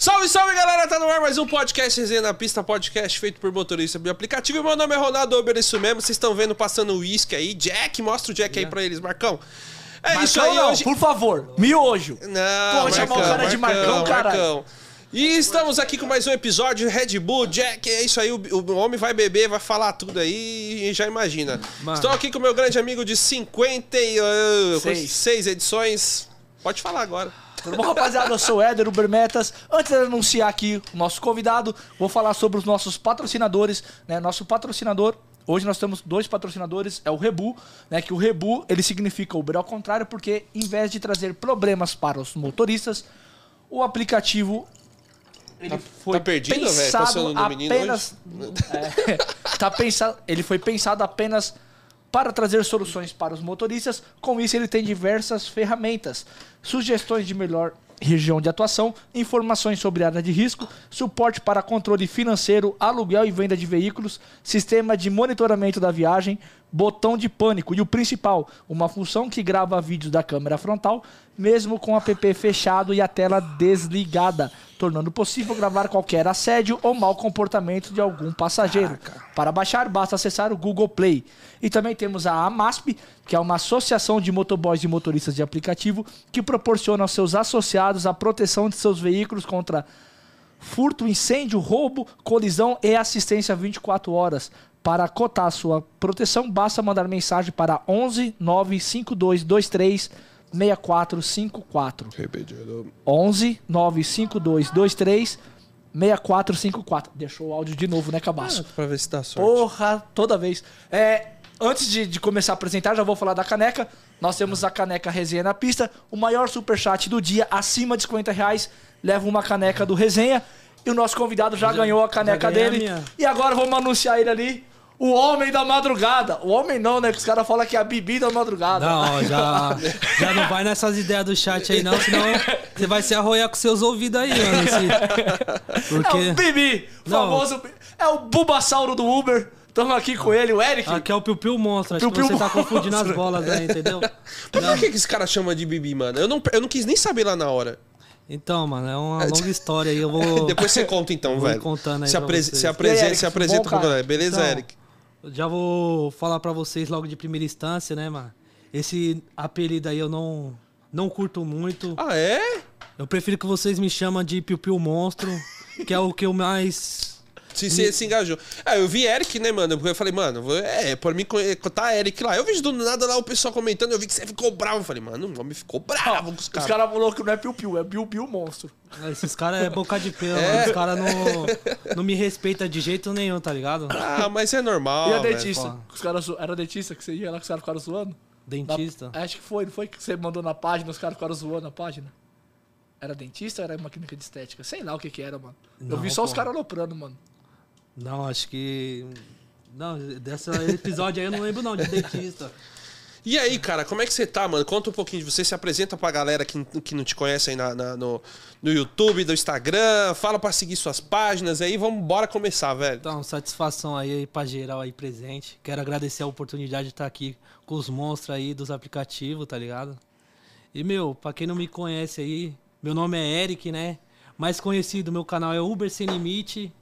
Salve, salve galera, tá no ar mais um podcast Resenha na Pista, podcast feito por motorista do aplicativo. E meu nome é Ronaldo Uber, isso mesmo, vocês estão vendo passando o uísque aí. Jack, mostra o Jack aí pra eles, Marcão. É Marcão isso aí não, hoje. por favor, miojo. Não, Pô, chamar o cara de Marcão, caralho. E estamos aqui com mais um episódio Red Bull, Jack, é isso aí, o, o homem vai beber, vai falar tudo aí e já imagina. Mano. Estou aqui com meu grande amigo de 56 Seis. seis edições. Pode falar agora. Tudo bom, rapaziada? Eu sou o Éder Ubermetas. Antes de anunciar aqui o nosso convidado, vou falar sobre os nossos patrocinadores. Né? Nosso patrocinador, hoje nós temos dois patrocinadores, é o Rebu, né? Que o Rebu, ele significa Uber ao contrário, porque em vez de trazer problemas para os motoristas, o aplicativo ele foi tá perdido, pensado menino apenas É, tá pensado, ele foi pensado apenas para trazer soluções para os motoristas. Com isso, ele tem diversas ferramentas, sugestões de melhor região de atuação, informações sobre área de risco, suporte para controle financeiro, aluguel e venda de veículos, sistema de monitoramento da viagem, botão de pânico e o principal, uma função que grava vídeos da câmera frontal, mesmo com o app fechado e a tela desligada, tornando possível gravar qualquer assédio ou mau comportamento de algum passageiro. Para baixar, basta acessar o Google Play. E também temos a AMASP, que é uma associação de motoboys e motoristas de aplicativo que proporciona aos seus associados a proteção de seus veículos contra furto, incêndio, roubo, colisão e assistência 24 horas. Para cotar sua proteção, basta mandar mensagem para 11 95223 6454. 11 95223 6454. Deixou o áudio de novo, né, Cabaço? Pra ver se dá sorte. Porra, toda vez. É, antes de, de começar a apresentar, já vou falar da caneca. Nós temos a caneca Resenha na Pista. O maior superchat do dia, acima de 50 reais, leva uma caneca do Resenha. E o nosso convidado já, ganhou a caneca a dele. minha. E agora vamos anunciar ele ali. O homem da madrugada. O homem não, né? Que os caras falam que é a Bibi da madrugada. Não, já, já não vai nessas ideias do chat aí, não, senão você vai se arroiar com seus ouvidos aí, mano. esse- É o Porque Bibi, Não. famoso. É o Bubassauro do Uber. Estamos aqui com ele, o Eric. aqui é o Piu Piu Monstro, acho Piu que Piu você tá confundindo as bolas aí, entendeu? Mas por que, que esse cara chama de Bibi, mano? Eu não, eu não quis nem saber lá na hora. Então, mano, é uma longa história aí, eu vou... Depois você conta então, Vou velho. contando aí se, apre vocês. se E aí, apresenta, Eric, se apresenta bom, cara? Beleza, Então, Eric? Já vou falar pra vocês logo de primeira instância, né, mano? Esse apelido aí eu não, não curto muito. Ah, é? Eu prefiro que vocês me chamam de Piu Piu Monstro, que é o que eu mais... Se você se engajou. Ah, eu vi Eric, né, mano? Porque eu falei, mano, é, por mim tá Eric lá. Eu vi do nada lá o pessoal comentando, eu vi que você ficou bravo. Eu falei, mano, o homem ficou bravo com os Os caras. caras falaram que não é Piu Piu, é Biu Monstro. Esses caras é boca de pelo, É. mano. Os caras não, não me respeitam de jeito nenhum, tá ligado? Ah, mas é normal. e a dentista? Os caras zo- Era dentista que você ia lá que os caras ficaram zoando? Dentista. Na- Acho que foi, não foi que você mandou na página, os caras ficaram zoando na página? Era dentista ou era uma clínica de estética? Sei lá o que que era, mano. eu Não, vi só os pô. caras aloprando, mano. Não, acho que. Não, desse episódio aí eu não lembro não, de dentista. E aí, cara, como é que você tá, mano? Conta um pouquinho de você, se apresenta pra galera que, que não te conhece aí na, na- no, no YouTube, no Instagram, fala pra seguir suas páginas aí, vamos bora começar, velho. Então, satisfação aí pra geral aí presente. Quero agradecer a oportunidade de estar aqui com os monstros aí dos aplicativos, tá ligado? E, meu, pra quem não me conhece aí, meu nome é Eric, né? Mais conhecido, meu canal é Uber Sem Limite.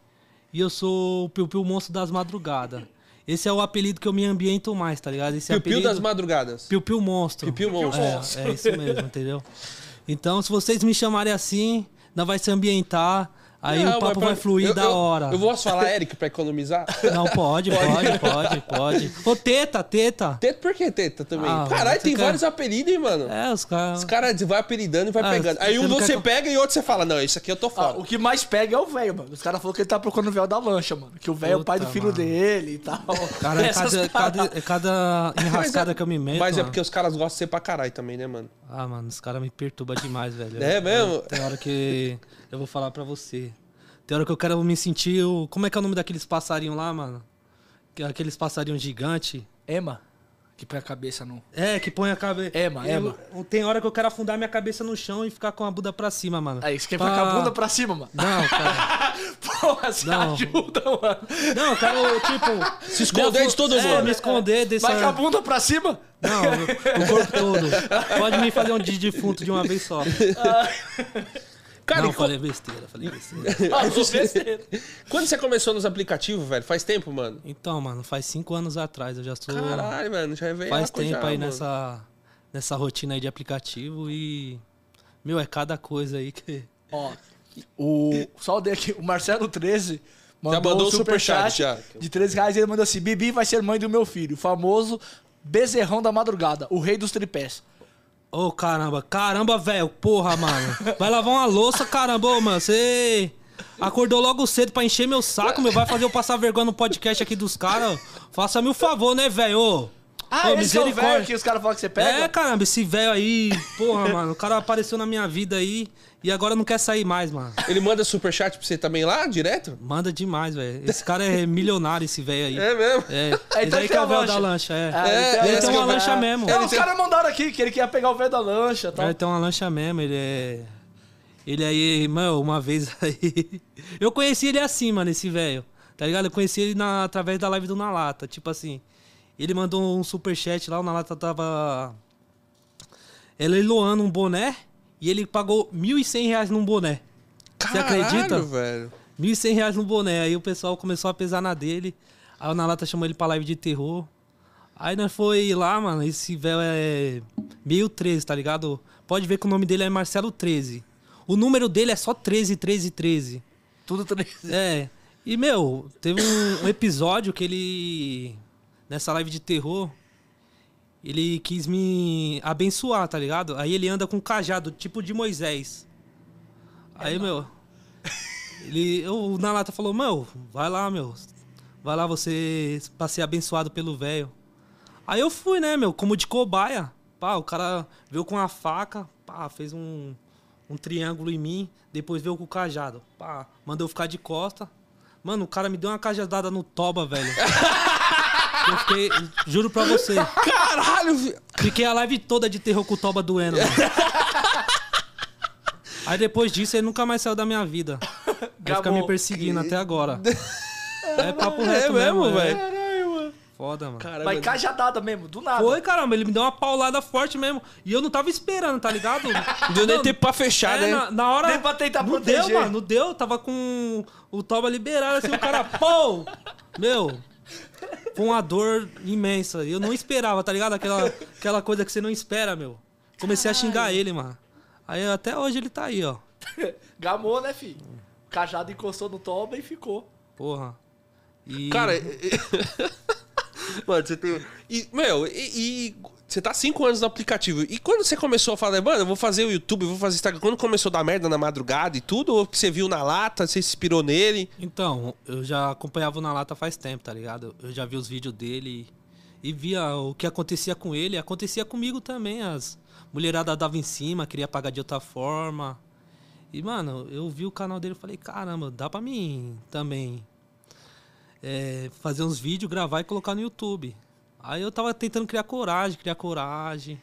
E eu sou o Piu Piu Monstro das Madrugadas. Esse é o apelido que eu me ambiento mais, tá ligado? Esse Piu Piu apelido... das madrugadas. Piu Piu Monstro. Piu Piu Monstro. É, é isso mesmo, entendeu? Então, se vocês me chamarem assim, nós vai se ambientar, aí Não, o papo mas vai pra- fluir eu- da eu- hora. Eu posso falar Eric pra economizar? Não, pode, pode, pode, pode. Ô, teta, teta. Teta, por que teta também? Ah, Caralho, tem quer- vários apelidos, hein, mano? É, os caras. Os caras vai apelidando e vai Ah, pegando. Aí um você quer- pega e outro você fala, não, isso aqui eu tô Ah, fora. o que mais pega é o velho, mano. Os caras falaram que ele tá procurando o véu da lancha, mano. Que o velho é o pai do filho mano. dele e tal. Cara, é cada, cada, é cada enrascada é- que eu me meto. Mas é mano. porque os caras gostam de ser pra caralho também, né, mano? Ah, mano, os caras me perturbam demais, velho. É Eu- mesmo? eu- Tem hora que eu vou falar pra você. Tem hora que eu quero me sentir. o- Como é que é o nome daqueles passarinhos lá, mano? Que- Aqueles passarinhos gigantes. Ema, que põe a cabeça no... É, que põe a cabeça. Ema, ema. Tem hora que eu quero afundar minha cabeça no chão e ficar com a bunda pra cima, mano. Aí, você quer Pra- ficar com a bunda pra cima, mano. Não, cara. Porra, você Não. ajuda, mano. Não, eu quero, tipo. Se esconder de todo é, mundo. me esconder dessa. Vai com a bunda pra cima? Não, o corpo todo. Pode me fazer um de defunto de uma vez só. Cara, não, e falei besteira, falei besteira. Ah, besteira. quando você começou nos aplicativos, velho? Faz tempo, mano? Então, mano, faz cinco anos atrás, eu já sou. Caralho, mano, já é velho. faz tempo aí nessa, nessa rotina aí de aplicativo e. Meu, é cada coisa aí que. Ó, o, só dei aqui, o Marcelo 13 mandou, mandou um o superchat, já. de 13 reais e ele mandou assim: Bibi vai ser mãe do meu filho, famoso bezerrão da madrugada, o rei dos tripés. Ô, caramba, caramba, velho, porra, mano. Vai lavar uma louça, caramba, ô, mano. Você acordou logo cedo pra encher meu saco, meu. Vai fazer eu passar vergonha no podcast aqui dos caras. Faça-me o favor, né, velho? Ô, Ah, ô, esse é o velho que os caras falam que você pega? É, caramba, esse velho aí, porra, mano. O cara apareceu na minha vida aí e agora não quer sair mais, mano. Ele manda superchat pra você também lá, direto? Manda demais, velho. Esse cara é milionário, esse velho aí. É mesmo? É, É, então aí tem que é o velho lancha. da lancha, é. Ah, É, então- ele tem uma é- lancha mesmo. Ele os tem- caras mandaram aqui que ele queria pegar o velho da lancha e tal. Ele tem uma lancha mesmo, ele é. Ele aí, mano, uma vez aí. Eu conheci ele assim, mano, esse velho. Tá ligado? Eu conheci ele na, através da live do Na Lata. Tipo assim, ele mandou um superchat lá, o Na Lata tava. Ele loando um boné e ele pagou 1.100 reais num boné. Você acredita? Caralho, velho. 1.100 reais no boné. Aí o pessoal começou a pesar na dele. Aí o Nalata chamou ele pra live de terror. Aí nós foi lá, mano. Esse velho é meio 13, tá ligado? Pode ver que o nome dele é Marcelo 13. O número dele é só 13, 13, 13. Tudo 13. É. E, meu, teve um, um episódio que ele. Nessa live de terror. Ele quis me abençoar, tá ligado? Aí ele anda com um cajado, tipo de Moisés. Aí, meu. Ele, eu, o Nalata falou: Meu, vai lá, meu. Vai lá você pra ser abençoado pelo velho. Aí eu fui, né, meu, como de cobaia. Pá, o cara veio com a faca, pá, fez um, um triângulo em mim, depois veio com o cajado. Pá, mandou eu ficar de costa. Mano, o cara me deu uma cajadada no toba, velho. eu fiquei, juro pra você, Caralho, vi- fiquei a live toda de terror com o toba doendo, mano. Aí depois disso ele nunca mais saiu da minha vida. Aí fica me perseguindo até agora. É papo É reto mesmo, mesmo, velho. Caralho, mano. Foda, mano. Caramba. Mas cajadada mesmo, do nada. Foi, caramba, ele me deu uma paulada forte mesmo. E eu não tava esperando, tá ligado? Não deu nem Não, tempo pra fechar, é, né? na, na hora. Nem pra tentar não proteger. deu, mano. Não deu. Tava com o Toba liberado, assim, o cara, pô! Meu. Foi uma dor imensa. Eu não esperava, tá ligado? Aquela, aquela coisa que você não espera, meu. Comecei a xingar ele, mano. Aí até hoje ele tá aí, ó. Gamou, né, filho? O cajado encostou no toba e ficou. Porra. E... Cara, mano, você tem. E, meu, e, e você tá cinco anos no aplicativo. E quando você começou a falar, mano, eu vou fazer o YouTube, vou fazer Instagram. Quando começou a dar merda na madrugada e tudo, ou que você viu na lata, você se inspirou nele? Então, eu já acompanhava o Na Lata faz tempo, tá ligado? Eu já vi os vídeos dele e via o que acontecia com ele. Acontecia comigo também. As mulheradas davam em cima, queria pagar de outra forma. E, mano, eu vi o canal dele e falei, caramba, dá pra mim também é, fazer uns vídeos, gravar e colocar no YouTube. Aí eu tava tentando criar coragem, criar coragem.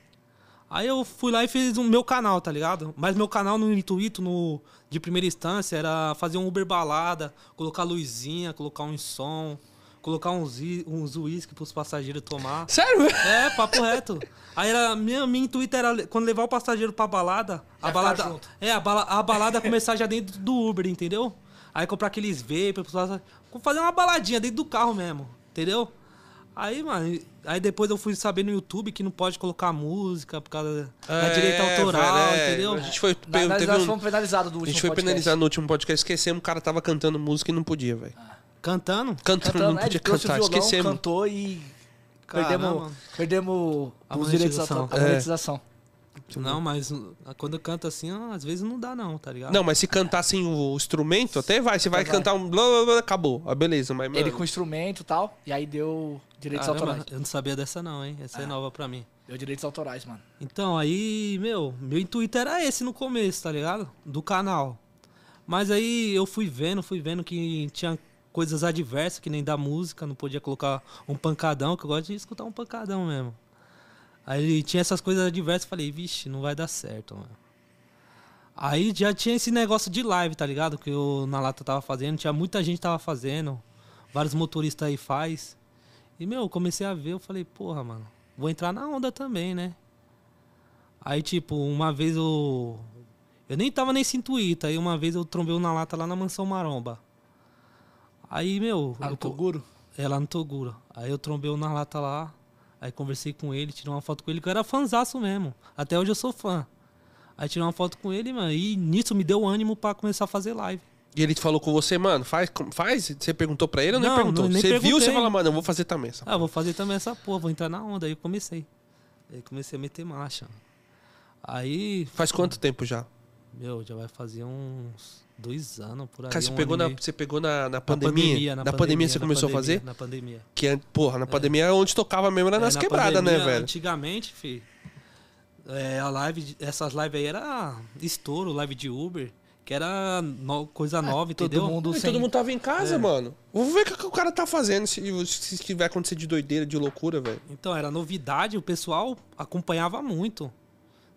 Aí eu fui lá e fiz o meu canal, tá ligado? Mas meu canal no intuito, no, de primeira instância, era fazer um Uber balada, colocar luzinha, colocar um som, colocar uns, uns uísque pros passageiros tomar. Sério? É, papo reto. Aí era, minha, minha intuito era quando levar o passageiro pra balada, a Já balada. ficar junto. É, a, bala, a balada começar já dentro do Uber, entendeu? Aí comprar aqueles vapor, fazer uma baladinha dentro do carro mesmo, entendeu? Aí, mano, aí depois eu fui saber no YouTube que não pode colocar música por causa da direito autoral, velho, é. entendeu? A gente foi, Na teve nós um- fomos penalizados do a último gente foi podcast. penalizado no último podcast, esquecemos, o cara tava cantando música e não podia, velho. Cantando? Cantando, Cantando, não é, podia o cantar, violão, esquecemos. cantou e Caramba. perdemos, perdemos A os direitos. A monetização. Não, mas uh, quando canta assim, às vezes não dá não, tá ligado? Não, mas se cantar sem o instrumento, até vai. Você vai vai. cantar um blá, blá, blá, acabou. Ah, beleza, mas, mano... Ele com instrumento e tal, e aí deu direitos Caramba, autorais. eu não sabia dessa não, hein? Essa é nova pra mim. Deu direitos autorais, mano. Então, aí, meu, meu intuito era esse no começo, tá ligado? Do canal. Mas aí eu fui vendo, fui vendo que tinha coisas adversas, que nem da música, não podia colocar um pancadão, que eu gosto de escutar um pancadão mesmo. Aí tinha essas coisas adversas, falei, vixe, não vai dar certo, mano. Aí já tinha esse negócio de live, tá ligado? Que eu na lata tava fazendo, tinha muita gente tava fazendo, vários motoristas aí faz. E, meu, eu comecei a ver, eu falei, porra, mano, vou entrar na onda também, né? Aí, tipo, uma vez eu, Eu nem tava nesse intuito. Aí uma vez eu trombei na lata lá na Mansão Maromba. Aí, meu. Eu, no Toguro? É, lá no Toguro. Aí eu trombei na lata lá. Aí conversei com ele, tirei uma foto com ele, que eu era fãzaço mesmo. Até hoje eu sou fã. Aí tirei uma foto com ele, mano. E nisso me deu ânimo pra começar a fazer live. E ele falou com você, mano, faz, faz? Você perguntou pra ele ou nem Não, perguntou? não, nem você viu, você perguntei. falou, mano, eu vou fazer também essa. Ah, vou fazer também essa porra, vou entrar na onda. Aí eu comecei. Aí comecei a meter marcha. Aí, Faz quanto tempo já? meu, já vai fazer uns dois anos por aí. Cara, você um pegou, na, você pegou na, na Na pandemia? Na, pandemia, você na começou pandemia, a fazer? Na pandemia. Que, é- porra, na pandemia é onde tocava mesmo, era É, nas na quebradas, né, pandemia, velho? Antigamente, fi, é, a live, essas lives aí era estouro, live de Uber, que era no- coisa nova, todo entendeu? mundo E sem... todo mundo tava em É. casa, mano. Vamos ver o que, o cara tá fazendo, se, se, se vai acontecer de doideira, de loucura, velho. Então, era novidade, o pessoal acompanhava muito.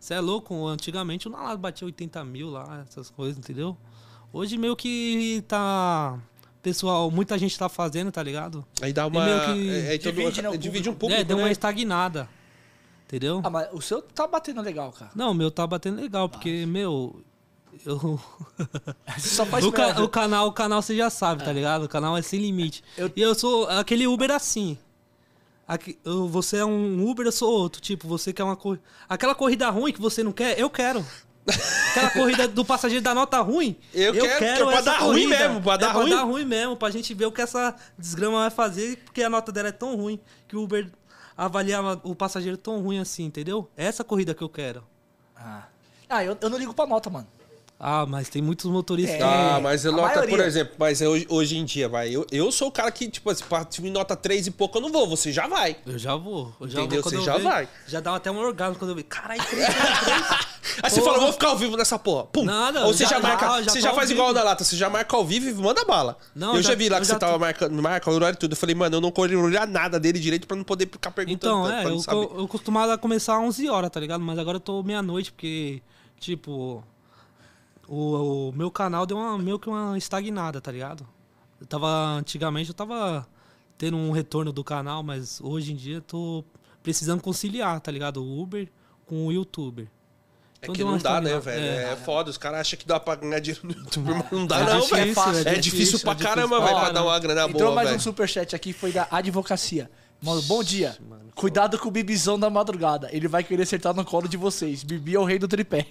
Você é louco, antigamente o Nalado batia 80 mil lá, essas coisas, entendeu? Hoje meio que tá. Pessoal, muita gente tá fazendo, tá ligado? Aí dá uma. meio que é, é, todo- divide, né, divide um pouco, é, deu né? uma estagnada. Entendeu? Ah, mas o seu tá batendo legal, cara. Não, o meu tá batendo legal, porque, meu. Eu. Você só faz o, ca- o canal, o canal você já sabe, tá ligado? O canal é sem limite. Eu- E eu sou aquele Uber assim. Aqui- eu- você é um Uber, eu sou outro. Tipo, você quer uma corrida. Aquela corrida ruim que você não quer, eu quero. Aquela corrida do passageiro da nota ruim. Eu quero, que é pra dar ruim corrida. mesmo, pra é dar pra ruim. dar ruim mesmo, pra gente ver o que essa desgrama vai fazer, porque a nota dela é tão ruim que o Uber avaliava o passageiro tão ruim assim, entendeu? É essa corrida que eu quero. Ah, Ah, eu, eu não ligo pra nota, mano. Ah, mas tem muitos motoristas. É. Ah, mas a nota, por exemplo, mas hoje, hoje em dia, vai. Eu, eu sou o cara que, tipo, assim, pra me nota 3 e pouco, eu não vou, você já vai. Eu já vou. Eu já Entendeu? vou Você eu já vejo- vai. Já dava até um orgasmo quando eu vi. Caralho, três, três, três. Aí você fala, vou ficar ao vivo nessa porra. Pum. Nada, Ou você já, já- marca, já- já você tô já faz vivo. igual na lata, você já marca ao vivo e manda bala. Não, eu já, já- vi lá eu que você tava tô- marcando, marca o horário e tudo. Eu falei, mano, eu não corri olhar nada dele direito pra não poder ficar perguntando. Então, tanto, é, pra não eu, saber. eu, eu costumava começar às 11 horas, tá ligado? Mas agora eu tô meia-noite, porque, tipo, o, o meu canal deu uma, meio que uma estagnada, tá ligado? Eu tava, antigamente eu tava tendo um retorno do canal, mas hoje em dia eu tô precisando conciliar, tá ligado? O Uber com o YouTuber. É Então que não dá, né, velho? É, foda. Os caras acham que dá pra ganhar dinheiro no YouTube, mas não dá, É não, velho. é É difícil difícil, pra é difícil caramba, pra velho, pra dar uma grana Entrou boa, mais um velho. superchat aqui, foi da advocacia. Mano, bom dia. Cuidado com o bibizão da madrugada. Ele vai querer acertar no colo de vocês. Bibi é o rei do tripé.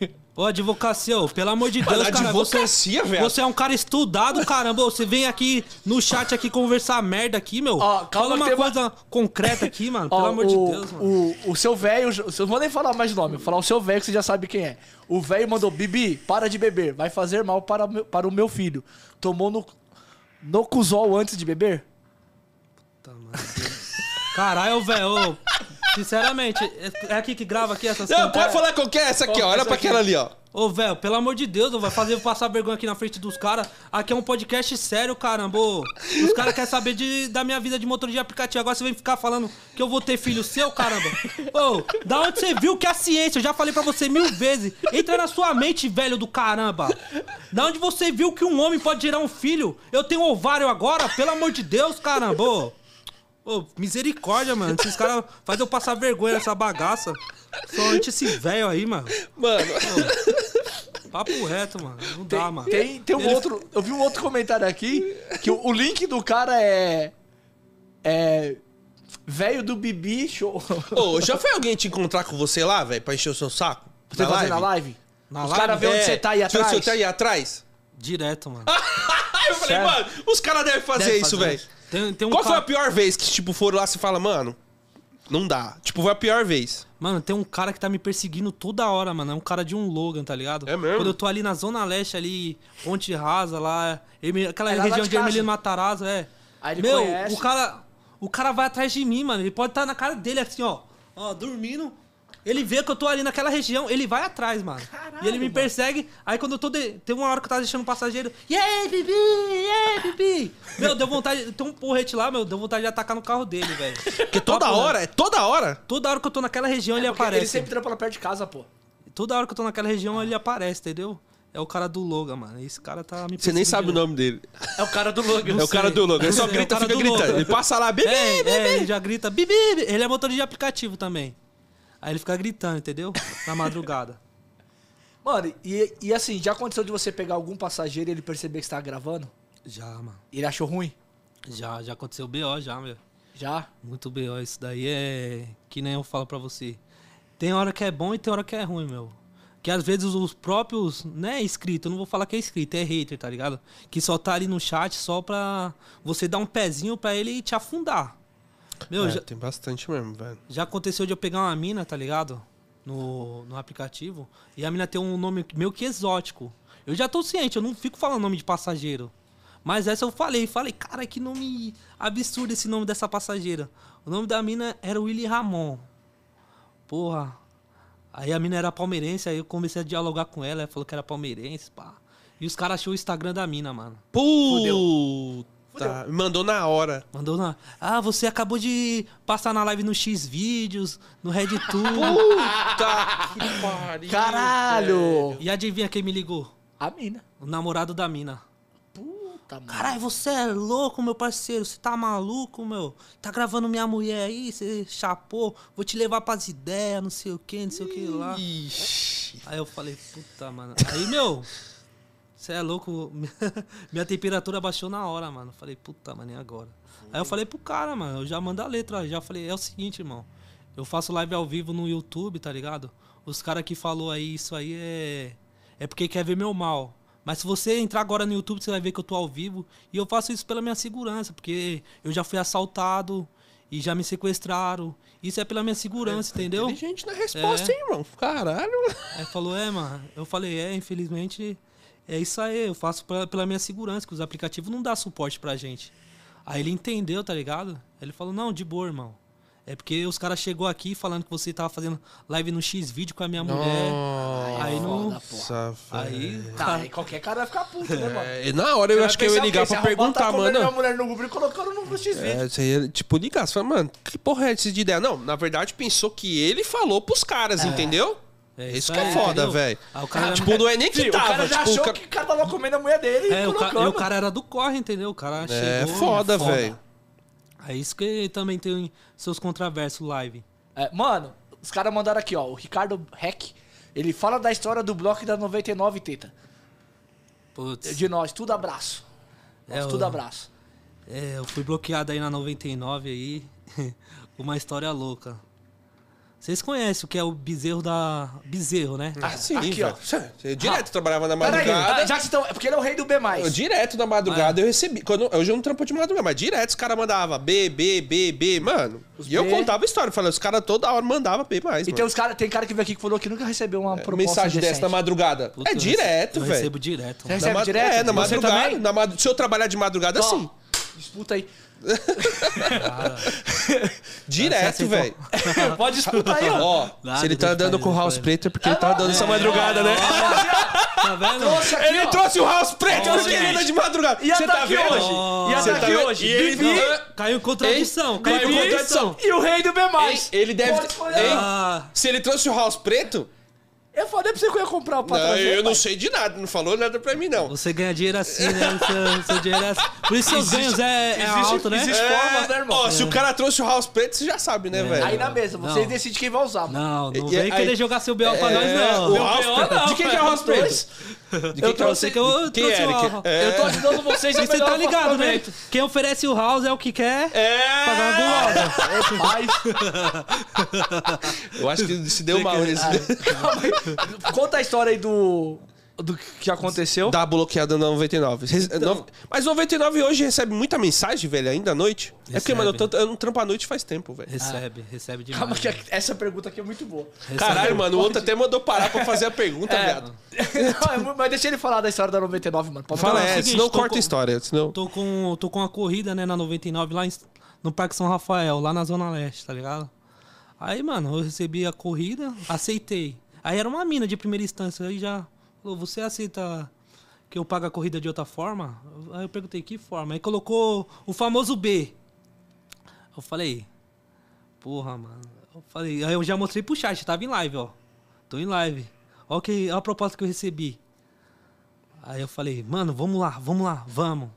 Ô, advocacia, ô, pelo amor de Deus, Mano, cara, você, advocacia, velho. você é um cara estudado, caramba. Você vem aqui no chat aqui conversar merda aqui, meu. Ó, calma Fala uma tem uma- coisa concreta aqui, mano. Pelo Ó, amor o, de Deus, mano. O, o seu velho, eu não vou nem falar mais o nome, vou falar o seu velho que você já sabe quem é. O velho mandou, Bibi, para de beber, vai fazer mal para, o meu- para o meu filho. Tomou no, no cuzol antes de beber? Caralho, velho. Sinceramente, é é aqui que grava aqui essas Não, pode falar qual que é essa aqui, ó. Olha essa pra aquela ali, ó. Ô, velho, pelo amor de Deus, não vai fazer eu passar vergonha aqui na frente dos caras. Aqui é um podcast sério, caramba. ô. Os caras querem saber de, da minha vida de motor de aplicativo. Agora você vem ficar falando que eu vou ter filho seu, caramba. Ô, da onde você viu que é a ciência? Eu já falei pra você mil vezes. Entra na sua mente, velho do caramba. Da onde você viu que um homem pode gerar um filho? Eu tenho ovário agora? Pelo amor de Deus, caramba. Ô, Ô, misericórdia, mano. Esses caras fazem eu passar vergonha nessa bagaça. Somente esse velho aí, mano. Mano, Papo reto, mano. Não Tem, dá, mano. tem, tem um Ele- outro. Eu vi um outro comentário aqui que o, o link do cara é. É. Velho do Bibi Show. ô, já foi alguém te encontrar com você lá, velho, pra encher o seu saco? Você fazer na live? Na Os live? caras vêem onde É, você tá aí atrás. Você tá aí atrás? Direto, mano. Eu falei, Sério? mano, os caras devem fazer Deve isso, velho. Tem, tem um Qual foi cara... a pior vez que, tipo, foram lá e fala, mano, não dá. Tipo, foi a pior vez. Mano, tem um cara que tá me perseguindo toda hora, mano. É um cara de um Logan, tá ligado? É mesmo? Quando eu tô ali na Zona Leste, ali, Ponte Rasa, lá, aquela É lá região de de casa. Ermelino Matarazzo, é. Aí ele Meu, conhece. o cara. O cara vai atrás de mim, mano. Ele pode estar na cara dele assim, ó. Ó, dormindo. Ele vê que eu tô ali naquela região, ele vai atrás, mano. Caralho, e ele me mano. persegue. Aí quando eu tô. De... Tem uma hora que eu tava deixando o passageiro. E aí, Bibi? E aí, Bibi? Meu, deu vontade. Tem um porrete lá, meu. Deu vontade de atacar no carro dele, velho. Porque toda Papo hora, é toda hora. Toda hora que eu tô naquela região, ele Porque aparece. Ele sempre trampa lá perto de casa, pô. Toda hora que eu tô naquela região, ele aparece, entendeu? É o cara do Logan, mano. Esse cara tá me Você nem sabe o nome dele. É o cara do Logan. É o cara do Logan. Ele só é grita, cara fica do gritando. Ele passa lá, bebê, É, bebê. é, ele já grita, bibi, ele é motor de aplicativo também. Aí ele fica gritando, entendeu? Na madrugada. Mano, e, e assim, já aconteceu de você pegar algum passageiro e ele perceber que você tá gravando? Já, mano. E ele achou ruim? Já, já aconteceu BO já, meu. Já? Muito BO. Isso daí é que nem eu falo pra você. Tem hora que é bom e tem hora que é ruim, meu. Que às vezes os próprios, não é inscrito, eu não vou falar que é inscrito, é hater, tá ligado? Que só tá ali no chat só pra você dar um pezinho pra ele te afundar. Meu, É, já, tem bastante mesmo, velho. já aconteceu de eu pegar uma mina, tá ligado? No, no aplicativo. E a mina tem um nome meio que exótico. Eu já tô ciente, eu não fico falando nome de passageiro. Mas essa eu falei, falei, cara, que nome absurdo esse nome dessa passageira. O nome da mina era Willy Ramon. Porra. Aí a mina era palmeirense, aí eu comecei a dialogar com ela, ela falou que era palmeirense, pá. E os caras achou o Instagram da mina, mano. Puta. Me mandou na hora. Mandou na. Ah, você acabou de passar na live no X vídeos, no RedTube. Puta que pariu. Caralho! e adivinha quem me ligou? A mina. O namorado da mina. Puta, mano. Caralho, você é louco, meu parceiro. Você tá maluco, meu? Tá gravando minha mulher aí, você chapou. Vou te levar pras ideias, não sei o que, não sei o que lá. Ixi. Aí eu falei, puta, mano. Aí, meu, você é louco. Minha temperatura baixou na hora, mano. Falei, puta, mano, e agora? Aí eu falei pro cara, mano, eu já mando a letra. Já falei, é o seguinte, irmão. Eu faço live ao vivo no YouTube, tá ligado? Os caras que falou aí, isso aí é. É porque quer ver meu mal. Mas se você entrar agora no YouTube, você vai ver que eu tô ao vivo. E eu faço isso pela minha segurança, porque eu já fui assaltado e já me sequestraram. Isso é pela minha segurança, entendeu? Inteligente na resposta, É. hein, irmão? Caralho. Aí falou, é, mano. Eu falei, é, infelizmente, é isso aí. Eu faço pela, pela minha segurança, que os aplicativos não dão suporte pra gente. Aí ele entendeu, tá ligado? Ele falou, não, de boa, irmão. É porque os caras chegou aqui falando que você tava fazendo live no X vídeo com a minha mulher. Aí não. Nossa, Aí. Tá, aí qualquer cara vai ficar puto, né, mano? É, na hora eu acho que eu ia ligar pra perguntar, Tá mano. minha mulher no Google e colocando no X-Vídeo. É, você ia, tipo, ligar. Você fala, mano, que porra é essa de ideia? Não, na verdade, pensou que ele falou pros caras, entendeu? É isso isso que é aí, foda, velho. O cara- Tipo, não é nem que Sim, o tava, cara já tipo, o achou ca- que o cara tava comendo a mulher dele É, e o, ca- o cara era do corre, entendeu? O cara É chegou. foda, velho. É isso que também tem seus contraversos live. É, mano, os caras mandaram aqui, ó. O Ricardo Heck. Ele fala da história do bloco da 99 Teta. Putz. De nós, tudo abraço. É, Nós, o- tudo abraço. É, eu fui bloqueado aí na 99 aí. Uma história louca. Vocês conhecem o que é o bezerro da. Bezerro, né? Ah, sim, Aqui, ó. velho. Eu direto trabalhava na madrugada. ah, já que estão. É porque ele é o rei do B. Eu, direto na madrugada eu recebi. Quando, hoje eu não trampo de madrugada, mas direto os caras mandavam B, B, B, B, mano. e eu B. contava a história. Falei, os caras toda hora mandavam B mais. E mano. tem, os cara, tem cara que veio aqui que falou que nunca recebeu uma proposta É, Mensagem dessa na madrugada. Puta, é eu direto, recebo- Eu velho. recebo direto. Você recebe Na direto? É, na Você madrugada. Na mad- Se eu trabalhar de madrugada, Ó, sim. Disputa aí. Direto, velho. Pode disputar aí, ó. Ó, Nada, se ele tá deixa dando pra com o House Preto é porque ele tá dando essa madrugada, né? Tá vendo? Trouxe aqui, Ele ó. trouxe o House Preto Ó, porque ele anda de madrugada. Ia Você tá tá aqui vendo? hoje. Ia Você tá aqui vendo? hoje. E ele Bibi. não- Caiu em contradição. Caiu em contradição. E o rei do B. Ei, Ele deve. Ei, Ah, Se ele trouxe o House Preto, Eu falei pra você que eu ia comprar o não, patrão. eu não sei de nada. Não falou nada pra mim, não. você ganha dinheiro assim, né? O seu, seu dinheiro é assim. Por isso seus ganhos é, é existe- alto, né? existe- formas, né, irmão? Ó, se o cara trouxe o House Preto, você já sabe, né, velho? Aí na mesa, vocês Não. decidem quem vai usar. mano. Não, não E- vem aí- querer jogar seu B.O. pra nós, É, não. o House B.O. Não, De quem que é o House. Preto? De Eu quem que é o trouxe- que eu Quem trouxe é, Eric? É. Eu tô ajudando vocês a você tá ligado, né? momento. Quem oferece o house é o que quer É. pagar uma gulosa. Eu acho que se deu mal nesse. calma aí. Conta a história aí do, do que aconteceu. Dá bloqueada na 99. Rece- no- Mas 99 hoje recebe muita mensagem, velho, ainda à noite. É porque, Recebe. mano, eu, tô- eu não trampo à noite faz tempo, velho. Recebe, recebe demais. Calma que essa pergunta aqui é muito boa. Recebe. Caralho, mano, o outro até mandou parar pra fazer a pergunta, É. viado. Não, é mas deixa ele falar da história da 99, mano. Pode Fala, falar. é, seguinte, senão corta com- a história, senão... Tô com, tô com uma corrida, né, na 99, lá em- no Parque São Rafael, lá na Zona Leste, tá ligado? Aí, mano, eu recebi a corrida, aceitei. Aí era uma mina de primeira instância, aí já falou, você aceita que eu pague a corrida de outra forma? Aí eu perguntei, que forma? Aí colocou o famoso B. Eu falei, porra, mano. Eu falei, aí eu já mostrei pro chat, tava em live, ó. Tô em live. Ó a proposta que eu recebi. Aí eu falei, mano, vamos lá, vamos lá, vamos.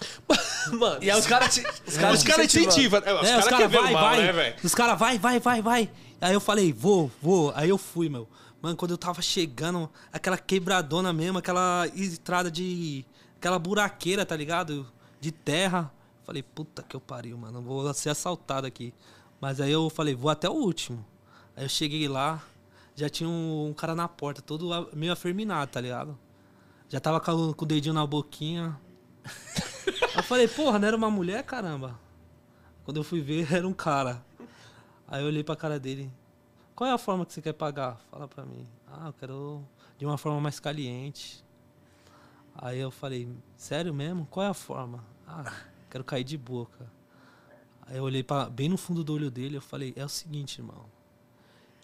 Mano, E aí os caras te- os caras incentivam. É, os É, caras querem ver o mal, vai. né? Os caras vai, vai, vai, vai. Aí eu falei, vou, vou. Aí eu fui, meu. Mano, quando eu tava chegando, aquela quebradona mesmo, aquela estrada de. aquela buraqueira, tá ligado? De terra. Falei, puta que eu pariu, mano. Vou ser assaltado aqui. Mas aí eu falei, vou até o último. Aí eu cheguei lá, já tinha um, um cara na porta, todo meio afeminado, tá ligado? Já tava com, o- com o dedinho na boquinha. Eu falei, porra, não era uma mulher, caramba? Quando eu fui ver, era um cara. Aí eu olhei pra cara dele. Qual é a forma que você quer pagar? Fala pra mim. Ah, eu quero de uma forma mais caliente. Aí eu falei, sério mesmo? Qual é a forma? Ah, quero cair de boca. Aí eu olhei pra, bem no fundo do olho dele eu falei, é o seguinte, irmão.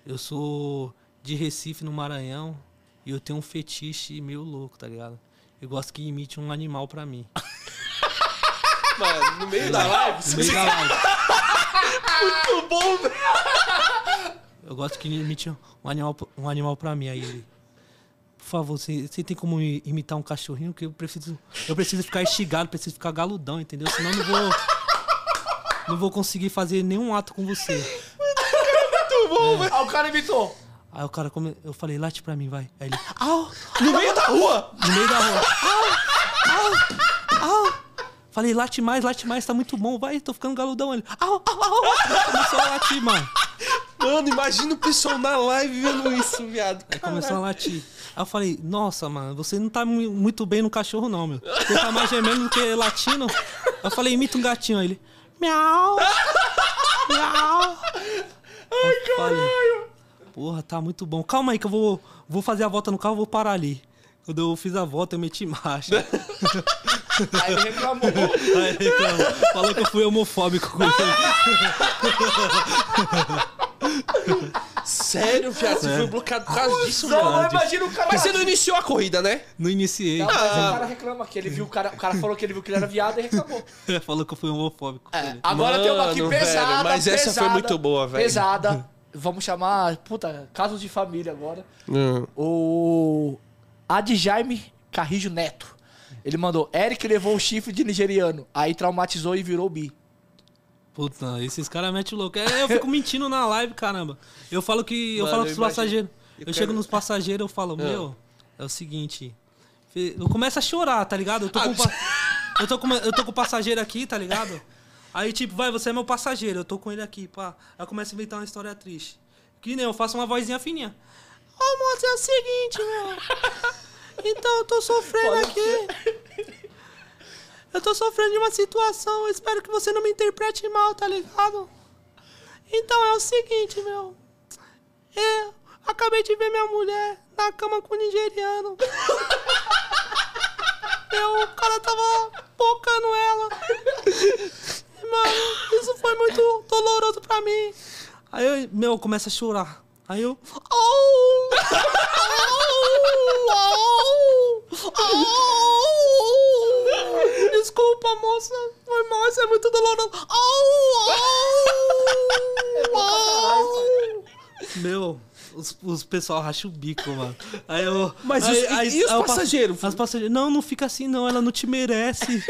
Eu sou de Recife, no Maranhão, e eu tenho um fetiche meio louco, tá ligado? Eu gosto que imite um animal pra mim. Mano, no meio da live, No meio da live. Muito bom, velho. Eu gosto que imite um animal, um animal pra mim. Aí ele. Por favor, você, você tem como imitar um cachorrinho? Que eu preciso. Eu preciso ficar estigado, preciso ficar galudão, entendeu? Senão eu não vou. Não vou conseguir fazer nenhum ato com você. Muito bom, velho. Ah, o cara imitou. Aí o cara come... Eu falei, late pra mim, vai. Aí ele. Au! No meio da rua. No meio da rua. Au! Au! Au! Falei, late mais, late mais, tá muito bom, vai, tô ficando galudão. Ele. Au! Au! Au! Começou a latir, mano. Mano, imagina o pessoal na live vendo isso, viado. Aí começou a latir. Aí eu falei, nossa, mano, você não tá mu- muito bem no cachorro, não, meu. Você tá mais gemendo do que latindo. Eu falei, imita um gatinho. Aí ele, miau, miau. Ai, caralho. Porra, tá muito bom. Calma aí que eu vou, vou fazer a volta no carro, vou parar ali. Quando eu fiz a volta, eu meti marcha. Aí ele reclamou. Aí ele reclamou. falou que eu fui homofóbico com ele. Sério, viado? Você foi bloqueado por causa disso, Não, mano? mas imagina o cara. Mas você não iniciou a corrida, né? Não iniciei. Não, mas o cara reclama que ele viu o cara. O cara falou que ele viu que ele era viado e reclamou. falou que eu fui homofóbico É, agora tem uma aqui Mano, pesada. velho, mas essa foi pesada, muito boa, velho. Pesada. Vamos chamar, puta, casos de família agora. Hum. O Adjaime Carrijo Neto. Ele mandou: Eric levou o chifre de nigeriano, aí traumatizou e virou bi. Puta, esses caras metem louco. É, eu fico mentindo na live, caramba. Eu falo que. Eu Mano, falo eu com os imagino. passageiros. Eu, Eu chego quero- nos passageiros eu falo, meu, é o seguinte. Eu começo a chorar, tá ligado? Eu tô, com, o pa- eu tô, com, eu tô com o passageiro aqui, tá ligado? Aí, tipo, vai, você é meu passageiro, eu tô com ele aqui, pá. Aí eu começo a inventar uma história triste. Que nem eu faço uma vozinha fininha. Ô, moço, é o seguinte, meu. Então, eu tô sofrendo aqui. Eu tô sofrendo de uma situação, eu espero que você não me interprete mal, tá ligado? Então é o seguinte, meu. Eu acabei de ver minha mulher na cama com o nigeriano. Eu, o cara tava pocando ela. Mano, isso foi muito doloroso pra mim. Aí eu, meu, começa a chorar. Aí eu. Au! Au! Au! Desculpa, moça. Foi mal, isso é muito doloroso. Au! Au! Au! Meu, os, os pessoal racham o bico, mano. Aí eu. Mas aí, os- e- aí- e os aí eu passo- passageiros? As passageiras. Não, não fica assim, não. Ela não te merece.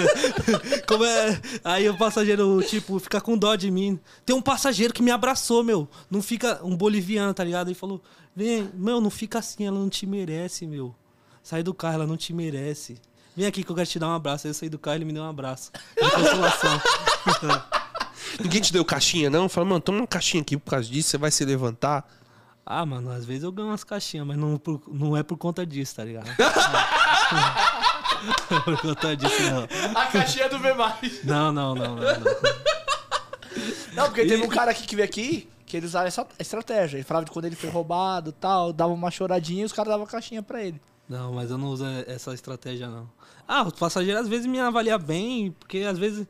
Como é. Aí o passageiro, tipo, fica com dó de mim. Tem um passageiro que me abraçou, meu. Não fica. Um boliviano, tá ligado? Ele falou: Vem, meu, não fica assim, ela não te merece, meu. Sai do carro, ela não te merece. Vem aqui que eu quero te dar um abraço. Aí eu saí do carro e ele me deu um abraço. De consolação. Ninguém te deu caixinha, não? Fala, mano, toma uma caixinha aqui por causa disso, você vai se levantar. Ah, mano, às vezes eu ganho umas caixinhas, mas não, por- não é por conta disso, tá ligado? Não é por conta disso, não. A caixinha do V. Não, não, não, não. não. Não, porque teve um cara aqui que veio aqui que ele usava essa estratégia. Ele falava de quando ele foi roubado tal, dava uma choradinha e os caras davam caixinha pra ele. Não, mas eu não uso essa estratégia, não. Ah, os passageiros às vezes me avaliam bem, porque às vezes,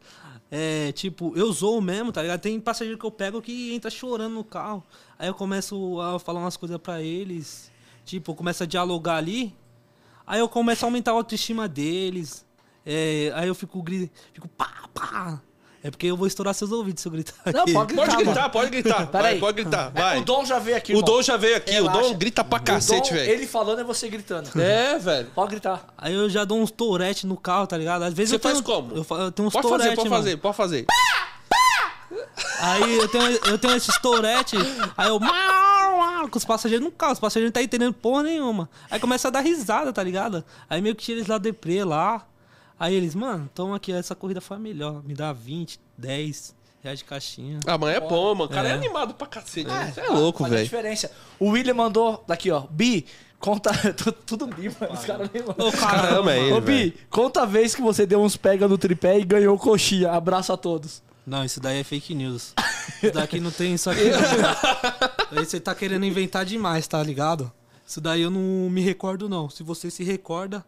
é, tipo, eu zoo mesmo, tá ligado? Tem passageiro que eu pego que entra chorando no carro. Aí eu começo a falar umas coisas pra eles, tipo, eu começo a dialogar ali. Aí eu começo a aumentar a autoestima deles. é, aí eu fico, fico pá, pá. É porque eu vou estourar seus ouvidos se eu gritar Não, aqui. pode Pode gritar, pode gritar. Pera Vai, aí. pode gritar, É, vai. O Dom já veio aqui, O irmão. Dom já veio aqui, o Relaxa. Dom grita pra O cacete, velho. Ele falando é você gritando. É, velho. Pode gritar. Aí eu já dou uns tourette no carro, tá ligado? Às vezes Você eu tenho, faz como? Eu, eu tenho uns Pode fazer, tourette, pode mano. fazer, pode fazer. Aí eu tenho, eu tenho esses tourette, aí eu. com os passageiros no carro, os passageiros não tá entendendo porra nenhuma. Aí começa a dar risada, tá ligado? Aí meio que tira eles lá do deprê lá. Aí eles, mano, toma aqui, essa corrida foi a melhor. Me dá 20, 10 reais de caixinha. Ah, mas é bom, mano. O cara é, É. animado pra cacete. É, Você é louco, faz a velho. diferença. O William mandou daqui, ó. Bi, conta. tu- Tudo Bi, mano. Os caras nem mandam. Ô, Caramba, é ele, Ô. Bi, conta a vez que você deu uns pega no tripé e ganhou coxinha. Abraço a todos. Não, isso daí é fake news. Isso daqui não tem isso aqui. Não. Aí você tá querendo inventar demais, tá ligado? Isso daí eu não me recordo, não. Se você se recorda,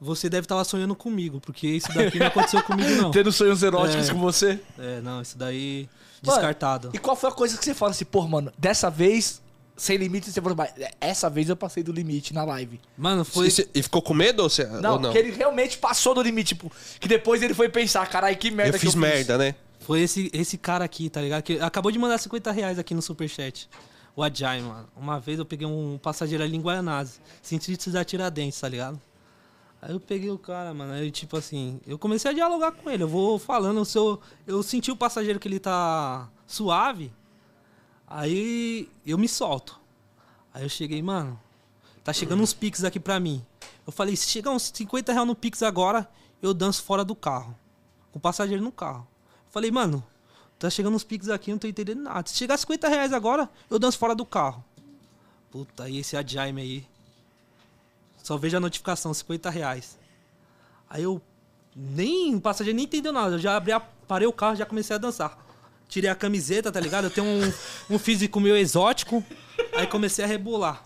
você deve estar sonhando comigo, porque isso daqui não aconteceu comigo, não. Tendo sonhos eróticos É. com você. É, não, isso daí Mano, descartado. E qual foi a coisa que você fala assim, pô, mano, dessa vez, sem limite, você falou, mas essa vez eu passei do limite na live. Mano, foi. E, e ficou com medo ou, cê, Não, ou não? que ele realmente passou do limite, tipo, que depois ele foi pensar, caralho, que merda Eu que fiz merda, né? Foi esse, esse cara aqui, tá ligado? Que acabou de mandar 50 reais aqui no superchat. O Ajay, mano. Uma vez eu peguei um passageiro ali em Guaianazes. Sentido da Tiradentes, tá ligado? Aí eu peguei o cara, mano. Aí, tipo assim, eu comecei a dialogar com ele. Eu vou falando, se eu, eu senti o passageiro que ele tá suave. Aí eu me solto. Aí eu cheguei, mano, tá chegando uns Pix aqui pra mim. Eu falei, se chegar uns 50 reais no Pix agora, eu danço fora do carro. Com o passageiro no carro. Eu falei, mano, tá chegando uns Pix aqui, não tô entendendo nada. Se chegar 50 reais agora, eu danço fora do carro. Puta, aí esse Adjaime aí. Só vejo a notificação, 50 reais. Aí eu nem, o passageiro nem entendeu nada. Eu já abri, a, parei o carro, já comecei a dançar. Tirei a camiseta, tá ligado? Eu tenho um, um físico meio exótico. Aí comecei a rebolar.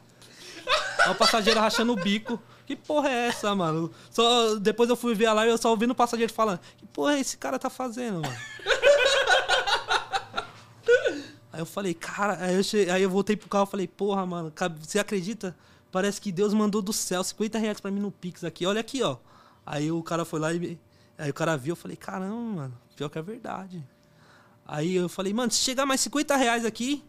Aí o passageiro rachando o bico. Que porra é essa, mano? Só, depois eu fui ver a live eu só ouvindo o passageiro falando. Que porra é esse cara tá fazendo, mano? Aí eu falei, cara, aí eu, che... aí eu voltei pro carro e falei, porra, mano, você acredita? Parece que Deus mandou do céu 50 reais pra mim no Pix aqui, olha aqui, ó. Aí o cara foi lá e. Aí o cara viu, eu falei, caramba, mano, pior que é verdade. Aí eu falei, mano, se chegar mais 50 reais aqui,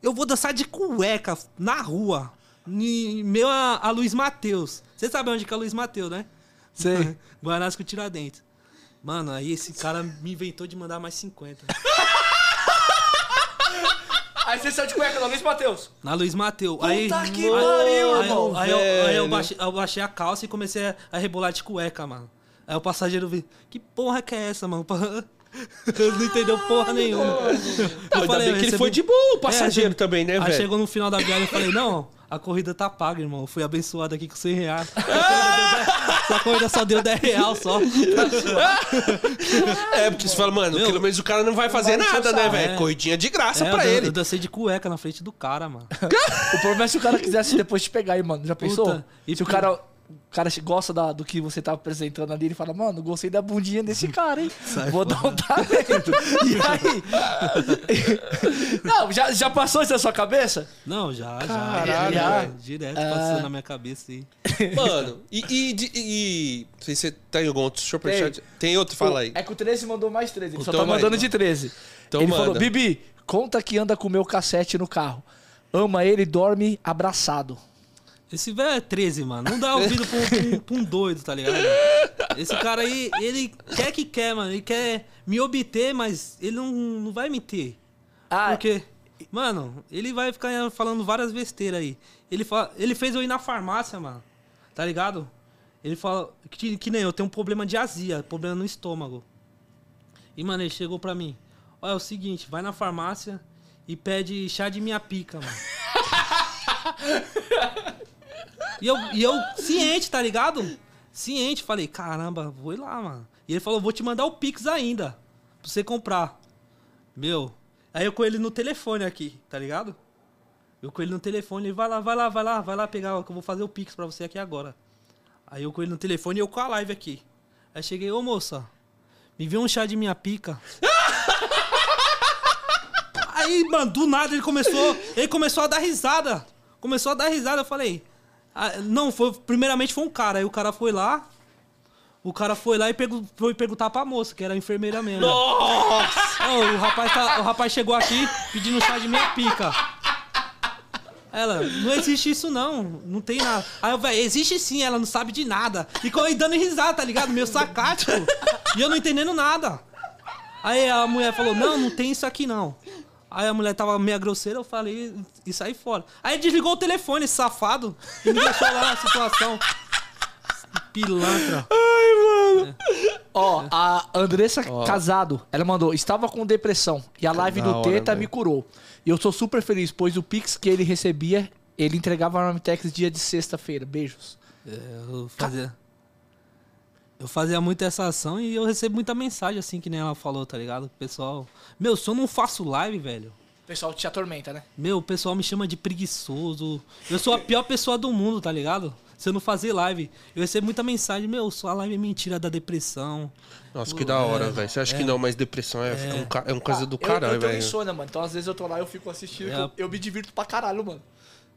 eu vou dançar de cueca na rua. Meu a, a Luiz Mateus. Você sabe onde que é o Luiz Mateus, né? Sei. Com Tiradentes. Mano, aí esse cara me inventou de mandar mais 50. Aí você saiu de cueca da Luiz Matheus. Na Luiz Mateus. Puta Aí, que aí- pariu, aí, irmão, Aí, eu, aí eu, baixei, eu baixei a calça e comecei a, a rebolar de cueca, mano. Aí o passageiro viu, que porra que é essa, mano? Ele não entendeu porra nenhuma. Não, Eu ainda falei, bem eu que ele foi de boa, o É, passageiro aí- também, né, Aí velho? chegou no final da viagem eu falei, não, a corrida tá paga, irmão. Eu fui abençoado aqui com 100 reais. Essa corrida só deu 10 reais só. É, porque você fala, mano, Meu, pelo menos o cara não vai fazer vai o nada, né, velho? É. Corridinha de graça É, pra eu, ele. eu dancei de cueca na frente do cara, mano. O problema é se o cara quisesse depois te pegar aí, mano. Já pensou? Puta, e se o pi- cara, o cara gosta da- do que você tá apresentando ali, ele fala, mano, gostei da bundinha desse cara, hein? Vou dar um talento. e aí? Não, já, já passou isso na sua cabeça? Não, já, já. Caralho, já. velho. Direto Ah. passou na minha cabeça aí. Mano, e, e, de- e- Não sei se você tem algum outro superchat. Tem. Tem outro? Fala aí. É que o 13 mandou mais 13. Ele só Então tá mandando de 13. Então ele manda. falou, Bibi, conta que anda com o meu cassete no carro. Ama ele e dorme abraçado. Esse velho é 13, mano. Não dá ouvido pra um, pra um- doido, tá ligado? Esse cara aí, ele quer que quer, mano. Ele quer me obter, mas ele não, não vai me ter. Ah, Porque, mano, ele vai ficar falando várias besteiras aí. Ele, fala, ele fez eu ir na farmácia, mano. Tá ligado? Ele fala que, que nem eu tenho um problema de azia, problema no estômago. E, mano, ele chegou pra mim. Olha, é o seguinte, vai na farmácia e pede chá de minha pica, mano. e, eu, e eu, ciente, tá ligado? Ciente, falei, caramba, vou ir lá, mano. E ele falou, vou te mandar o Pix ainda, pra você comprar. Meu, aí eu com ele no telefone aqui, tá ligado? Eu com ele no telefone, ele vai lá, vai lá, vai lá, vai lá pegar, que eu vou fazer o Pix pra você aqui agora. Aí eu com ele no telefone e eu com a live aqui. Aí cheguei, ô moça, me vê um chá de minha pica. Aí, mano, do nada ele começou, ele começou a dar risada. Começou a dar risada, eu falei. Ah, não, foi, primeiramente foi um cara. Aí o cara foi lá. O cara foi lá e pergu- foi perguntar pra moça, que era a enfermeira mesmo. Nossa! O, rapaz tá- o rapaz chegou aqui pedindo chá de minha pica. Ela, não existe isso não, não tem nada. Aí eu, velho, existe sim, ela não sabe de nada. E co- e dando risada, tá ligado? Meio sacático. E eu não entendendo nada. Aí a mulher falou, não, não tem isso aqui não. Aí a mulher tava meia grosseira, eu falei e saí fora. Aí desligou o telefone, safado, e me deixou lá na situação. Pilantra. Ó, a Andressa Casado, ela mandou, estava com depressão e a live da do hora, Teta velho. me curou. E eu sou super feliz, pois o Pix que ele recebia, ele entregava na Armitex dia de sexta-feira. Beijos. É, eu fazia. Eu fazia muito essa ação e eu recebo muita mensagem, assim, que nem ela falou, tá ligado? Pessoal. Meu, se eu não faço live, velho. O pessoal te atormenta, né? Meu, o pessoal me chama de preguiçoso. Eu sou a pior pessoa do mundo, tá ligado? Se eu não fazer live. Eu recebo muita mensagem, meu, sua live é mentira da depressão. Nossa, que da hora, velho. Você acha que não, mas depressão é, é. um, é uma coisa do eu, caralho, eu tenho velho. insônia, mano. Então às vezes eu tô lá, eu fico assistindo, É. eu, eu me divirto pra caralho, mano.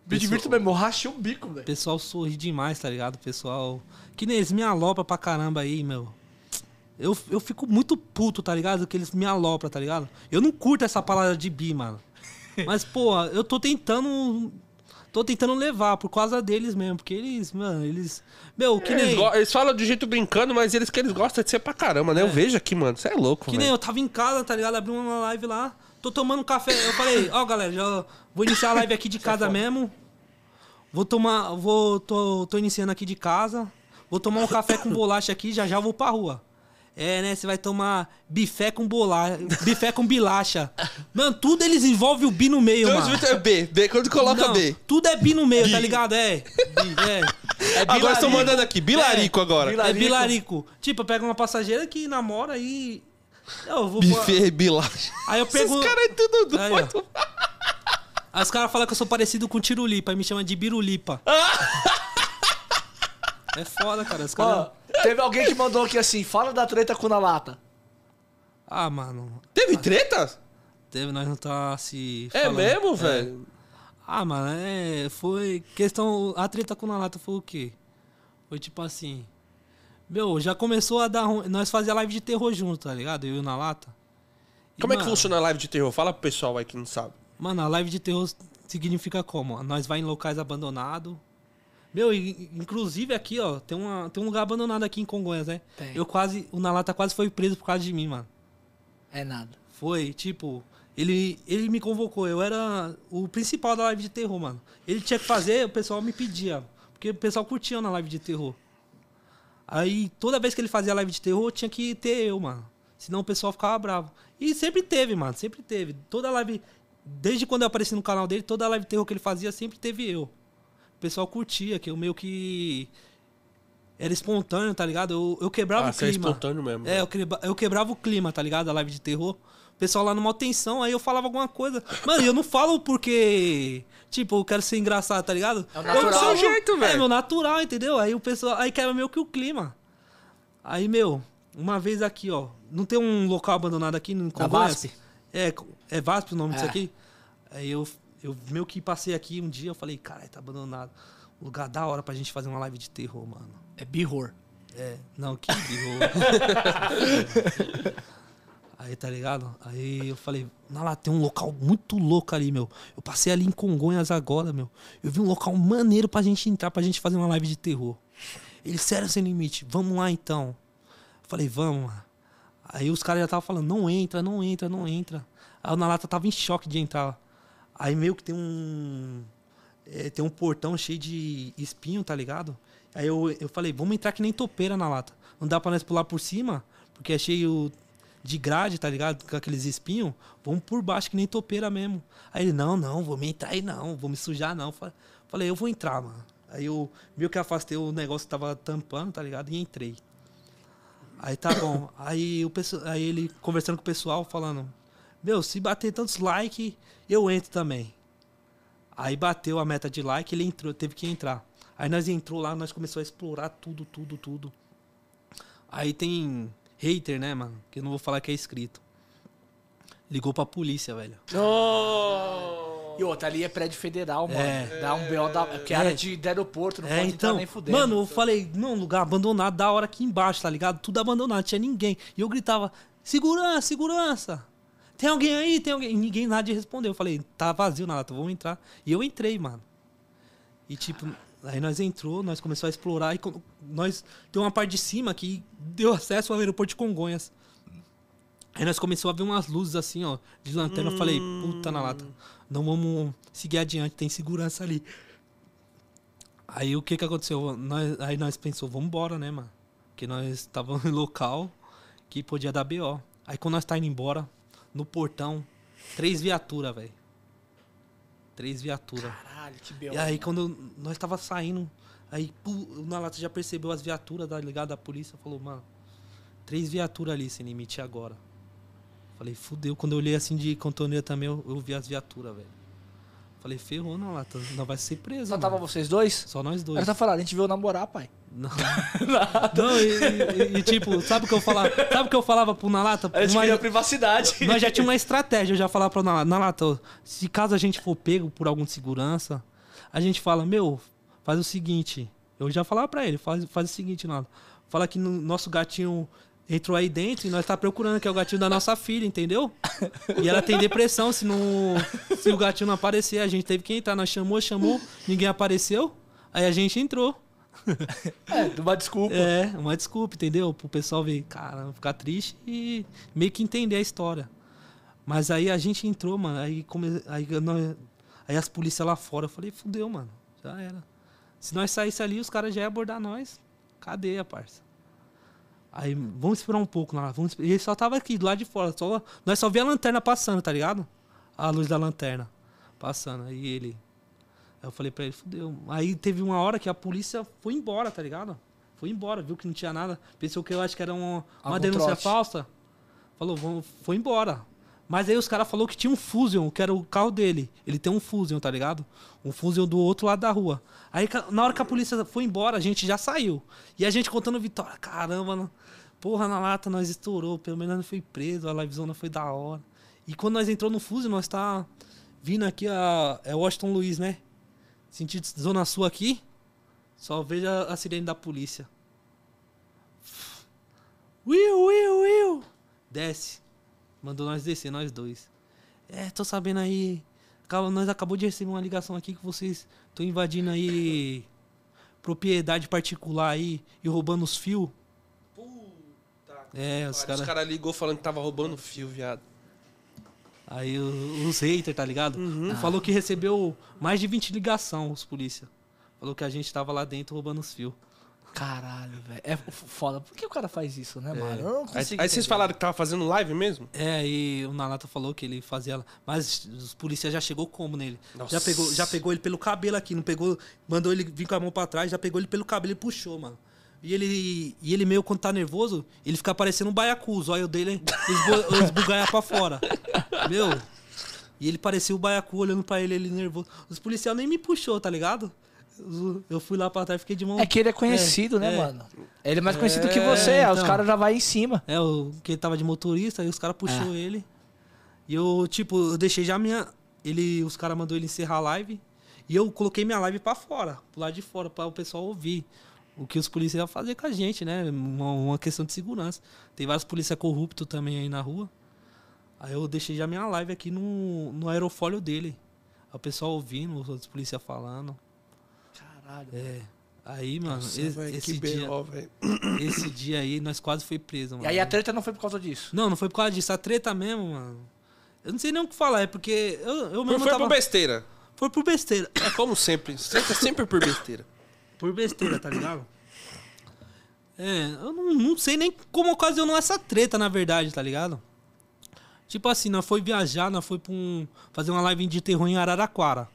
Me Pessoal- divirto mesmo, eu rachei o bico, O velho. pessoal sorri demais, tá ligado? O pessoal. Que nem eles me alopram pra caramba aí, meu. Eu, eu fico muito puto, tá ligado? Que eles me alopram, tá ligado? Eu não curto essa palavra de bi, mano. Mas, pô, eu tô tentando. Tô tentando levar por causa deles mesmo. Porque eles, mano, eles. Meu, que Eles, nem. go- eles falam de jeito brincando, mas eles que eles gostam de ser pra caramba, né? Eu vejo aqui, mano. Você é louco, Que nem velho. eu tava em casa, tá ligado? Abri uma live lá, tô tomando um café. Eu falei, ó, galera, já vou iniciar a live aqui de casa mesmo. Vou tomar. Vou. Tô, tô iniciando aqui de casa. Vou tomar um café com bolacha aqui, já já vou pra rua. É, né? Você vai tomar bifé com bolacha. Bifé com bilacha. Mano, tudo eles envolvem o bi no meio, Então, mano. é B. B, quando coloca Não, B. tudo é bi no meio, tá ligado? É. Bi, é. Agora estão mandando aqui, Bilarico agora. Bila- É Bilarico. bilarico. Tipo, eu pego uma passageira que namora e. Eu vou. Buffet, bilacha. Aí eu Esses pego. caras é tudo Aí, ó. doido. Aí os caras falam que eu sou parecido com Tirulipa, aí me chamam de Birulipa. é foda, cara. Os caras. Ó, teve alguém que mandou aqui assim, fala da treta com a lata. Ah, mano. Teve treta? Teve, nós não tá se. É falando. mesmo, É. velho? Ah, mano, é. Foi. Questão. A treta com a lata foi o quê? Foi tipo assim. Meu, já começou a dar ruim. Nós fazia live de terror junto, tá ligado? Eu e o na lata. E, Como é que mano, funciona a live de terror? Fala pro pessoal aí que não sabe. Mano, a live de terror significa como? Nós vai em locais abandonados. Meu, inclusive aqui, ó, tem, uma, tem um lugar abandonado aqui em Congonhas, né? Tem. Eu quase. O Nalata quase foi preso por causa de mim, mano. É nada. Foi, tipo, ele, ele me convocou. Eu era o principal da live de terror, mano. Ele tinha que fazer, o pessoal me pedia. Porque o pessoal curtia na live de terror. Aí, toda vez que ele fazia live de terror, tinha que ter eu, mano. Senão o pessoal ficava bravo. E sempre teve, mano. Sempre teve. Toda live. Desde quando eu apareci no canal dele, toda live de terror que ele fazia, sempre teve eu. O pessoal curtia, que eu meio que. Era espontâneo, tá ligado? Eu, eu quebrava Ah, o é clima. espontâneo mesmo. É, eu, quebra- eu quebrava o clima, tá ligado? A live de terror. O pessoal lá numa tensão, aí eu falava alguma coisa. Mano, eu não falo porque. Tipo, eu quero ser engraçado, tá ligado? É o Eu natural. sou- Seu jeito, É meu natural, entendeu? Aí o pessoal. Aí quebra meio que o clima. Aí, meu, uma vez aqui, ó. Não tem um local abandonado aqui no Congonhas? VASP? É, é VASP o nome disso É. aqui? Aí eu, eu meio que passei aqui um dia, eu falei, caralho, tá abandonado. Lugar da hora pra gente fazer uma live de terror, mano. É birror. É, não, que birro. Aí, tá ligado? Aí eu falei, não, lá tem um local muito louco ali, meu. Eu passei ali em Congonhas agora, meu. Eu vi um local maneiro pra gente entrar, pra gente fazer uma live de terror. Ele, sério, sem limite, vamos lá então. Eu falei, vamos lá. Aí os caras já estavam falando, não entra, não entra, não entra. Aí o Nalata tava em choque de entrar. Aí meio que tem um. é, tem um portão cheio de espinho, tá ligado? Aí eu, eu falei, vamos entrar que nem topeira na lata. Não dá pra nós pular por cima, porque é cheio de grade, tá ligado? Com aqueles espinhos. Vamos por baixo que nem topeira mesmo. Aí ele, não, não, vou me entrar aí não, vou me sujar não. Fa- Falei, eu vou entrar, mano. Aí eu meio que afastei o negócio que tava tampando, tá ligado? E entrei. Aí tá bom. Aí, o aí ele conversando com o pessoal, falando: Meu, se bater tantos likes, eu entro também. Aí bateu a meta de like, ele entrou, teve que entrar. Aí nós entrou lá, nós começou a explorar tudo, tudo, tudo. Aí tem hater, né, mano? Que eu não vou falar que é escrito. Ligou pra polícia, velho. E outra, ali é prédio federal, mano. É. Dá um BO da. Que é área de, de aeroporto, não É, pode entrar então, nem fudendo. mano, eu falei, não, lugar abandonado, da hora aqui embaixo, tá ligado? Tudo abandonado, tinha ninguém. E eu gritava, segurança, segurança. Tem alguém aí? Tem alguém? E ninguém nada de responder. Eu falei, tá vazio na lata, vamos entrar. E eu entrei, mano. E tipo, aí nós entrou, nós começou a explorar e nós tem uma parte de cima que deu acesso ao aeroporto de Congonhas. Aí nós começamos a ver umas luzes assim, ó, de lanterna. Eu falei, puta na lata, não vamos seguir adiante, tem segurança ali. Aí o que que aconteceu? Nós, aí nós pensou, vamos embora, né, mano? Porque nós estávamos em local que podia dar BO. Aí quando nós tá indo embora, no portão, três viaturas, velho. Três viaturas. Caralho, que B.O. E aí quando nós tava saindo, aí o Nalata já percebeu as viaturas da ligada da polícia, falou, mano, três viaturas ali sem limite agora. Falei, fudeu. Quando eu olhei assim de contorneira também, eu, eu vi as viaturas, velho. Falei, ferrou, Nalata, não vai ser preso. Só mano. tava vocês dois? Só nós dois. tá falando, a gente veio namorar, pai. Não. Não, e, e- e, tipo, sabe o que eu falava? Sabe o que eu falava pro Nalata? A gente Uma- queria privacidade. nós já tínhamos uma estratégia, eu já falava pro Nalata, Nalata, se caso a gente for pego por algum segurança, a gente fala, meu, faz o seguinte, eu já falava pra ele, faz, faz o seguinte, Nalata, fala que no, nosso gatinho entrou aí dentro e nós tá procurando, que é o gatinho da nossa filha, entendeu? E ela tem depressão, se, não, se o gatinho não aparecer, a gente teve que entrar, nós chamou, chamou, ninguém apareceu, aí a gente entrou. É, uma desculpa. É, uma desculpa, entendeu? Pro pessoal ver, cara, ficar triste e meio que entender a história. Mas aí a gente entrou, mano, aí, come... aí, nós... aí as polícias lá fora, eu falei, fudeu, mano, já era. Se nós saísse ali, os caras já iam abordar nós. Cadeia, parça. Aí, vamos esperar um pouco lá. Vamos... ele só tava aqui, do lado de fora. Só... Nós só via a lanterna passando, tá ligado? A luz da lanterna passando. Aí ele. Aí eu falei pra ele, fudeu. Aí teve uma hora que a polícia foi embora, tá ligado? Foi embora, viu que não tinha nada. Pensou que eu acho que era um- uma denúncia trote. falsa. Falou, vamos, foi embora. Mas aí os caras falaram que tinha um Fusion, que era o carro dele. Ele tem um Fusion, tá ligado? Um Fusion do outro lado da rua. Aí na hora que a polícia foi embora, a gente já saiu. E a gente contando vitória. Caramba, porra, na lata nós estourou. Pelo menos não foi preso, a livezona foi da hora. E quando nós entrou no Fusion, nós tá vindo aqui a. É Washington Luiz, né? Sentido Zona Sul aqui. Só veja a sirene da polícia. Will, Will, Will. Desce. Mandou nós descer, nós dois. É, tô sabendo aí. acaba- Nós acabou de receber uma ligação aqui que vocês estão invadindo aí propriedade particular aí e roubando os fios. É, os Os caras. caras ligou falando que tava roubando fio, viado. Aí os haters, tá ligado? Uhum. Falou que recebeu mais de 20 ligação, os polícia. Falou que a gente tava lá dentro roubando os fios. Caralho, velho. É foda. Por que o cara faz isso, né, mano? Eu não Aí, consigo aí vocês falaram que tava fazendo live mesmo? É, e o Nalata falou que ele fazia. Mas os policiais já chegou como nele? Nossa. Já pegou, já pegou ele pelo cabelo aqui, não pegou. Mandou ele vir com a mão pra trás, já pegou ele pelo cabelo e puxou, mano. E ele, e ele meio quando tá nervoso, ele fica parecendo um baiacu, os olhos dele esbu- esbugalha pra fora. Meu. E ele parecia o baiacu olhando pra ele, ele nervoso. Os policiais nem me puxou, tá ligado? Eu- fui lá pra trás, fiquei de mão. É que ele é conhecido, É, né, é. mano? Ele é mais conhecido que É, você. aí Os então. caras já vai em cima. É, o que ele tava de motorista, aí os caras puxou ele. E eu, tipo, eu deixei já minha. Ele, os caras mandou ele encerrar a live. E eu coloquei minha live pra fora, pro lado de fora, pra o pessoal ouvir. O que os policiais iam fazer com a gente, né? Uma, uma questão de segurança. Tem vários policiais corruptos também aí na rua. Aí eu deixei já minha live aqui no, no aerofólio dele. O pessoal ouvindo, os outros policiais falando. Caralho. É. Aí, mano, Nossa, esse, velho, esse que dia, esse dia aí, nós quase foi preso, mano. E aí a treta não foi por causa disso. Não, não foi por causa disso. A treta mesmo, mano. Eu não sei nem o que falar, é porque eu, eu Foi, mesmo foi tava... por besteira. Foi por besteira. É como sempre. Sempre, sempre por besteira. Por besteira, tá ligado? É, eu não, não sei nem como ocasionou essa treta, na verdade, tá ligado? Tipo assim, nós foi viajar, nós foi pra um, fazer uma live de terror em Araraquara.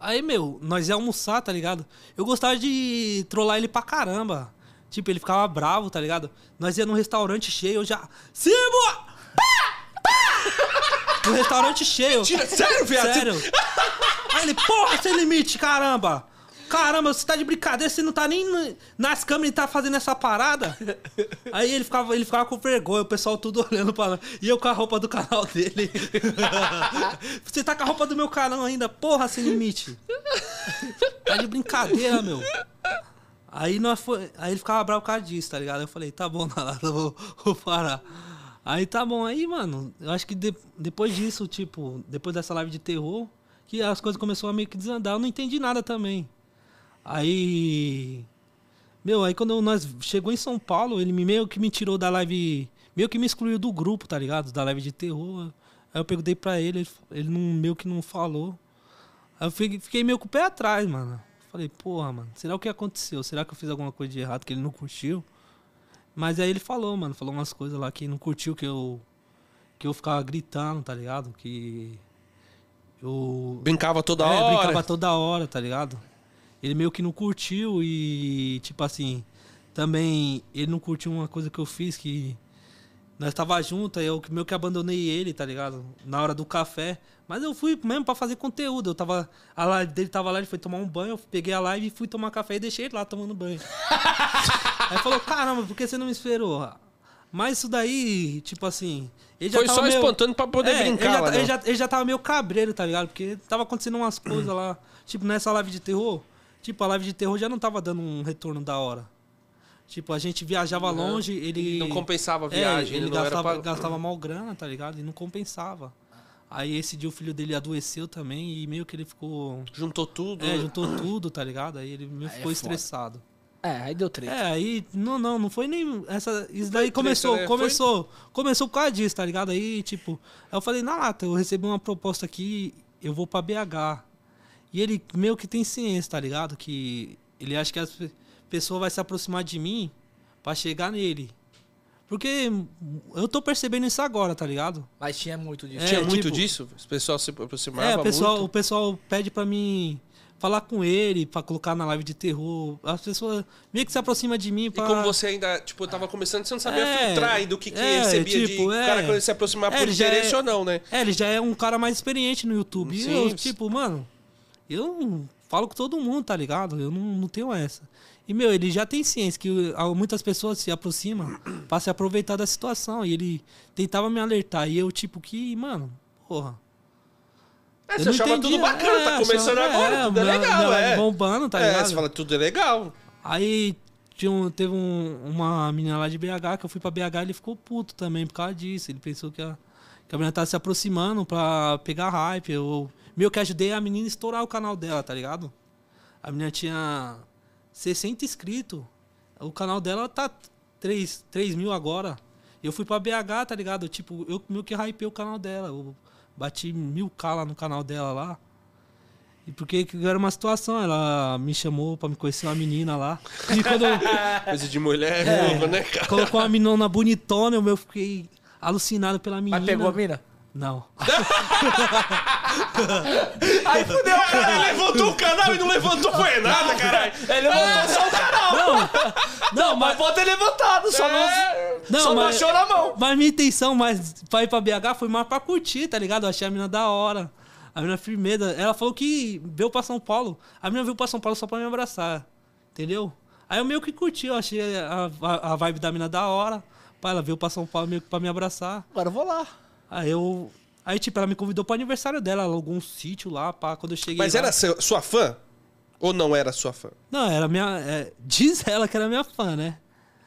Aí, meu, nós ia almoçar, tá ligado? Eu gostava de trollar ele pra caramba. Tipo, ele ficava bravo, tá ligado? Nós ia num restaurante cheio, eu já... Simba! Pá! Pá! No restaurante cheio. Tira, sério, viado? Sério. Aí ele, porra, sem limite, caramba. Caramba, você tá de brincadeira, você não tá nem nas câmeras e tá fazendo essa parada? Aí ele ficava, ele ficava com vergonha, o pessoal tudo olhando pra lá. E eu com a roupa do canal dele. você tá com a roupa do meu canal ainda, porra, sem limite. Tá de brincadeira, meu. Aí, nós foi, aí ele ficava bravo por causa disso, tá ligado? Eu falei, tá bom, Nalata, eu vou, vou parar. Aí tá bom, aí, mano, eu acho que de- depois disso, tipo, depois dessa live de terror, que as coisas começaram a meio que desandar, eu não entendi nada também. Aí. Meu, aí quando nós chegou em São Paulo, ele me meio que me tirou da live meio que me excluiu do grupo, tá ligado? Da live de terror. Aí eu perguntei pra ele, ele, ele não, meio que não falou. Aí eu fiquei, fiquei meio com o pé atrás, mano. Falei, porra, mano, será o que aconteceu? Será que eu fiz alguma coisa de errado que ele não curtiu? Mas aí ele falou, mano, falou umas coisas lá que não curtiu que eu que eu ficava gritando, tá ligado? Que eu Brincava toda é, hora. brincava toda hora, tá ligado? Ele meio que não curtiu e, tipo assim, também ele não curtiu uma coisa que eu fiz que nós tava junto, aí eu meio que abandonei ele, tá ligado? Na hora do café. Mas eu fui mesmo pra fazer conteúdo. Eu tava. A live dele tava lá, ele foi tomar um banho, eu peguei a live e fui tomar café e deixei ele lá tomando banho. aí falou, caramba, por que você não me esperou? Mas isso daí, tipo assim. Ele já Foi só meio- espontâneo pra poder É, brincar Ele já, lá, ele, né? já, ele já tava meio cabreiro, tá ligado? Porque tava acontecendo umas coisas lá. Tipo, nessa live de terror. Tipo, a live de terror já não tava dando um retorno da hora. Tipo, a gente viajava longe, ele. Não compensava a É, viagem. ele não era gastava, pra- gastava mal grana, tá ligado? E não compensava. Aí esse dia o filho dele adoeceu também e meio que ele ficou. Juntou tudo. É, juntou tudo, tá ligado? Aí ele meio Aí é ficou foda. estressado. É, aí deu treta. É, aí. Não, não, não foi nem. Essa, isso foi daí treta, começou, né? começou. Começou por causa disso, tá ligado? Aí, tipo. Aí eu falei, na lata, eu recebi uma proposta aqui, eu vou pra BH. E ele meio que tem ciência, tá ligado? Que ele acha que as pe- pessoas vão se aproximar de mim pra chegar nele. Porque eu tô percebendo isso agora, tá ligado? Mas tinha muito disso. É, Tinha muito tipo- disso? Os pessoal se aproximavam É, o pessoal, o muito? pessoal pede pra mim falar com ele, pra colocar na live de terror. As pessoas meio que se aproximam de mim E pra... como você ainda, tipo, tava começando, você não sabia É, filtrar ainda o que, que é, recebia de tipo, o é. cara quando ele se aproximar É, por interesse é- ou não, né? É, ele já é um cara mais experiente no YouTube. E Sim. eu, tipo, mano, eu falo com todo mundo, tá ligado? Eu não, não tenho essa. E, meu, ele já tem ciência que muitas pessoas se aproximam pra se aproveitar da situação. E ele tentava me alertar. E eu, tipo, que, mano, porra. É, você achava entendi, tudo bacana, é, tá começando achava- agora, é, tudo é legal, é. bombando, tá é, ligado? você fala, tudo é legal. Aí tinha um- teve um- uma menina lá de BH que eu fui pra BH e ele ficou puto também por causa disso. Ele pensou que a, que a menina tava se aproximando pra pegar hype. Eu meio que ajudei a menina a estourar o canal dela, tá ligado? A menina tinha 60 inscritos. O canal dela tá 3, 3 mil agora. Eu fui pra BH, tá ligado? Tipo, eu meio que hypei o canal dela. Eu bati mil K lá no canal dela lá. E porque que era uma situação, ela me chamou pra me conhecer uma menina lá. E quando Coisa de mulher, É. novo, né, cara? colocou uma menina bonitona, eu meu, fiquei alucinado pela menina. Mas pegou a mina? Não. Aí fudeu, O cara levantou o canal e não levantou foi nada, caralho. Ele levantou só o canal. Não, Mas pode ter levantado, só não, Não, só mas- baixou na mão. Mas minha intenção mais pra ir pra BH foi mais pra curtir, tá ligado? Eu achei a menina da hora. A menina firmeza. Ela falou que veio pra São Paulo. A menina veio pra São Paulo só pra me abraçar. Entendeu? Aí eu meio que curti, eu achei a, a, a vibe da mina da hora. Pá, ela veio pra São Paulo meio que pra me abraçar. Agora eu vou lá. Aí eu. Aí, tipo, ela me convidou pro aniversário dela, ela alugou um sítio lá, pá, quando eu cheguei. Mas lá- era seu- sua fã? Ou não era sua fã? Não, era minha. é, diz ela que era minha fã, né?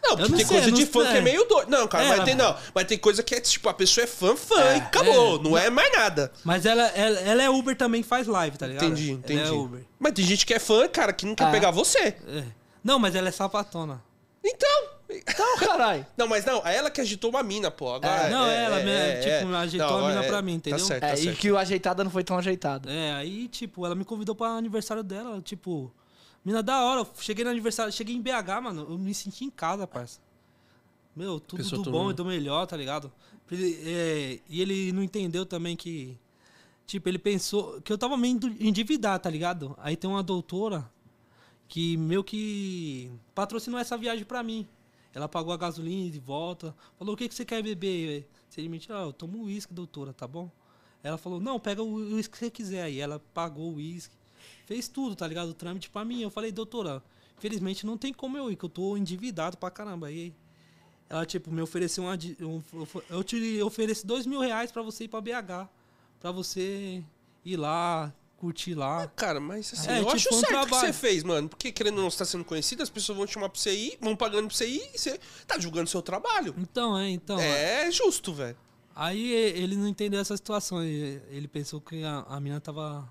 Não, porque não tem sei, coisa de fã sei. que é meio doido. Não, cara, É, mas ela- tem não. Mas tem coisa que é tipo, a pessoa é fã, fã e acabou. não é mais nada. Mas ela, ela, ela é Uber também faz live, tá ligado? Entendi, Ela entendi. é Uber. Mas tem gente que é fã, cara, que não quer Ah. pegar você. É. Não, mas ela é sapatona. Então. Então, caralho. Não, mas não, ela que agitou uma mina, pô. Agora, É, não, ela me- tipo, ajeitou a mina é, pra mim, entendeu? Tá certo, É, tá e certo. que o ajeitada não foi tão ajeitado. É, aí, tipo, ela me convidou pra aniversário dela, tipo, mina da hora. Eu Cheguei no aniversário, cheguei em BH, mano, eu me senti em casa, parça. Meu, tudo Pessoa do todo bom mundo. e do melhor, tá ligado? Ele- é, e ele não entendeu também que. Tipo, ele pensou que eu tava meio endu- endividado, tá ligado? Aí tem uma doutora que meio que patrocinou essa viagem pra mim. Ela pagou a gasolina de volta. Falou, o que, que você quer beber? Ele mentiu, ah, eu tomo uísque, doutora, tá bom? Ela falou, não, pega o uísque que você quiser. Aí ela pagou o uísque. Fez tudo, tá ligado? O trâmite pra mim. Eu falei, doutora, felizmente não tem como eu ir, que eu tô endividado pra caramba. Aí ela, tipo, me ofereceu uma. um- eu te ofereci dois mil reais pra você ir pra BH. Pra você ir lá, curtir lá. Cara, mas assim, É, eu tipo, acho um certo o que você fez, mano. Porque querendo ou não estar sendo conhecido, as pessoas vão te chamar pra você ir, vão pagando pra você ir e você tá divulgando seu trabalho. Então, é, então. É justo, velho. Aí e- ele não entendeu essa situação. Ele, ele pensou que a, a mina tava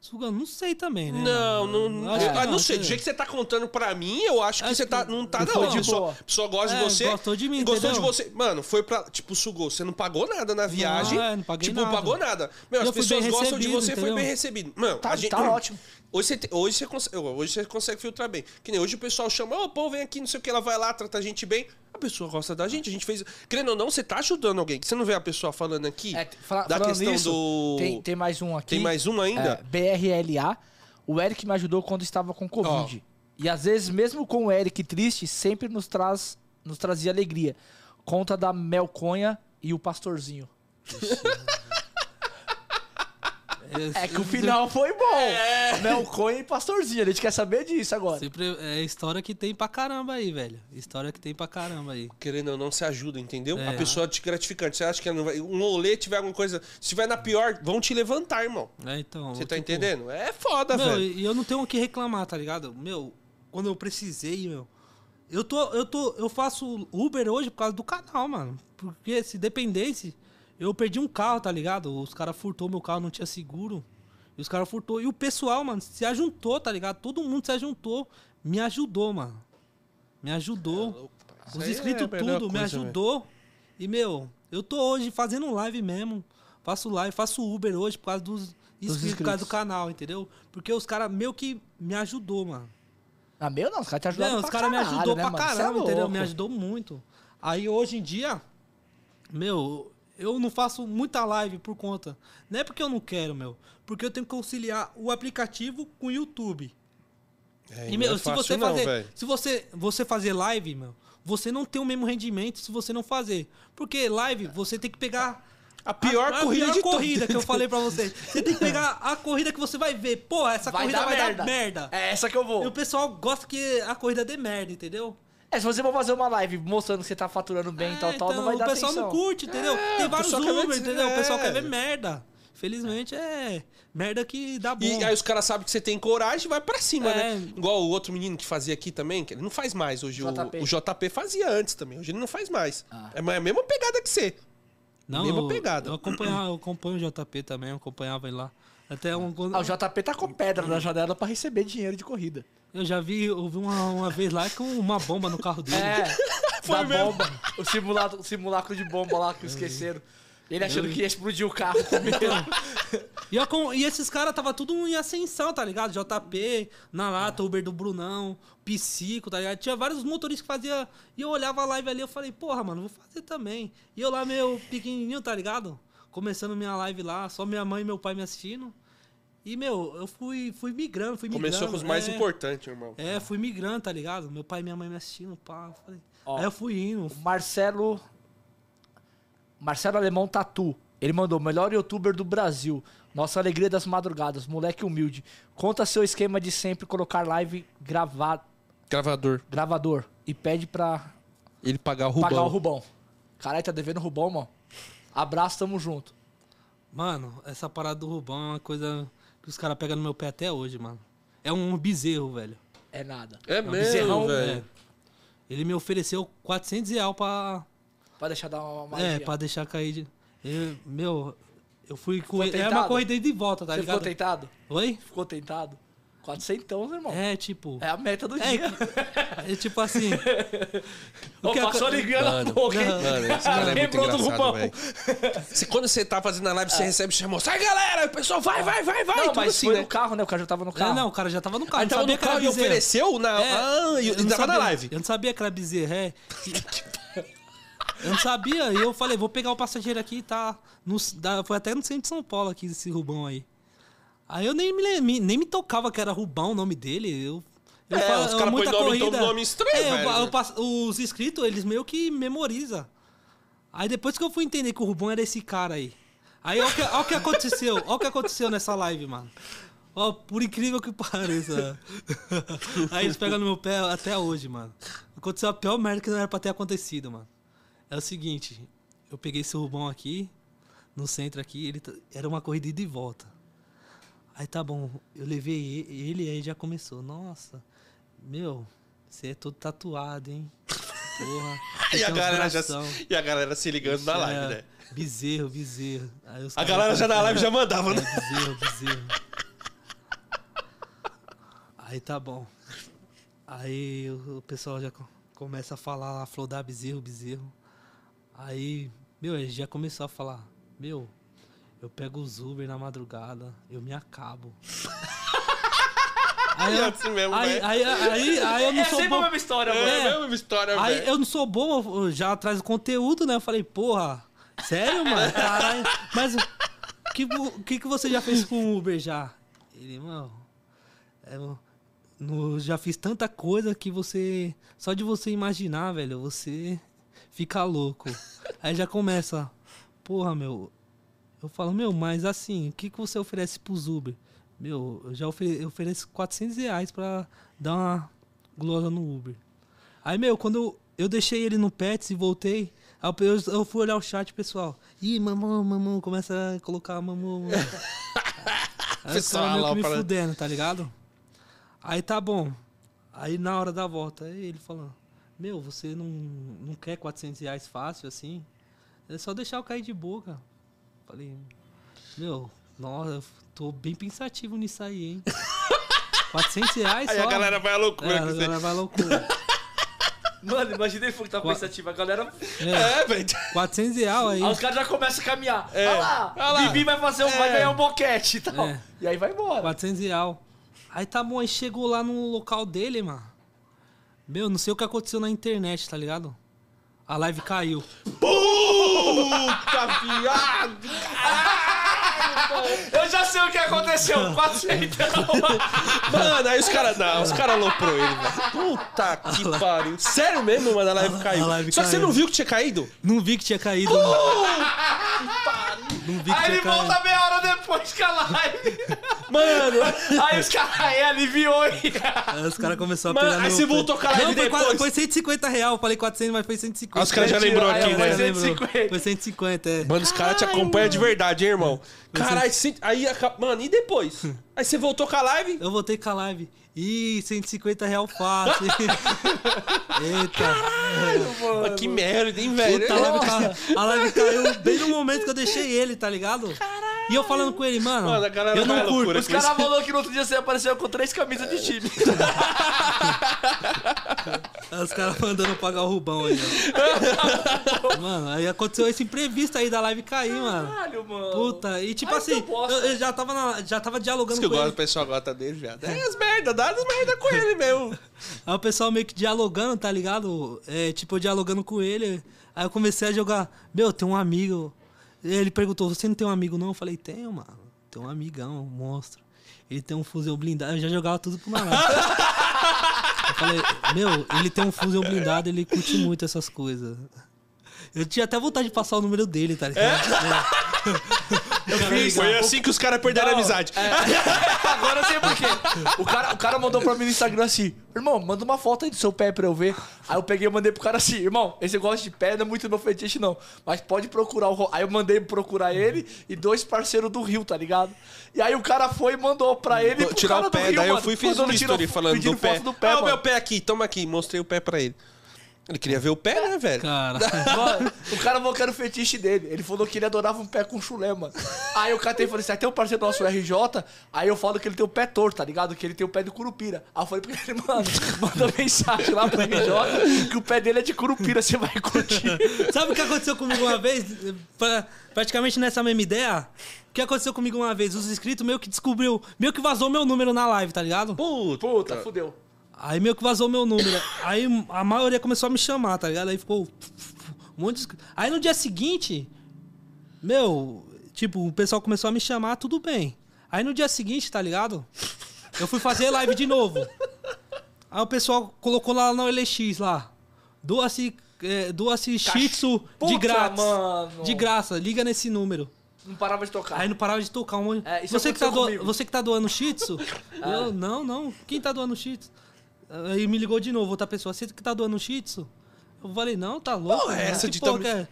Sugando, não sei também, né? Não, não, Eu acho que ah, não sei. Do entendeu? jeito que você tá contando pra mim, eu acho que Acho você tá, que não tá, foi não. de A pessoa, boa. a pessoa gosta É, de você. gostou de mim, Gostou de entendeu? você. Mano, foi pra. Tipo, sugou. Você não pagou nada na viagem. é, não paguei tipo, nada. pagou nada. Meu, Eu as pessoas gostam de você foi entendeu? bem recebido. Mano, Tá- a gente. tá ótimo. Hoje você, te- hoje, você consegue, hoje você consegue filtrar bem. Que nem hoje o pessoal chama, ô, pô, vem aqui, não sei o que, ela vai lá, trata a gente bem. A pessoa gosta da gente, a gente fez. Querendo ou não, você tá ajudando alguém. Você não vê a pessoa falando aqui É, fala- da questão nisso, do. Tem, tem mais um aqui. Tem mais um ainda? É, BRLA. O Eric me ajudou quando estava com Covid. E às vezes, mesmo com o Eric triste, sempre nos, traz, nos trazia alegria. Conta da Melconha e o Pastorzinho. É que o final foi bom. É. Melconha e Pastorzinho. A gente quer saber disso agora. Sempre é história que tem pra caramba aí, velho. História que tem pra caramba aí. Querendo ou não, se ajuda, entendeu? É. A pessoa te gratificante. Você acha que ela não vai. Um rolê tiver alguma coisa. Se estiver na pior, vão te levantar, irmão. É, então. Você tá tipo, entendendo? É foda, Meu, velho. e eu não tenho o que reclamar, tá ligado? Meu, quando eu precisei, meu. Eu tô, eu tô, eu faço Uber hoje por causa do canal, mano. Porque se dependesse, eu perdi um carro, tá ligado? Os caras furtou meu carro, não tinha seguro. E os caras furtou. E o pessoal, mano, se ajuntou, tá ligado? Todo mundo se ajuntou, me ajudou, mano. Me ajudou. Isso Os aí inscritos é tudo me ajudou. E, meu, eu tô hoje fazendo live mesmo. Faço live, faço Uber hoje por causa dos inscritos, por causa do canal, entendeu? Porque os caras meio que me ajudou, mano. Ah, meu não, os caras te ajudaram Não, pra os caras me ajudou né, pra mano? É caramba, entendeu? louco. Me ajudou muito. Aí hoje em dia, meu, eu não faço muita live por conta. Não é porque eu não quero, meu. Porque eu tenho que conciliar o aplicativo com o YouTube. É, E, não meu, é se fácil você não, fazer. velho. se você, você fazer live, meu, você não tem o mesmo rendimento se você não fazer. Porque live, você tem que pegar. A pior a, corrida pior de corrida que eu falei pra você. Você tem que pegar a corrida que você vai ver. Pô, essa corrida vai dar merda. É essa que eu vou. E o pessoal gosta que a corrida dê merda, entendeu? É, se você for fazer uma live mostrando que você tá faturando bem e tal, É, tal, não vai o dar pessoal atenção. não curte, entendeu? É, Tem o vários pessoal Uber, entendeu? O pessoal é. quer ver merda. Felizmente é merda que dá bom. E aí os caras sabem que você tem coragem e vai pra cima, É. né? Igual o outro menino que fazia aqui também, que ele não faz mais hoje. o- JP. O, JP fazia antes também, hoje ele não faz mais. Ah. É a mesma pegada que você. Não, mesma eu, pegada. Eu, acompanhava, eu acompanho o JP também, eu acompanhava ele lá. Até um, Ah, o JP tá com pedra na janela pra receber dinheiro de corrida. eu já vi, eu vi uma, uma vez lá com uma bomba no carro dele. É, Foi da mesmo. bomba. O simulacro, o simulacro de bomba lá que esqueceram. Ele achando que ia explodir o carro com medo. E, eu com- e esses caras tava tudo em ascensão, tá ligado? JP, na lata, Uber do Brunão, Psico, tá ligado? Tinha vários motoristas que fazia E eu olhava a live ali, eu falei, porra, mano, vou fazer também. E eu lá, meio pequenininho, tá ligado? Começando minha live lá, só minha mãe e meu pai me assistindo. E, meu, eu fui, fui migrando, fui migrando. Começou com os mais é. importantes, irmão. É, fui migrando, tá ligado? Meu pai e minha mãe me assistindo, pá. Falei. Ó. Aí eu fui indo. Marcelo. Marcelo Alemão Tatu. Ele mandou, melhor youtuber do Brasil. Nossa alegria das madrugadas, moleque humilde. Conta seu esquema de sempre colocar live gravar, Gravador. gravador e pede pra Ele pagar o Rubão. pagar o Rubão. Caralho, tá devendo o Rubão, mano. Abraço, tamo junto. Mano, essa parada do Rubão é uma coisa que os caras pegam no meu pé até hoje, mano. É um bezerro, velho. É nada. É um mesmo, bezerrão, velho. É. Ele me ofereceu 400 reais pra, Pra deixar dar uma é, magia. pra deixar cair de... Eu- meu, eu fui com ele. É uma corrida de volta, tá Você ligado? ficou tentado? Oi? Ficou tentado? 400, irmão. É, tipo... É a meta do É, dia. é tipo assim... Ô, que passou aco- ligando a Mano, boca, hein? Mano, esse cara é muito engraçado, velho. Se quando você tá fazendo a live, você recebe chamou, sai galera, o pessoal vai, vai, vai, vai, Não, mas assim, foi né? no carro, né? O cara já tava no carro. É, não, o cara já tava no carro. Aí tava no carro e ofereceu na... É, ah, e eu ele não tava na live. Eu não sabia que era bezerro, é. Eu não sabia, e eu falei, vou pegar o passageiro aqui, tá? No, da- foi até no centro de São Paulo aqui, esse Rubão aí. Aí eu nem me, nem me tocava que era Rubão o nome dele. Eu, eu É, falo- os caras muita põem nome- corrida- todo nome estranho, É, eu- eu passo- os inscritos, eles meio que memorizam. Aí depois que eu fui entender que o Rubão era esse cara aí. Aí olha o que, olha que aconteceu, olha o que aconteceu nessa live, mano. Ó, por incrível que pareça. Aí eles pegam no meu pé até hoje, mano. Aconteceu a pior merda que não era pra ter acontecido, mano. É o seguinte, eu peguei esse Rubão aqui, no centro aqui, ele era uma corrida de volta. Aí tá bom, eu levei e- ele aí já começou. Nossa, meu, você é todo tatuado, hein? Porra. E a, galera já, e a galera se ligando na live, É, né? Bezerro, bezerro. A galera já na live já mandava, É, né? bezerro, bezerro. Aí tá bom. Aí o, pessoal já co- começa a falar a flor da bezerro, bezerro. Aí, meu, ele já começou a falar, meu, eu pego os Uber na madrugada, eu me acabo. aí, É eu, assim mesmo, aí, velho. aí, aí, aí eu não É sou sempre bom. a mesma história, mano. É, É. a mesma história, Aí velho. eu não sou bom, já atrás do conteúdo, né? Eu falei, porra, sério, mano? Caralho. Mas o que, que, que você já fez com o Uber já? Ele, mano, eu no- já fiz tanta coisa que você. Só de você imaginar, velho, você fica louco. Aí já começa, porra, meu. Eu falo, meu, mas assim, o que, que você oferece pros Uber? Meu, eu já ofere- eu ofereço 400 reais pra dar uma glosa no Uber. Aí, meu, quando eu, eu deixei ele no Pets e voltei, eu, eu- fui olhar o chat, pessoal. Ih, mamão, mamão, começa a colocar mamão. mamão. Aí os Pessoal lá me falando. fudendo, tá ligado? Aí tá bom. Aí na hora da volta, ele falando, meu, você não, não quer 400 reais fácil assim? É só deixar eu cair de boca. Falei, meu, nossa, eu tô bem pensativo nisso aí, hein? 400 reais Aí só? a galera vai à loucura. É, a você. galera vai à loucura. Mano, imagina ele que tá Qua- pensativo. A galera. É, É, velho. 400 reais aí. Aí os caras já começam a caminhar. É. Olha lá, Olha lá. Bibi vai, fazer um, vai É. ganhar um boquete e tal. É. E aí vai embora. 400 reais. Aí tá bom, aí chegou lá no local dele, mano. Meu, não sei o que aconteceu na internet, tá ligado? A live caiu. Puta viado! Eu já sei o que aconteceu. 400. Mano, aí os caras. Não, os caras aloprou ele, velho. Puta que pariu. Sério mesmo, mano, a live caiu. live Só que você caiu. não viu que tinha caído? Não vi que tinha caído. mano. Não vi que Aí ele caído. volta meia hora depois com a live. Mano, Aí os caras aí aliviou e. Aí os caras começaram a Mano, pegar aí no você voltou com a live Não, foi, depois. quase- foi 150 real. Eu falei 400, mas foi 150. Ah, os caras já lembrou Aí aqui, né? lembrou. 150. Foi 150, é. Mano, os caras te acompanham de verdade, hein, irmão? Caralho, cent- aí, aca- mano, e depois? Aí você voltou com a live? Eu voltei com a live. Ih, 150 real fácil. Eita. Mano, que merda, hein, velho? Puta, a live, ca- a live caiu bem no momento que eu deixei ele, tá ligado? E eu falando com ele, mano, Mano, a galera eu não curto. loucura. Os caras falaram que no outro dia você apareceu com três camisas de time. Os caras mandando pagar o Rubão aí, ó. Mano, aí aconteceu esse imprevisto aí da live cair, mano. Caralho, mano. Puta, e tipo Ai, assim, eu, eu já tava, na- já tava dialogando Ele. o pessoal gosta dele já. É as merda, dá as merda com ele mesmo. Aí o pessoal meio que dialogando, tá ligado? É, tipo, eu dialogando com ele. Aí eu comecei a jogar. Meu, tem um amigo. Ele perguntou: Você não tem um amigo não? Eu falei: Tenho, mano. Tem um amigão, um monstro. Ele tem um fuzil blindado. Eu já jogava tudo pro Naná. eu falei: Meu, ele tem um fuzil blindado, ele curte muito essas coisas. Eu tinha até vontade de passar o número dele, tá ligado? É. Eu fiz. Foi assim que os caras perderam a Não, amizade. Agora eu sei por quê. O cara, o cara mandou pra mim no Instagram assim: Irmão, manda uma foto aí do seu pé pra eu ver. Aí eu peguei e mandei pro cara assim: Irmão, esse negócio de pé não é muito meu fetiche, não. Mas pode procurar o. Ro-" Aí eu mandei procurar ele e dois parceiros do Rio, tá ligado? E aí o cara foi e mandou pra ele. tirar o do pé, Rio, daí eu mano. fui e fiz um story falando do pé. foto do pé ah, o meu pé aqui, toma aqui. Mostrei o pé pra ele. Ele queria ver o pé, né, velho? Cara. O cara falou que era o fetiche dele. Ele falou que ele adorava um pé com chulé, mano. Aí eu catei e falei assim: ah, tem um parceiro nosso, o RJ. Aí eu falo que ele tem o pé torto, tá ligado? Que ele tem o pé de curupira. Aí eu falei pra ele, mano, manda mensagem lá pro RJ que o pé dele é de curupira, você vai curtir. Sabe o que aconteceu comigo uma vez? Pra- praticamente nessa mesma ideia. O que aconteceu comigo uma vez? Os inscritos meio que descobriu, meio que vazou meu número na live, tá ligado? Puta. Puta, fudeu. Aí meio que vazou meu número. Aí a maioria começou a me chamar, tá ligado? Aí ficou um monte de... Aí no dia seguinte, meu, tipo, o pessoal começou a me chamar, tudo bem. Aí no dia seguinte, tá ligado? Eu fui fazer live de novo. Aí o pessoal colocou lá no LX lá. Doa-se é, doa-se Shih Tzu de grátis. mano. De graça, liga nesse número. Não parava de tocar. Aí não parava de tocar um monte. É, você, que tá comigo. você que tá doando Shih Tzu? Ah. Eu, não, não. Quem tá doando Shih Tzu? Aí me ligou de novo, outra pessoa. Você que tá doando Shih Tzu? Eu falei, não, tá louco. Porra, essa que de porra é?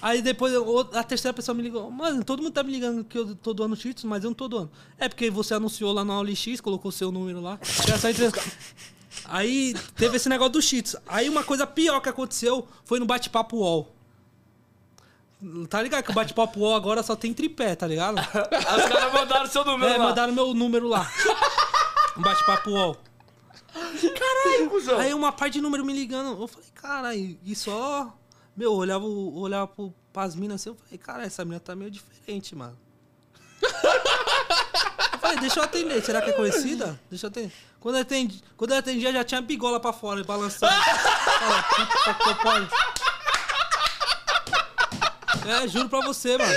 Aí depois a terceira pessoa me ligou. Mano, todo mundo tá me ligando que eu tô doando Shih Tzu, mas eu não tô doando. É porque você anunciou lá no OLX, colocou seu número lá. Aí teve esse negócio do Shih Tzu. Aí uma coisa pior que aconteceu foi no bate-papo UOL. Tá ligado que o bate-papo UOL agora só tem tripé, tá ligado? Os caras mandaram seu número É, lá. mandaram meu número lá. Um bate-papo UOL. Caralho, cuzão. Aí uma parte de número me ligando. Eu falei, caralho, e só. Meu, eu olhava, eu olhava pro, pras minas assim, eu falei, cara, essa mina tá meio diferente, mano. eu falei, deixa eu atender, será que é conhecida? Deixa eu atender. Quando eu atendi, quando eu atendia, já tinha bigola pra fora, balançando. É, juro pra você, mano.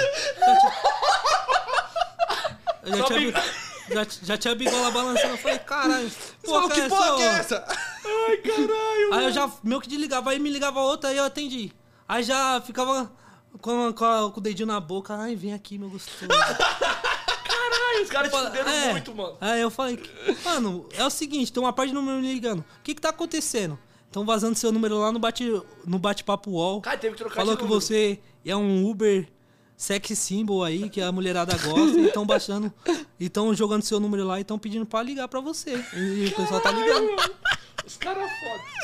Eu já tinha, já, já tinha bigola balançando. Eu falei, caralho. Que porra que é essa? Ai, caralho. Aí eu já meio que desligava, aí me ligava outra, aí eu atendi. Aí já ficava com, com a- com o dedinho na boca, ai, vem aqui, meu gostoso. Caralho, os caras te fuderam É. muito, mano. Aí eu falei, mano, é o seguinte, tem uma parte de número me ligando. O que que tá acontecendo? Estão vazando seu número lá no bate no bate-papo UOL. Cara, teve que trocar Falou que número. você é um Uber sex symbol aí, que a mulherada gosta, e estão baixando, e estão jogando seu número lá e estão pedindo pra ligar pra você. E o pessoal tá ligando. Os caras é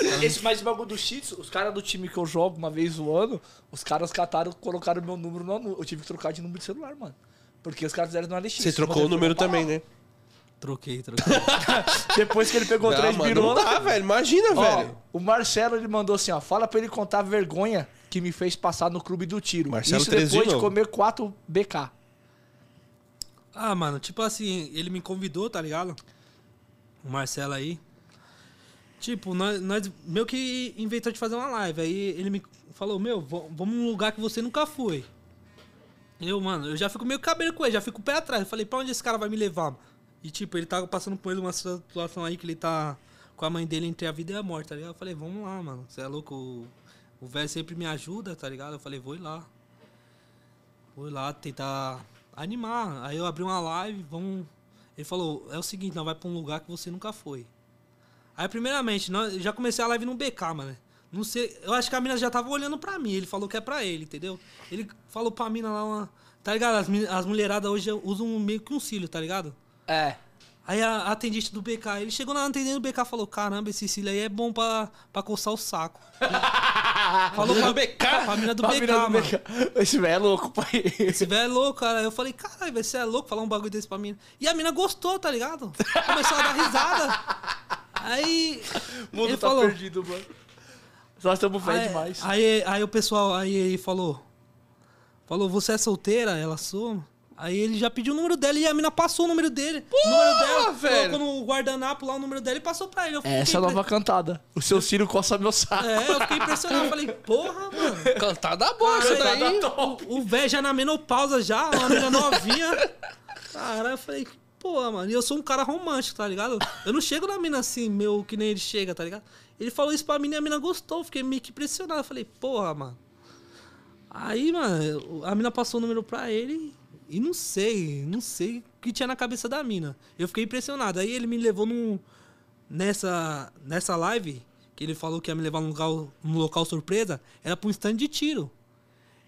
foda. Esse mais bagulho do Cheats, os caras do time que eu jogo uma vez no ano, os caras cataram, colocaram meu número no Eu tive que trocar de número de celular, mano. Porque os caras fizeram no LX. Você trocou o número também, né? Troquei, troquei. Depois que ele pegou Ah, três mano, birolas. não dá, velho. Imagina, Ó, velho. o Marcelo ele mandou assim, ó, fala pra ele contar a vergonha que me fez passar no clube do tiro. Marcelo Isso 13 de depois de novo. comer 4 BK. Ah, mano, tipo assim, ele me convidou, tá ligado? O Marcelo aí. Tipo, nós, nós meio que inventou de fazer uma live. Aí ele me falou, meu, vamos num lugar que você nunca foi. Eu, mano, eu já fico meio cabelo com ele, já fico o pé atrás. Eu falei, pra onde esse cara vai me levar? E tipo, ele tá passando por uma situação aí que ele tá com a mãe dele entre a vida e a morte, tá ligado? Eu falei, vamos lá, mano. Você é louco? O- velho sempre me ajuda, tá ligado? Eu falei, vou ir lá. Vou ir lá tentar animar. Aí eu abri uma live, vamos. Ele falou, é o seguinte, nós vai pra um lugar que você nunca foi. Aí, primeiramente, nós, já comecei a live no BK, mano. Não sei, eu acho que a mina já tava olhando pra mim. Ele falou que é pra ele, entendeu? Ele falou pra mina lá uma. Tá ligado? As, as mulheradas hoje usam meio que um cílio, tá ligado? É. Aí a, a atendente do BK, ele chegou na atendente do BK e falou: Caramba, esse cílio aí é bom pra, pra coçar o saco. falou pra, BK? mina do Pra BK, do mano. BK. Esse velho é louco, pai. Esse velho é louco, cara. Eu falei, caralho, você é louco falar um bagulho desse pra mim. E a mina gostou, tá ligado? Começou a dar risada. Aí. O mundo ele tá falou. perdido, mano. Nós estamos Aí, demais. aí, aí o pessoal, aí ele falou. Falou, você é solteira? Ela sou. Aí ele já pediu o número dela e a mina passou o número dele. o número dela, velho! colocou no guardanapo lá o número dela e passou pra ele. Essa é a impre- nova cantada. O seu Ciro coça meu saco. É, eu fiquei impressionado. Eu falei, porra, mano. Cantada boa isso daí. O velho já na menopausa já, uma menina novinha. Cara, eu falei, pô, mano, e eu sou um cara romântico, tá ligado? Eu não chego na mina assim, meu, que nem ele chega, tá ligado? Ele falou isso pra mim e a mina gostou, eu fiquei meio que impressionado. Eu falei, porra, mano. Aí, mano, a mina passou o número pra ele e não sei, não sei o que tinha na cabeça da mina. Eu fiquei impressionado. Aí ele me levou num, nessa, nessa live, que ele falou que ia me levar num local, num local surpresa, era pra um stand de tiro.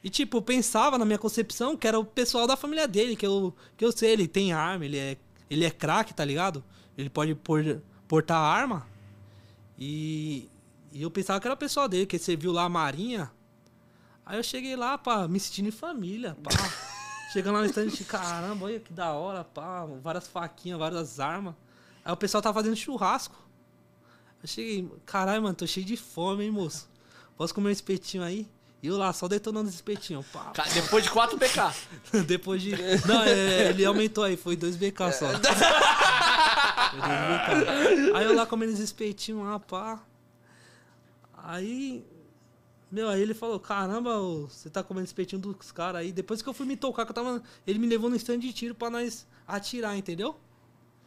E, tipo, eu pensava na minha concepção que era o pessoal da família dele, que eu, que eu sei, ele tem arma, ele é, ele é craque, tá ligado? Ele pode por, portar arma. E, e eu pensava que era o pessoal dele, que você viu lá a Marinha. Aí eu cheguei lá, pá, me sentindo em família, pá. Chegando lá no stand, caramba, olha que da hora, pá, várias faquinhas, várias armas. Aí o pessoal tava fazendo churrasco. Eu cheguei, caralho, mano, tô cheio de fome, hein, moço. Posso comer um espetinho aí? E eu lá, só detonando esse espetinho, pá. Ca- Depois de 4 BK. Depois de. Não, é, ele aumentou aí, foi 2 BK só. Foi 2 BK. Aí eu lá comendo esse espetinhos lá, pá. Aí. Meu, aí ele falou, caramba, você tá comendo espetinho dos caras aí. Depois que eu fui me tocar, que eu tava. Ele me levou no stand de tiro pra nós atirar, entendeu?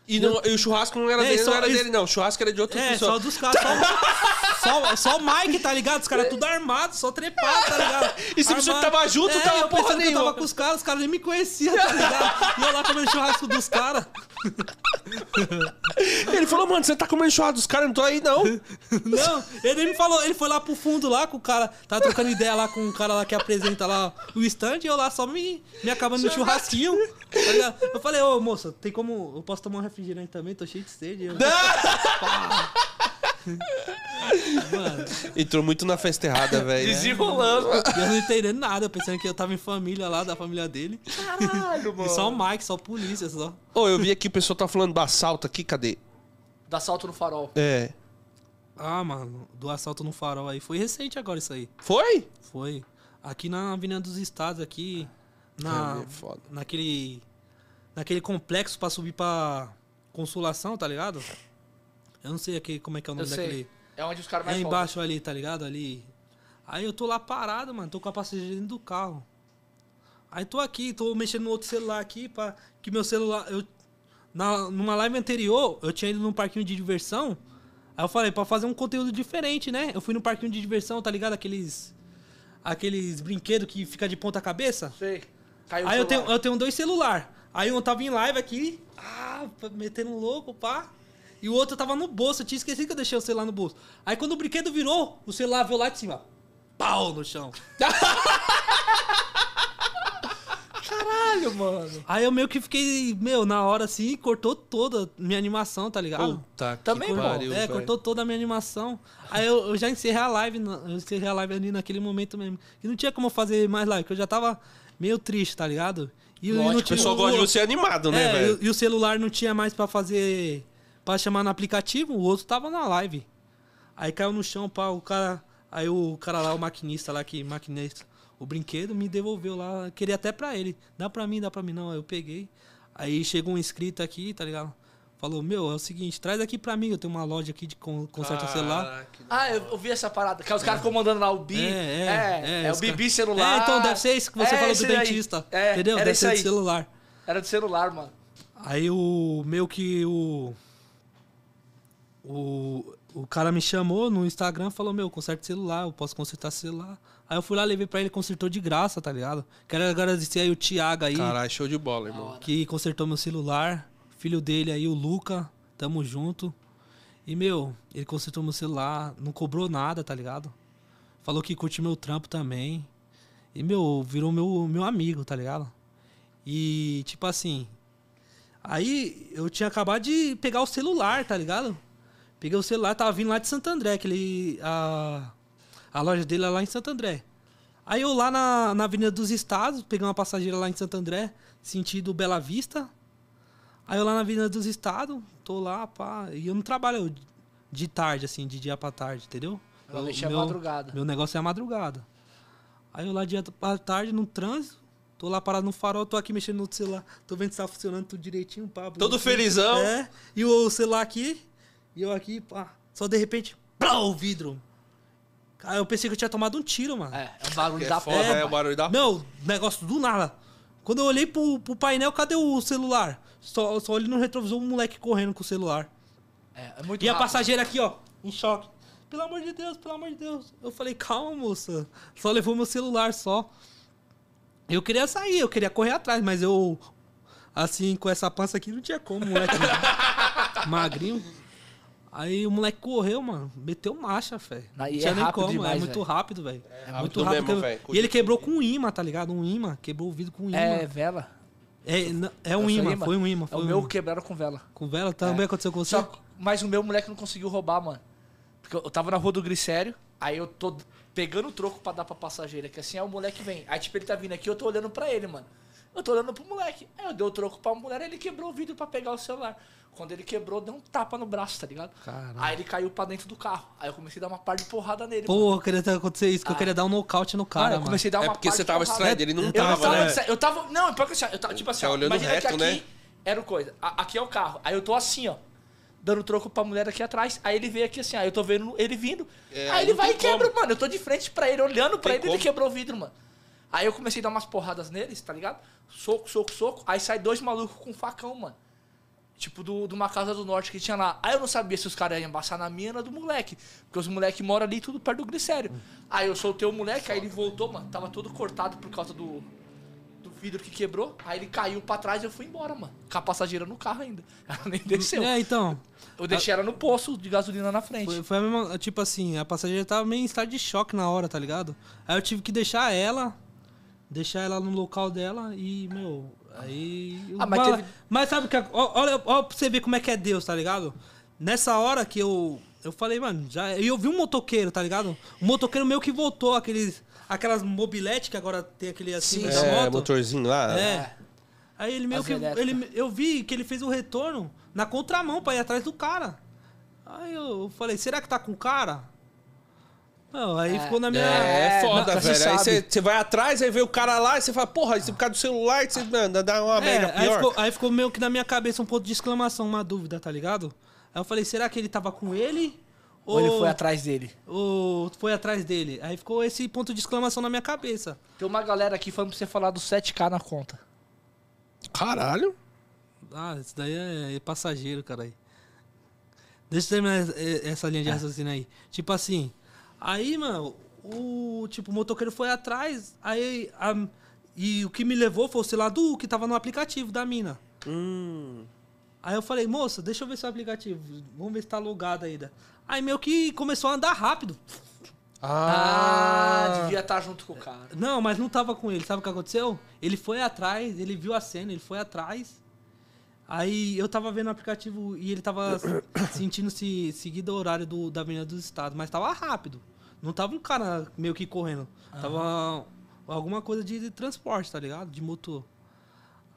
E, não- e o churrasco não era É, dele, só não era isso- dele, não. O churrasco era de outra É, pessoa. só dos caras, só, só, só o Mike, tá ligado? Os caras tudo armados, só trepado, tá ligado? E se Armado. tava junto, é, tava eu porra pensando que eu nenhuma. tava com os caras, os caras nem me conheciam, tá ligado? E eu lá comendo churrasco dos caras. Ele falou, mano, você tá comendo churrasco dos caras, não tô aí, não. Não, ele me falou, ele foi lá pro fundo lá com o cara, tava trocando ideia lá com o cara lá que apresenta lá o stand e eu lá só me, me acabando no churrasquinho. tá eu falei, ô moça, tem como. Eu posso tomar um refrigerante também? Tô cheio de sede. Eu, Pá. Mano, Entrou muito na festa errada, velho. Desenrolando. eu não entendendo nada, pensando que eu tava em família lá, da família dele. Caralho, E mano. só o Mike, só a polícia, só. Ô, eu vi aqui o pessoal tá falando do assalto aqui, cadê? Dá salto no farol. É. Ah, mano, do assalto no farol aí. Foi recente agora isso aí. Foi? Foi. Aqui na Avenida dos Estados, aqui. Na, É, foda. naquele. Naquele complexo pra subir pra Consolação, tá ligado? Eu não sei aqui como é que é o Eu nome sei. daquele. É onde os caras É mais embaixo ali, tá ligado? Ali. Aí eu tô lá parado, mano. Tô com a passageira dentro do carro. Aí tô aqui, tô mexendo no outro celular aqui, pra, que meu celular. Eu, na, numa live anterior, eu tinha ido num parquinho de diversão. Aí eu falei, pra fazer um conteúdo diferente, né? Eu fui no parquinho de diversão, tá ligado? Aqueles. Aqueles brinquedos que fica de ponta cabeça. Sei. Caiu Aí eu tenho, eu tenho dois celular. Aí um tava em live aqui, ah, metendo louco, pá. E o outro tava no bolso, eu tinha esquecido que eu deixei o celular no bolso. Aí quando o brinquedo virou, o celular veio lá de cima. Pau no chão. Caralho, mano. Aí eu meio que fiquei, meu, na hora assim, cortou toda a minha animação, tá ligado? Puta que Também, pariu, é, velho. cortou toda a minha animação. Aí eu, eu já encerrei a live, eu encerrei a live ali naquele momento mesmo. E não tinha como fazer mais live, porque eu já tava meio triste, tá ligado? E, não Lógico, O pessoal gosta de você animado, né, É, velho? e, e o celular não tinha mais pra fazer. Pra chamar no aplicativo, o outro tava na live. Aí caiu no chão, pá, o cara. Aí o cara lá, o maquinista lá que maquinista o brinquedo, me devolveu lá. Queria até pra ele. Dá pra mim, dá pra mim. Não, aí eu peguei. Aí chegou um inscrito aqui, tá ligado? Falou, meu, é o seguinte, traz aqui pra mim, eu tenho uma loja aqui de con- conserto de celular. Ah, eu, eu vi essa parada. Que é os caras comandando lá o Bi. É, É, é, é, é, o Bibi cara- celular. É, então deve ser isso que você É, falou do dentista. É, entendeu? era Deve ser aí. de celular. Era de celular, mano. Aí o meu que o o o cara me chamou no Instagram, falou: "Meu, conserta celular, eu posso consertar celular". Aí eu fui lá, levei pra ele, consertou de graça, tá ligado? Quero agradecer aí o Thiago aí, Caralho, show de bola, irmão. que consertou meu celular, filho dele aí, o Luca, tamo junto. E meu, ele consertou meu celular, não cobrou nada, tá ligado? Falou que curte meu trampo também. E meu, virou meu meu amigo, tá ligado? E tipo assim, Aí eu tinha acabado de pegar o celular, tá ligado? Peguei o celular, tava vindo lá de Santo André, que ele. A, a loja dele é lá em Santo André. Aí eu lá na, na Avenida dos Estados, peguei uma passageira lá em Santo André, sentido Bela Vista. Aí eu lá na Avenida dos Estados, tô lá, pá. E eu não trabalho de tarde, assim, de dia pra tarde, entendeu? Eu- é madrugada. Meu negócio é a madrugada. Aí eu lá dia pra tarde, no trânsito, tô lá parado no farol, tô aqui mexendo no celular, tô vendo se tá funcionando tudo direitinho, pá. Todo felizão. É, e o celular aqui, e eu aqui, pá. Só de repente, pá, o vidro. Cara, eu pensei que eu tinha tomado um tiro, mano. É, é um bagulho É da foda, porra. é o barulho da Meu, negócio do nada. Quando eu olhei pro, pro painel, cadê o celular? Só, só olhei no retrovisor um moleque correndo com o celular. É, é muito E a rápido. passageira aqui, ó, em choque. Pelo amor de Deus, pelo amor de Deus. Eu falei, calma, moça. Só levou meu celular só. Eu queria sair, eu queria correr atrás, mas eu. Assim, com essa pança aqui, não tinha como, moleque. magrinho. Aí o moleque correu, mano. Meteu marcha, velho. Não, tinha é nem rápido como, é demais, muito velho. rápido, velho. rápido muito rápido. mesmo. E ele quebrou com um imã, tá ligado? Um imã. Quebrou o vidro com um imã. É, vela. É, é um É imã, imã? foi um imã. É Foi o um meu imã. quebraram com vela. Com vela também É. aconteceu com você? Só, mas o meu moleque não conseguiu roubar, mano. Porque eu tava na rua do Glicério, aí eu tô pegando o troco pra dar pra passageira, que assim, aí o moleque vem. Aí, tipo, ele tá vindo aqui, eu tô olhando pra ele, mano. Eu tô olhando pro moleque. Aí eu dei o troco pra mulher, ele quebrou o vidro pra pegar o celular. Quando ele quebrou, deu um tapa no braço, tá ligado? Caralho. Aí ele caiu pra dentro do carro. Aí eu comecei a dar uma par de porrada nele. mano. Porra, eu queria ter acontecido isso, que eu Ah. queia dar um nocaute no cara, eu mano. comecei a dar uma É porque você tava distraído, ele não Eu Eu tava, tava, né? eu tava, não, pior que assim, ó, eu tava, tipo assim, Tá ó, olhando imagina reto, que aqui né? era o coisa, a- aqui é o carro, aí eu tô assim, ó, dando troco pra mulher aqui atrás, aí ele veio aqui assim, aí eu tô vendo ele vindo, É, aí ele vai e quebra, como. mano, eu tô de frente pra ele, olhando pra Tem ele, ele como. quebrou o vidro, mano. Aí eu comecei a dar umas porradas neles, tá ligado? Soco, soco, soco, aí sai dois malucos com facão, mano. Tipo, do, de uma casa do norte que tinha lá. Aí eu não sabia se os caras iam embaçar na minha ou na do moleque. Porque os moleques moram ali tudo perto do glicério. Aí eu soltei o moleque, aí ele voltou, mano. Tava todo cortado por causa do, do vidro que quebrou. Aí ele caiu pra trás e eu fui embora, mano. Com a passageira no carro ainda. Ela nem desceu. É, então. Eu deixei ela no poço de gasolina na frente. Foi, foi a mesma. Tipo assim, a passageira tava meio em estado de choque na hora, tá ligado? Aí eu tive que deixar ela. Deixar ela no local dela e, meu. Aí. Ah, mas mas, teve- mas sabe o que. ó- Olha, olha pra você ver como é que é Deus, tá ligado? Nessa hora que eu. Eu falei, mano, já. E eu vi um motoqueiro, tá ligado? Um motoqueiro meio que voltou, aqueles. Aquelas mobilete que agora tem aquele assim Sim, da É, moto. motorzinho lá. É. Aí ele meio As que. Ele, eu vi que ele fez o retorno na contramão pra ir atrás do cara. Aí eu falei, será que tá com cara? Não, aí ficou na minha. É, é foda, Não, você velho. Aí você você vai atrás, aí vê o cara lá, e você fala, porra, esse por causa do celular, que você mano, dá uma É, merda aí, pior. ficou, aí ficou meio que na minha cabeça um ponto de exclamação, uma dúvida, tá ligado? Aí eu falei, será que ele tava com ele? Ou ele foi atrás dele? Ou foi atrás dele? Aí ficou esse ponto de exclamação na minha cabeça. Tem uma galera aqui falando pra você falar do 7K na conta. Caralho. Ah, isso daí é, é passageiro, cara. Deixa eu terminar es- e- essa linha de raciocínio aí. Tipo assim, aí, mano, o tipo, o motoqueiro foi atrás, aí. a- e o que me levou foi o celular do que tava no aplicativo da mina. Hum. Aí eu falei, moça, deixa eu ver seu aplicativo. Vamos ver se tá logado ainda. Aí meio que começou a andar rápido. Ah, devia estar junto com o cara. Não, mas não tava com ele. Sabe o que aconteceu? Ele foi atrás, ele viu a cena, ele foi atrás. Aí eu tava vendo o aplicativo e ele tava sentindo-se seguido o horário do, da Avenida dos Estados, mas tava rápido. Não tava um cara meio que correndo. Tava alguma coisa de transporte, tá ligado? De motor.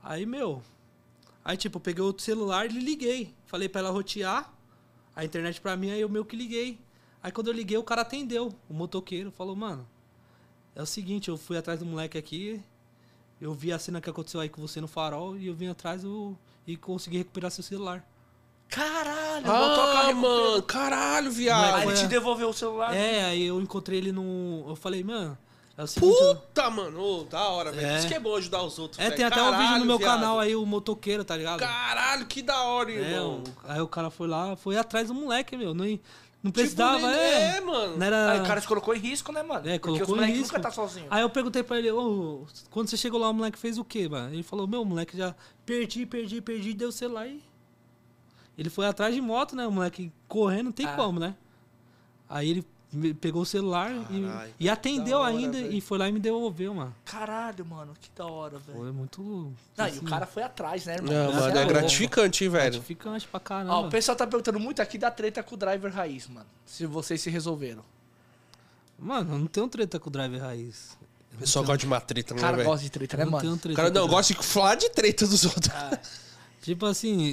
Aí, meu. Aí, tipo, eu peguei outro celular e liguei. Falei pra ela rotear a internet pra mim, aí eu meio que liguei. Aí quando eu liguei, o cara atendeu. O motoqueiro falou, mano, é o seguinte, eu fui atrás do moleque aqui, eu vi a cena que aconteceu aí com você no farol e eu vim atrás eu, e consegui recuperar seu celular. Caralho, botou a Ah, mano, caralho, Aí viado. ele Foi te a- devolveu o celular. É, aí eu encontrei ele no. Eu falei, mano, é eu- Puta, mano. Ô, da hora, velho. É. Isso que é bom ajudar os outros. É, velho. tem até um vídeo Caralho, no meu viado. canal aí, o motoqueiro, tá ligado? Caralho, que da hora, É, irmão. o- aí o cara foi lá, foi atrás do moleque, meu. Não, não Tipo, precisava, nem- é. é, mano. Não era... Aí o cara se colocou em risco, né, mano? É, Porque os colocou moleques nunca tá sozinho. Aí eu perguntei pra ele, ô, quando você chegou lá, o moleque fez o quê, mano? Ele falou, meu, o moleque já perdi, perdi, perdi, deu celular e. Ele foi atrás de moto, né? O moleque correndo, não tem Ah. como, né? Aí ele pegou o celular e- Caralho, e, atendeu hora, ainda velho. e foi lá e me devolveu, mano. Caralho, mano, que da hora, velho. Foi muito. Não, e assim, o cara foi atrás, né, irmão? Não, mano, é louco. gratificante, hein, velho. gratificante pra Ó, caramba. o pessoal tá perguntando muito aqui da treta com o driver raiz, mano. Se vocês se resolveram. Mano, eu não tenho treta com o driver raiz. O pessoal gosta de uma treta, O né, cara velho? gosta de treta, né, mano? O treta cara não gosta de falar de treta dos outros. Tipo assim,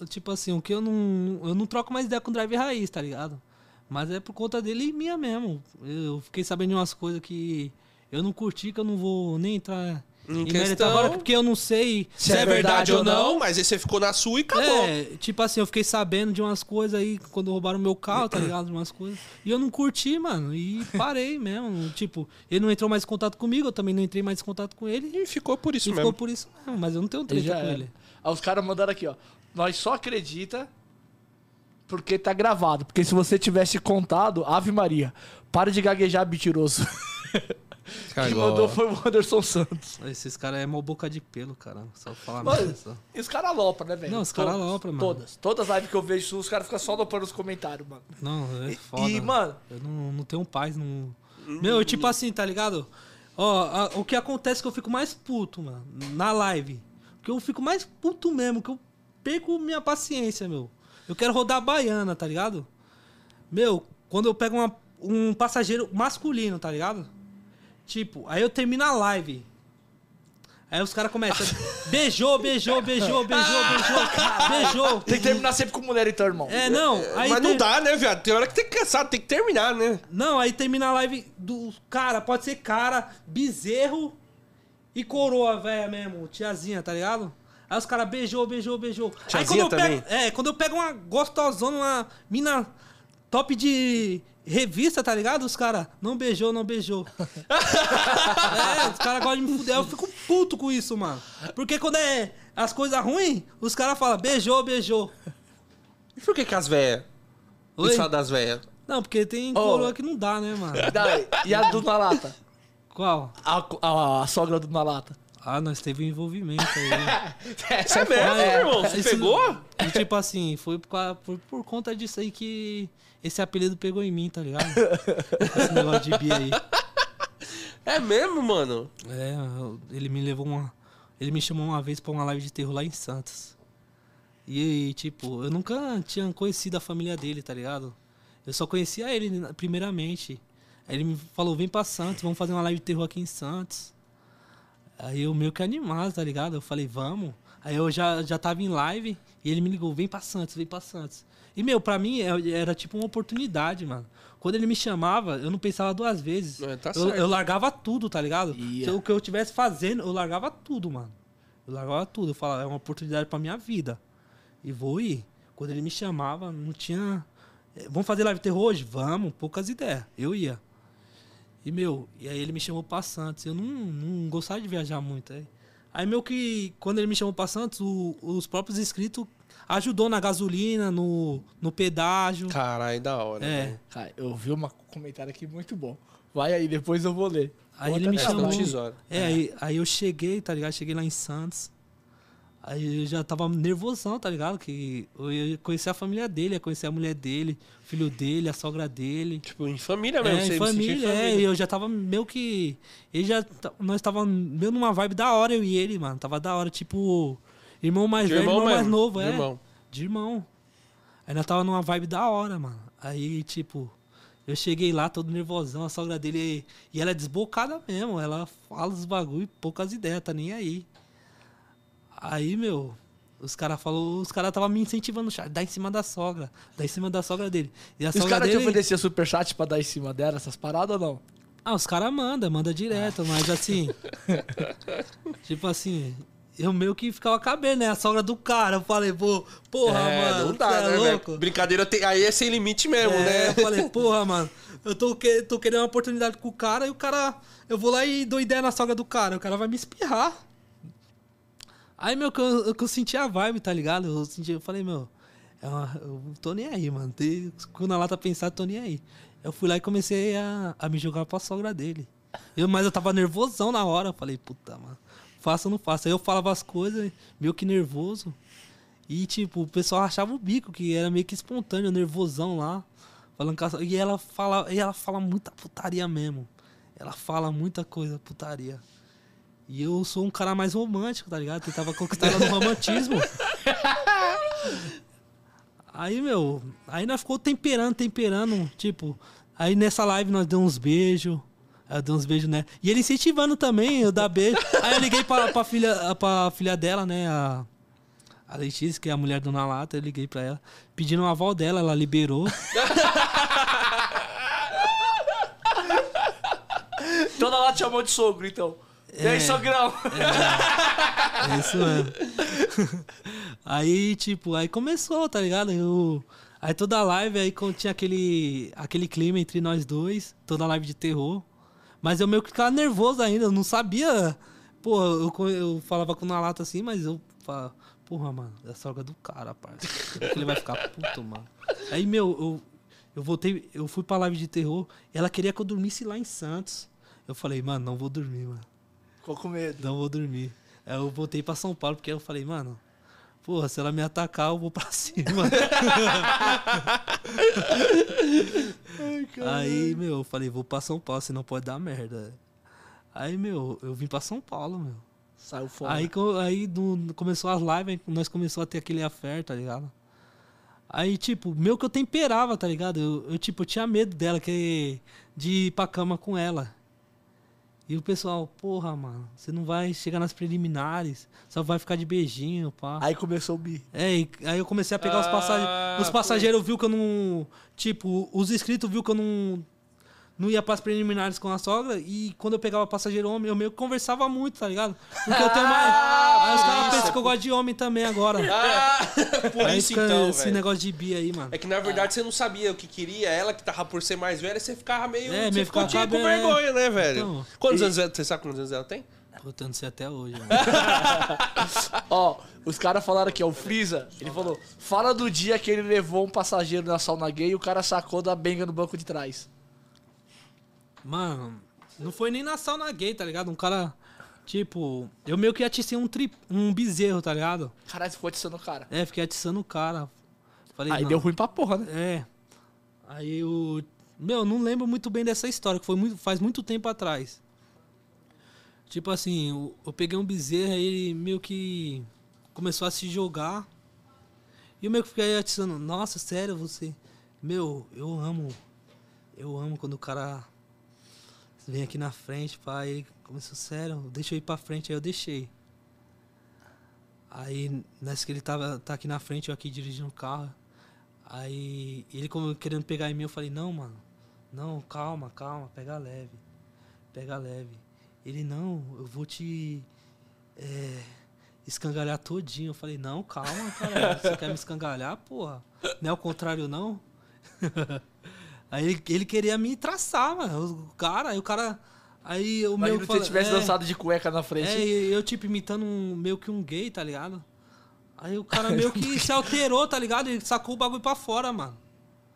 eu, tipo assim, o que eu não, eu não troco mais ideia com o driver raiz, tá ligado? Mas é por conta dele e minha mesmo. Eu fiquei sabendo de umas coisas que eu não curti, que eu não vou nem entrar Em em questão- agora, porque eu não sei Se é verdade ou não, mas aí você ficou na sua e acabou. É, tipo assim, eu fiquei sabendo de umas coisas aí quando roubaram meu carro, tá ligado? De umas coisas. E eu não curti, mano. E parei mesmo. Tipo, ele não entrou mais em contato comigo, eu também não entrei mais em contato com ele. E ficou por isso E mesmo. ficou por isso mesmo. Mas eu não tenho treta com era. ele. Aí os caras mandaram aqui, ó. Nós só acredita porque tá gravado. Porque se você tivesse contado, Ave Maria, para de gaguejar, mentiroso. Quem mandou foi o Anderson Santos. Esses caras é mó boca de pelo, cara. Só falar Mano. Só. E os caras alopram, né, velho? Não, os caras alopram, mano. Todas. Todas as lives que eu vejo, os caras ficam só aloprando os comentários, mano. Não, é E- foda. e, mano- Eu não, não tenho paz, não. Meu, tipo assim, tá ligado? Ó, a- o que acontece é que eu fico mais puto, mano, na live. Que eu fico mais puto mesmo, que eu perco minha paciência, meu. Eu quero rodar a baiana, tá ligado? Meu, quando eu pego uma- um passageiro masculino, tá ligado? Tipo, aí eu termino a live. Aí os caras começam. beijou, beijou, beijou, beijou, beijou, beijou. Tem que terminar sempre com mulher, então, irmão. É, não. Aí Mas não dá, né, viado? Tem hora que tem que cansar, tem que terminar, né? Não, aí termina a live do cara, pode ser cara, bezerro e coroa, velha mesmo, tiazinha, tá ligado? Aí os caras beijou, beijou, beijou. aí Tiazinha quando eu também? pego, é, quando eu pego uma gostosona, uma mina top de revista, tá ligado? Os caras, não beijou, não beijou. é, os caras gostam de me fuder, eu fico puto com isso, mano. Porque quando é as coisas ruins, os caras falam, beijou, beijou. E por que que as velhas? Oi? Isso fala das velhas. Não, porque tem Ô. coroa que não dá, né, mano? E a do Nalata? Qual? A, a, a sogra do Nalata. Ah, nós teve um envolvimento aí. Essa É mesmo, irmão? Você Esse- pegou? E tipo assim, foi por, por, por conta disso aí que esse apelido pegou em mim, tá ligado? Esse negócio de Bia aí. É mesmo, mano? É, ele me levou uma. Ele me chamou uma vez pra uma live de terror lá em Santos. E, tipo, eu nunca tinha conhecido a família dele, tá ligado? Eu só conhecia ele primeiramente. Aí ele me falou, vem pra Santos, vamos fazer uma live de terror aqui em Santos. Aí eu meio que animado, tá ligado? Eu falei, vamos. Aí eu já, já tava em live e ele me ligou, vem pra Santos, vem pra Santos. E, meu, pra mim é- era tipo uma oportunidade, mano. Quando ele me chamava, eu não pensava duas vezes. É, tá eu, eu largava tudo, tá ligado? Se o que eu estivesse fazendo, eu largava tudo, mano. Eu largava tudo. Eu falava, é uma oportunidade pra minha vida. E vou ir. Quando ele me chamava, não tinha. "É, Vamos fazer live terror hoje? Vamos, poucas ideias. Eu ia. E, meu, e aí ele me chamou pra Santos. Eu não, não gostava de viajar muito. Aí, aí meu que, quando ele me chamou pra Santos, o- os próprios inscritos ajudou na gasolina, no, no pedágio. Caralho, da hora. É. Cara, eu vi um comentário aqui muito bom. Vai aí, depois eu vou ler. Aí ele me É, chamou. tesoura. É, aí, aí eu cheguei, tá ligado? Cheguei lá em Santos. Aí eu já tava nervosão, tá ligado? Que eu ia conhecer a família dele, ia conhecer a mulher dele, o filho dele, a sogra dele. Tipo, em família mesmo. É, você em família, é, e eu já tava meio que. Ele já. Nós tava meio numa vibe da hora, eu e ele, mano. Tava da hora, tipo. Irmão mais De velho, irmão irmão mais novo, de é. irmão. De irmão. Aí nós tava numa vibe da hora, mano. Aí, tipo, eu cheguei lá todo nervosão, a sogra dele. E ela é desbocada mesmo. Ela fala os bagulho e poucas ideias, tá nem aí. Aí, meu, os caras falou, os caras tava me incentivando no chat, dá em cima da sogra, dá em cima da sogra dele. E a Os sogra caras te dele. ofereciam superchat pra dar em cima dela, essas paradas ou não? Ah, os caras mandam, manda direto, mas assim. tipo assim, eu meio que ficava cabendo, né? A sogra do cara. Eu falei, pô, porra, é, mano. não dá, é né, louco? Brincadeira tem... aí é sem limite mesmo, É, né? Eu falei, porra, mano, eu tô, que- tô querendo uma oportunidade com o cara e o cara. Eu vou lá e dou ideia na sogra do cara, o cara vai me espirrar. Aí, meu, que eu, que eu senti a vibe, tá ligado? Eu, senti, eu falei, meu, é uma- eu tô nem aí, mano. Tem- Quando a lata pensar, tô nem aí. Eu fui lá e comecei a, a me jogar pra sogra dele. Eu, mas eu tava nervosão na hora. Eu falei, puta, mano, faça ou não faça. Aí eu falava as coisas, meio que nervoso. E, tipo, o pessoal achava o bico, que era meio que espontâneo, nervosão lá. Falando a- E ela fala, e ela fala muita putaria mesmo. Ela fala muita coisa, putaria. E eu sou um cara mais romântico, tá ligado? Tentava conquistar ela no romantismo. Aí, meu, aí nós ficou temperando, temperando, tipo, aí nessa live nós deu uns beijos. Eu dei uns beijos, né? E ele incentivando também, eu dar beijo. Aí eu liguei pra, pra, filha, pra filha dela, né? A, a Letícia, que é a mulher do Na Lata, eu liguei pra ela, pedindo uma aval dela, ela liberou. Toda lá te chamou de sogro, então. E aí, É. sogrão? É isso mesmo. aí, tipo, aí começou, tá ligado? Eu, aí toda a live aí tinha aquele, aquele clima entre nós dois, toda live de terror. Mas eu meio que ficava nervoso ainda, eu não sabia. Pô, eu, eu falava com na lata assim, mas eu falava, porra, mano, é a sogra do cara, parça. Que ele vai ficar puto, mano? Aí, meu, eu, eu voltei, eu fui pra live de terror, ela queria que eu dormisse lá em Santos. Eu falei, mano, não vou dormir, mano. Ficou com medo. Não vou dormir. Aí eu voltei pra São Paulo porque eu falei, mano, porra, se ela me atacar, eu vou pra cima. Aí, meu, eu falei, vou pra São Paulo, senão pode dar merda. Aí, meu, eu vim pra São Paulo, meu. Saiu fora. Aí, aí do- começou as lives, nós começou a ter aquele affair, tá ligado? Aí, tipo, meu que eu temperava, tá ligado? Eu, eu, tipo, eu tinha medo dela, que, de ir pra cama com ela. E o pessoal, porra, mano, você não vai chegar nas preliminares, só vai ficar de beijinho, pá. Aí começou o bi. É, e aí eu comecei a pegar os Ah, passageiros. Os passageiros viu que eu não. Tipo, os inscritos viu que eu não. Não ia pras preliminares com a sogra. E quando eu pegava passageiro homem, eu meio que conversava muito, tá ligado? Porque eu tenho mais. aí os caras pensam que eu gosto de homem também agora. Ah, por aí isso então, esse velho. negócio de bi aí, mano. É que na verdade você não sabia o que queria, ela que tava por ser mais velha, você ficava meio. É, você meio ficou ficava tipo, com vergonha, né, velho? Então, quantos e- anos ela- Você sabe quantos anos ela tem? Puta, eu não sei até hoje, mano. Ó, os caras falaram aqui, ó, o Freeza, ele falou, fala do dia que ele levou um passageiro na sauna gay e o cara sacou da benga no banco de trás. Mano, não foi nem na sauna gay, tá ligado? Um cara. Tipo, eu meio que aticei um, tri, um bezerro, tá ligado? Caralho, você ficou atiçando o cara. É, fiquei atiçando o cara. Falei, Aí não. deu ruim pra porra, né? É. Aí eu. Meu, não lembro muito bem dessa história, que foi muito, faz muito tempo atrás. Tipo assim, eu, eu peguei um bezerro, aí ele meio que começou a se jogar. E eu meio que fiquei atiçando, nossa, sério, você. Meu, eu amo. Eu amo quando o cara vem aqui na frente, pai. Aí começou, sério, deixa eu ir pra frente. Aí eu deixei. Aí, nessa que ele tava, tá aqui na frente, eu aqui dirigindo o carro. Aí, ele como querendo pegar em mim, eu falei, não, mano. Não, calma, calma, pega leve. Pega leve. Ele, não, eu vou te é, escangalhar todinho. Eu falei, não, calma, cara. Você quer me escangalhar, porra? Não é o contrário, não? aí ele, ele queria me traçar, mano. O cara, aí o cara. Aí o Imagina meu. se fala- você tivesse é, dançado de cueca na frente. É, eu tipo imitando um, meio que um gay, tá ligado? Aí o cara meio que se alterou, tá ligado? Ele sacou o bagulho pra fora, mano.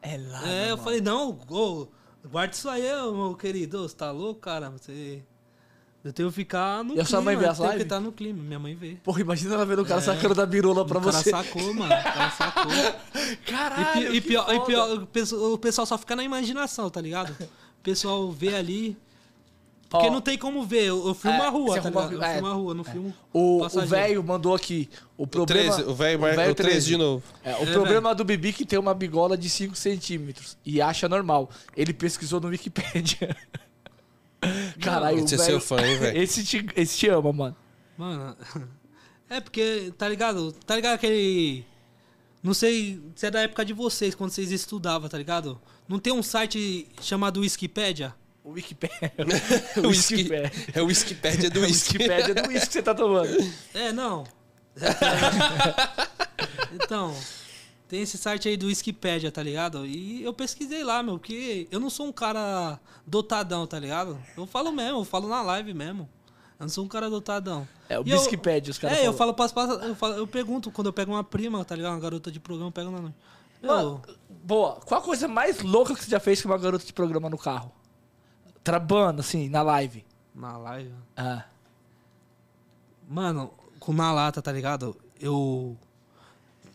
É lá. é, eu falei, não, ô, guarda isso aí, meu querido. Você tá louco, cara? Você. Eu tenho que ficar no E a sua mãe vê as eu tenho que lives? estar no clima. Minha mãe vê. Porra, imagina ela vendo o cara sacando da birola pra É. o cara você. sacou, mano. O cara sacou. E, Caralho, e que pior, e foda. pior, o pessoal- o só fica na imaginação, tá ligado? O pessoal vê ali. Porque Ó, não tem como ver. Eu, eu filmo É, a rua, você tá ligado? Eu é. filmo a rua, eu não filmo. O o velho mandou aqui. O problema. 13, o velho mar- o 13 de novo. É, o É, problema do Bibi é que tem uma bigola de 5 centímetros e acha normal. Ele pesquisou no Wikipedia. Caralho, Esse é seu fã, hein, velho? Esse te, esse te ama, mano. Mano, é porque, tá ligado? Tá ligado aquele. Não sei se é da época de vocês, quando vocês estudavam, tá ligado? Não tem um site chamado Wikipedia? O Wikipedia. O whisky, é o Wikipédia do O whisky. Wikipedia do uísque que você tá tomando. É, não. então, tem esse site aí do Wikipedia, tá ligado? E eu pesquisei lá, meu, que eu não sou um cara dotadão, tá ligado? Eu falo mesmo, eu falo na live mesmo. Eu não sou um cara dotadão. É, o eu- Wikipedia, os caras É, eu falam. falo, passo, passo, eu, falo- eu pergunto quando eu pego uma prima, tá ligado? Uma garota de programa, eu pego na noite. Mano, boa. Qual a coisa mais louca que você já fez com uma garota de programa no carro? Trabando, assim, na live. Na live. Ah. Mano, com na lata, tá ligado? Eu.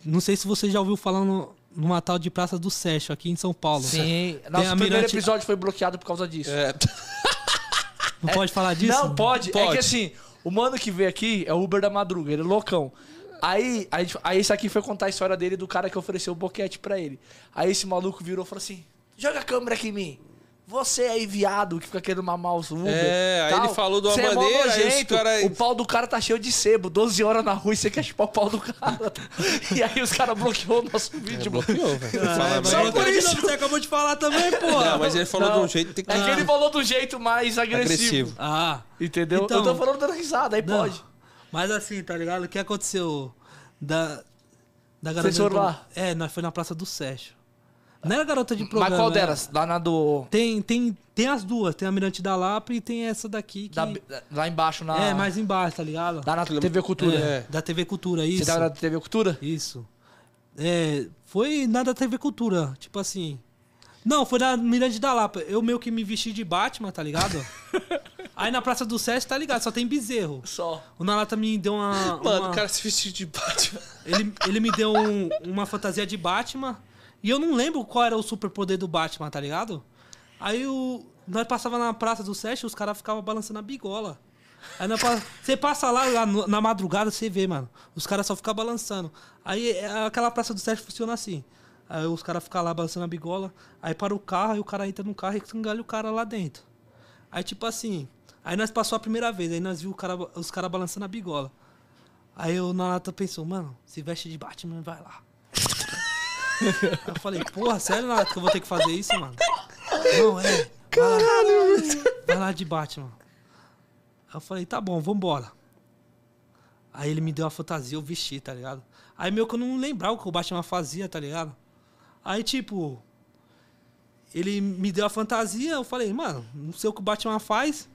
Não sei se você já ouviu falar no, numa tal de Praça do Seixo, aqui em São Paulo. Sim. Nosso a primeiro Mirante- episódio foi bloqueado por causa disso. É, Não pode falar disso? Não, pode. É Pode. que assim, o mano que veio aqui é o Uber da Madruga, ele é loucão. Aí, a gente- aí esse aqui foi contar a história dele do cara que ofereceu o boquete pra ele. Aí esse maluco virou e falou assim: joga a câmera aqui em mim. Você aí, viado, que fica querendo mamar os Uber. É, aí tal. ele falou de uma Você é maneira, aí nojento, cara- O pau do cara tá cheio de sebo, 12 horas na rua e você quer chupar o pau do cara. e aí os caras bloqueou o nosso vídeo, mano. bloqueou, velho. Ah, mas só por isso. Você acabou de falar também, pô. Não, mas ele falou Não. de um jeito que tem que. É que ele falou do jeito mais agressivo. Agressivo. Ah, Entendeu? Então- Eu tô falando dando risada, aí não. pode. Mas assim, tá ligado? O que aconteceu da. Da Vocês foram do- lá? É, nós foi na Praça do Seixo. Não era garota de programa. Mas qual era- delas? Lá na do. Tem, tem, tem as duas. Tem a Mirante da Lapa e tem essa daqui que. da- lá embaixo na. É, mais embaixo, tá ligado? Lá na TV Cultura. É, da TV Cultura, isso. Você tava na TV Cultura? Isso. É, foi na da TV Cultura, tipo assim. Não, foi na Mirante da Lapa. Eu meio que me vesti de Batman, tá ligado? Aí na Praça do Sesc, tá ligado? Só tem bezerro. Só. O Nalata me deu uma. Mano, uma- o cara se vestiu de Batman. ele, ele me deu um- uma fantasia de Batman. E eu não lembro qual era o superpoder do Batman, tá ligado? Aí o. Nós passava na Praça do Sesc os caras ficavam balançando a bigola. Aí nós pa- você passa lá, lá no- na madrugada, você vê, mano. Os caras só ficam balançando. Aí é, aquela Praça do Sesc funciona assim. Aí os caras ficam lá balançando a bigola. Aí para o carro, aí o cara entra no carro e engalha o cara lá dentro. Aí tipo assim. Aí nós passou a primeira vez, aí nós viu o cara, os caras balançando a bigola. Aí eu na lata pensou, mano, se veste de Batman, vai lá. Aí eu falei, porra, sério, Nato, que eu vou ter que fazer isso, mano? Não, é. Caralho! Vai lá de Batman. Aí eu falei, tá bom, vambora. Aí ele me deu uma fantasia, eu vesti, tá ligado? Aí meio que eu não lembrava o que o Batman fazia, tá ligado? Aí, tipo, ele me deu a fantasia, eu falei, mano, não sei o que o Batman faz.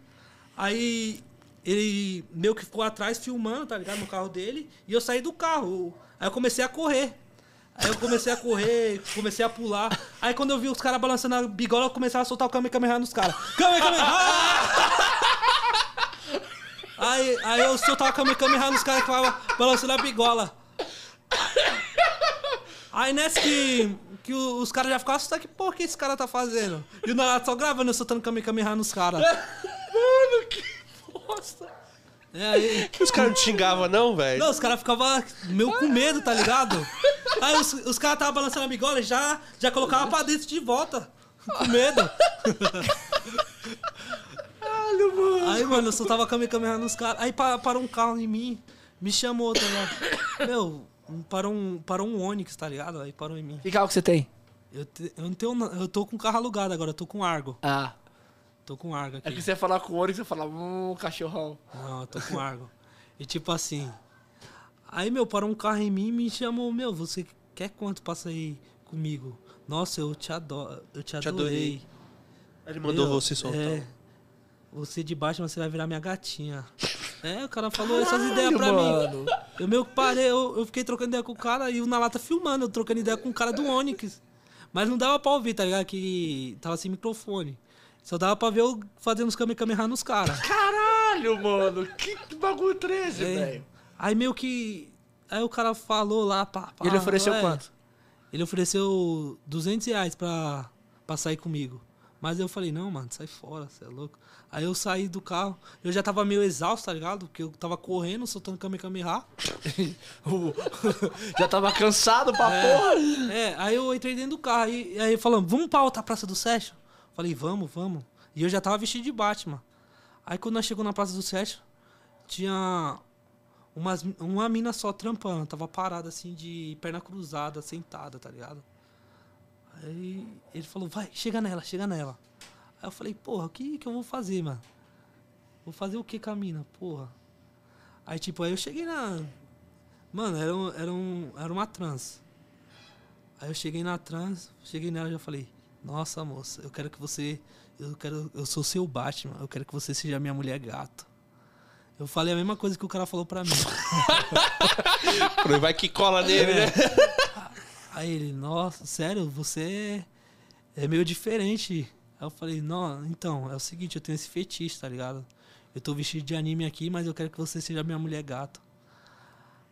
Aí ele meio que ficou atrás filmando, tá ligado? No carro dele. E eu saí do carro. Aí eu comecei a correr. Aí eu comecei a correr, comecei a pular. Aí quando eu vi os caras balançando a bigola, eu comecei a soltar o Kamehameha nos caras. Kamehameha! Aí, aí eu soltava o Kamehameha nos caras que estavam balançando a bigola. Aí nessa que, que os caras já ficavam assustados, que porra que esse cara tá fazendo? E o Naruto só gravando, eu soltando Kamehameha nos caras. Mano, que bosta. É, aí, Os caras não te xingavam, não, velho? não, os caras ficavam meio com medo, tá ligado? Aí os, os caras estavam balançando a bigola e já, já colocavam pra dentro de volta. Com medo. Caralho, mano. Aí, mano, eu só tava Kamehameha nos caras. Aí pa- parou um carro em mim, me chamou, tá ligado? Meu, parou um, parou um Onix, tá ligado? Aí parou em mim. Que carro que você tem? Eu, te- eu não tenho. Eu tô com carro alugado agora, eu tô com Argo. Ah. Tô com Argo aqui. É que você ia falar com o Onix, você fala, hum, cachorrão. Não, eu tô com Argo. E tipo assim. Aí, meu, parou um carro em mim e me chamou, meu, você quer quanto pra sair comigo? Nossa, eu te adoro. Eu te Te adorei. adorei. Ele mandou Meu, você soltar. É. Você de baixo, você vai virar minha gatinha. É, o cara falou essas ideias pra mim. mano. Eu meio que parei, eu, eu fiquei trocando ideia com o cara e o Nalata filmando, eu trocando ideia com o cara do Onix. Mas não dava pra ouvir, tá ligado? Que tava sem microfone. Só dava pra ver eu fazendo os Kamehameha nos caras. Caralho, mano. Que bagulho 13, É. velho. Aí meio que. Aí o cara falou lá, pá, pá, ele ofereceu é. quanto? Ele ofereceu 200 reais pra, pra sair comigo. Mas eu falei, não, mano, sai fora, você é louco. Aí eu saí do carro, eu já tava meio exausto, tá ligado? Porque eu tava correndo, soltando Kamehameha. Já tava cansado pra porra. É, aí eu entrei dentro do carro, e aí falando, vamos pra outra Praça do Sérgio? Falei, vamos, vamos. E eu já tava vestido de Batman. Aí quando nós chegamos na Praça do Sérgio, tinha umas, uma mina só trampando, tava parada assim, de perna cruzada, sentada, tá ligado? Aí ele falou, vai, chega nela, chega nela. Aí eu falei, porra, o que, que eu vou fazer, mano? Vou fazer o que com a mina, porra? Aí tipo, aí eu cheguei na. Mano, era, um, era, um, era uma trans. Aí eu cheguei na trans, cheguei nela e já falei, nossa moça, eu quero que você. Eu quero. Eu sou seu Batman, eu quero que você seja minha mulher gato. Eu falei a mesma coisa que o cara falou pra mim. Vai que cola nele, né? Aí ele, nossa, sério, você é meio diferente. Aí eu falei, não, então, é o seguinte, eu tenho esse fetiche, tá ligado? Eu tô vestido de anime aqui, mas eu quero que você seja minha mulher gato.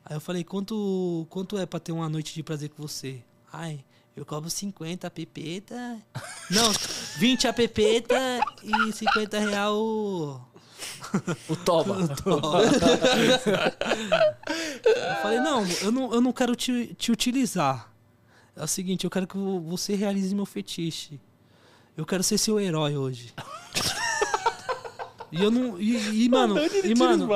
Aí eu falei, quanto, quanto é pra ter uma noite de prazer com você? Ai, eu cobro 50 a pepeta. Não, 20 a pepeta e 50 real o. O Toba. Eu falei, não, eu não, eu não quero te, te utilizar. É o seguinte, eu quero que vo- você realize meu fetiche. Eu quero ser seu herói hoje. E eu não. E, e, mano, e, mano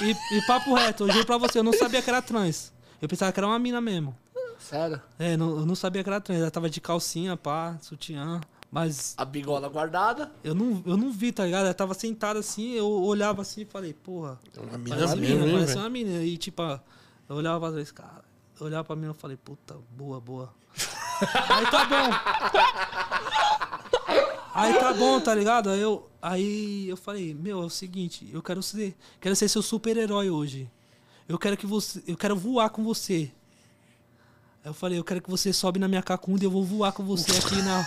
e, e papo reto, eu juro pra você, eu não sabia que era trans. Eu pensava que era uma mina mesmo. Sério? É, não, eu não sabia que era trans. Ela tava de calcinha, pá, sutiã. Mas A bigola guardada. eu não, eu não vi, tá ligado? Ela tava sentada assim, eu olhava assim e falei, porra, Uma mina Parece, mesmo, mina, parece uma mina. E tipo, eu olhava pra trás, cara. Eu olhava pra mim e falei, puta, boa, boa. aí tá bom. Aí tá bom, tá ligado? Aí eu, aí eu falei, meu, é o seguinte, eu quero ser. Quero ser seu super-herói hoje. Eu quero que você. Eu quero voar com você. Eu falei, eu quero que você sobe na minha cacunda e eu vou voar com você aqui na.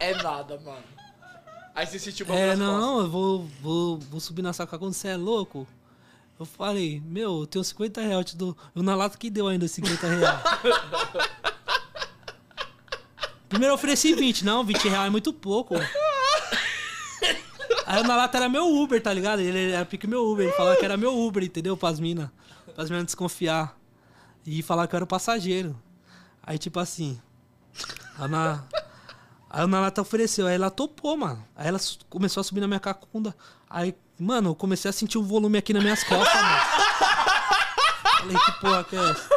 É nada, mano. Aí você sentiu o É, costas. não, eu vou, vou, vou subir na saca quando você é louco. Eu falei, meu, eu tenho 50 reais, eu te dou. Eu na lata que deu ainda 50 reais. Primeiro eu ofereci 20, não, 20 reais é muito pouco. Aí o na lata era meu Uber, tá ligado? Ele era pique meu Uber, ele falava que era meu Uber, entendeu? Pras minas. Pras minas desconfiar. E falar que eu era passageiro. Aí tipo assim. A na... Aí o Nalata ofereceu, aí ela topou, mano. Aí ela começou a subir na minha cacunda. Aí, mano, eu comecei a sentir um volume aqui nas minhas costas, mano. Falei, que porra que é essa?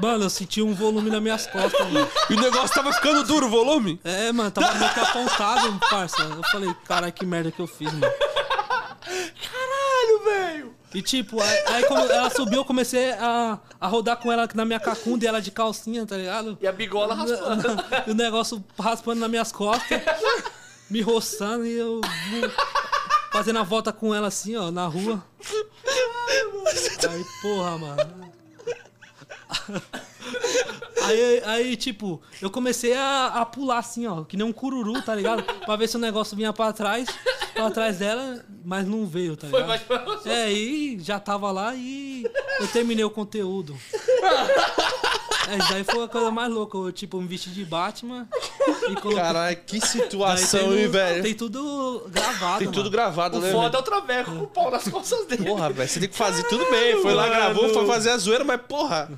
Mano, eu senti um volume nas minhas costas, mano. E o negócio tava ficando duro, o volume? É, mano, tava meio que apontado, parça. Eu falei, cara, que merda que eu fiz, mano. E tipo, aí, aí ela subiu, eu comecei a, a rodar com ela na minha cacunda e ela de calcinha, tá ligado? E a bigola raspando. E o negócio raspando nas minhas costas, me roçando e eu vou fazendo a volta com ela assim, ó, na rua. Aí, porra, mano. Aí, aí, tipo, eu comecei a, a pular assim, ó, que nem um cururu, tá ligado? Pra ver se o negócio vinha pra trás, pra trás dela, mas não veio, tá ligado? mais pra você. É, e já tava lá e eu terminei o conteúdo. É, isso daí foi a coisa mais louca. Eu, tipo, me vesti de Batman e coloquei. Caralho, que Daí situação, tem hein, no- velho? Tem tudo gravado. Tem tudo mano. gravado, O né? foda é o traveco com o pau nas costas dele. Porra, velho, você tem que fazer tudo bem. Foi lá, Mano. gravou, foi fazer a zoeira, mas porra.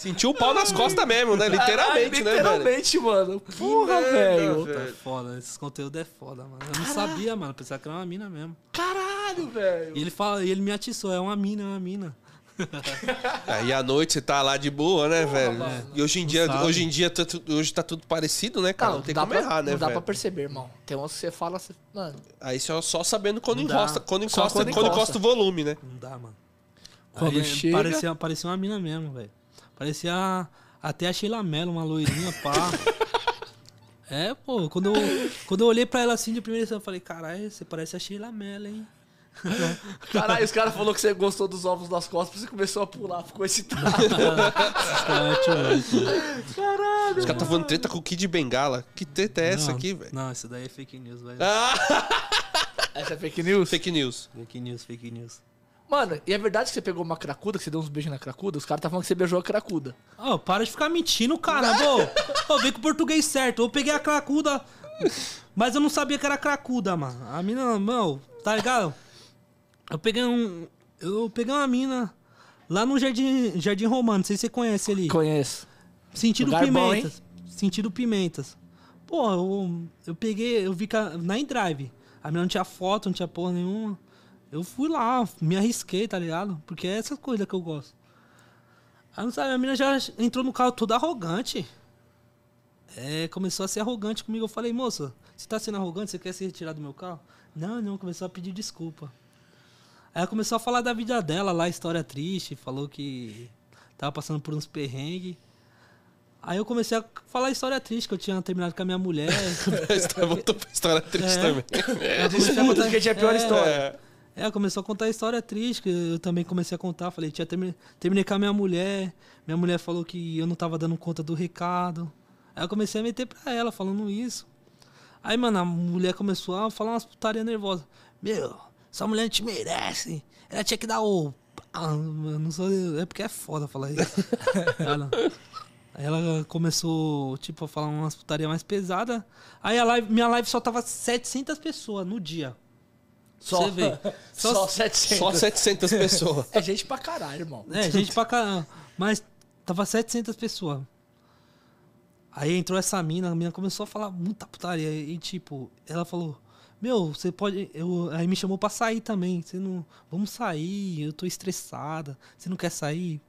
Sentiu o pau nas costas mesmo, né? Literalmente, Caralho, né, velho? Literalmente, mano. Porra, merda, velho. velho. Tá foda, esses conteúdos é foda, mano. Eu não sabia, mano. Pensava que era uma mina mesmo. Caralho, velho. E ele fala, ele me atiçou, é uma mina, é uma mina. Aí à noite você tá lá de boa, né, velho? mano. E hoje em Não dia, sabe. hoje em dia tá hoje tá tudo parecido, né, cara? Não, tem dá como pra, errar, né, não dá pra velho? perceber, irmão. Tem uns que você fala, você- mano. Aí só, só sabendo quando Não encosta, quando encosta, quando quando encosta. encosta o volume, né? Não dá, mano. Quando Aí, chega- Parecia, parecia uma mina mesmo, velho. Parecia até a Sheila Mello, uma loirinha, pá. É, pô, quando eu, quando eu olhei pra ela assim de primeira vez, eu falei, caralho, você parece a Sheila Mello, hein? Caralho, os caras falaram que você gostou dos ovos das costas, você começou a pular, ficou excitado. Os caras tio, Caralho. Os caras tá falando treta com o Kid Bengala. Que treta é essa Não, aqui, velho? Não, isso daí é fake news, velho. Ah, Essa é fake news? fake news. Fake news, fake news. Mano, e é verdade que você pegou uma cracuda, que você deu uns beijos na cracuda? Os caras tá falando que você beijou a cracuda. Ô, para de ficar mentindo, cara. Ô, vem com o português certo. Eu peguei a cracuda, mas eu não sabia que era cracuda, mano. A mina, mano, tá ligado? Eu peguei um. Eu peguei uma mina lá no Jardim, Jardim Romano, não sei se você conhece ali. Conheço. Sentido Lugar bom, Pimentas. Sentido Pimentas. Pô, eu, eu peguei, eu vi na Endrive. A minha não tinha foto, não tinha porra nenhuma. Eu fui lá, me arrisquei, tá ligado? Porque é essa coisa que eu gosto. Aí não sabe, a mina já entrou no carro toda arrogante. É, começou a ser arrogante comigo. Eu falei, moça, você tá sendo arrogante? Você quer se retirar do meu carro? Não, não, começou a pedir desculpa. Aí ela começou a falar da vida dela lá, história triste, falou que tava passando por uns perrengues. Aí eu comecei a falar história triste, que eu tinha terminado com a minha mulher. A história- Voltou pra história triste É. também. Ela comecei a Tudo que tinha a pior é, história. É. É, começou a contar história triste, que eu também comecei a contar. Falei, tinha termi- terminei com a minha mulher. Minha mulher falou que eu não tava dando conta do recado. Aí eu comecei a meter pra ela, falando isso. Aí, mano, a mulher começou a falar umas putaria nervosas. Meu, essa mulher não te merece. Ela tinha que dar o. Ah, sou. É porque é foda falar isso. ela, ela começou, tipo, a falar umas putaria mais pesadas. Aí a live, minha live só tava 700 pessoas no dia. Só, Você vê. Só, Só- 700. Só 700 pessoas. É gente pra caralho, irmão. É, gente pra caramba. Mas tava 700 pessoas. Aí entrou essa mina, a mina começou a falar muita putaria. E tipo, ela falou: Meu, você pode. Eu... Aí me chamou pra sair também. Você não. Vamos sair, eu tô estressada. Você não quer sair?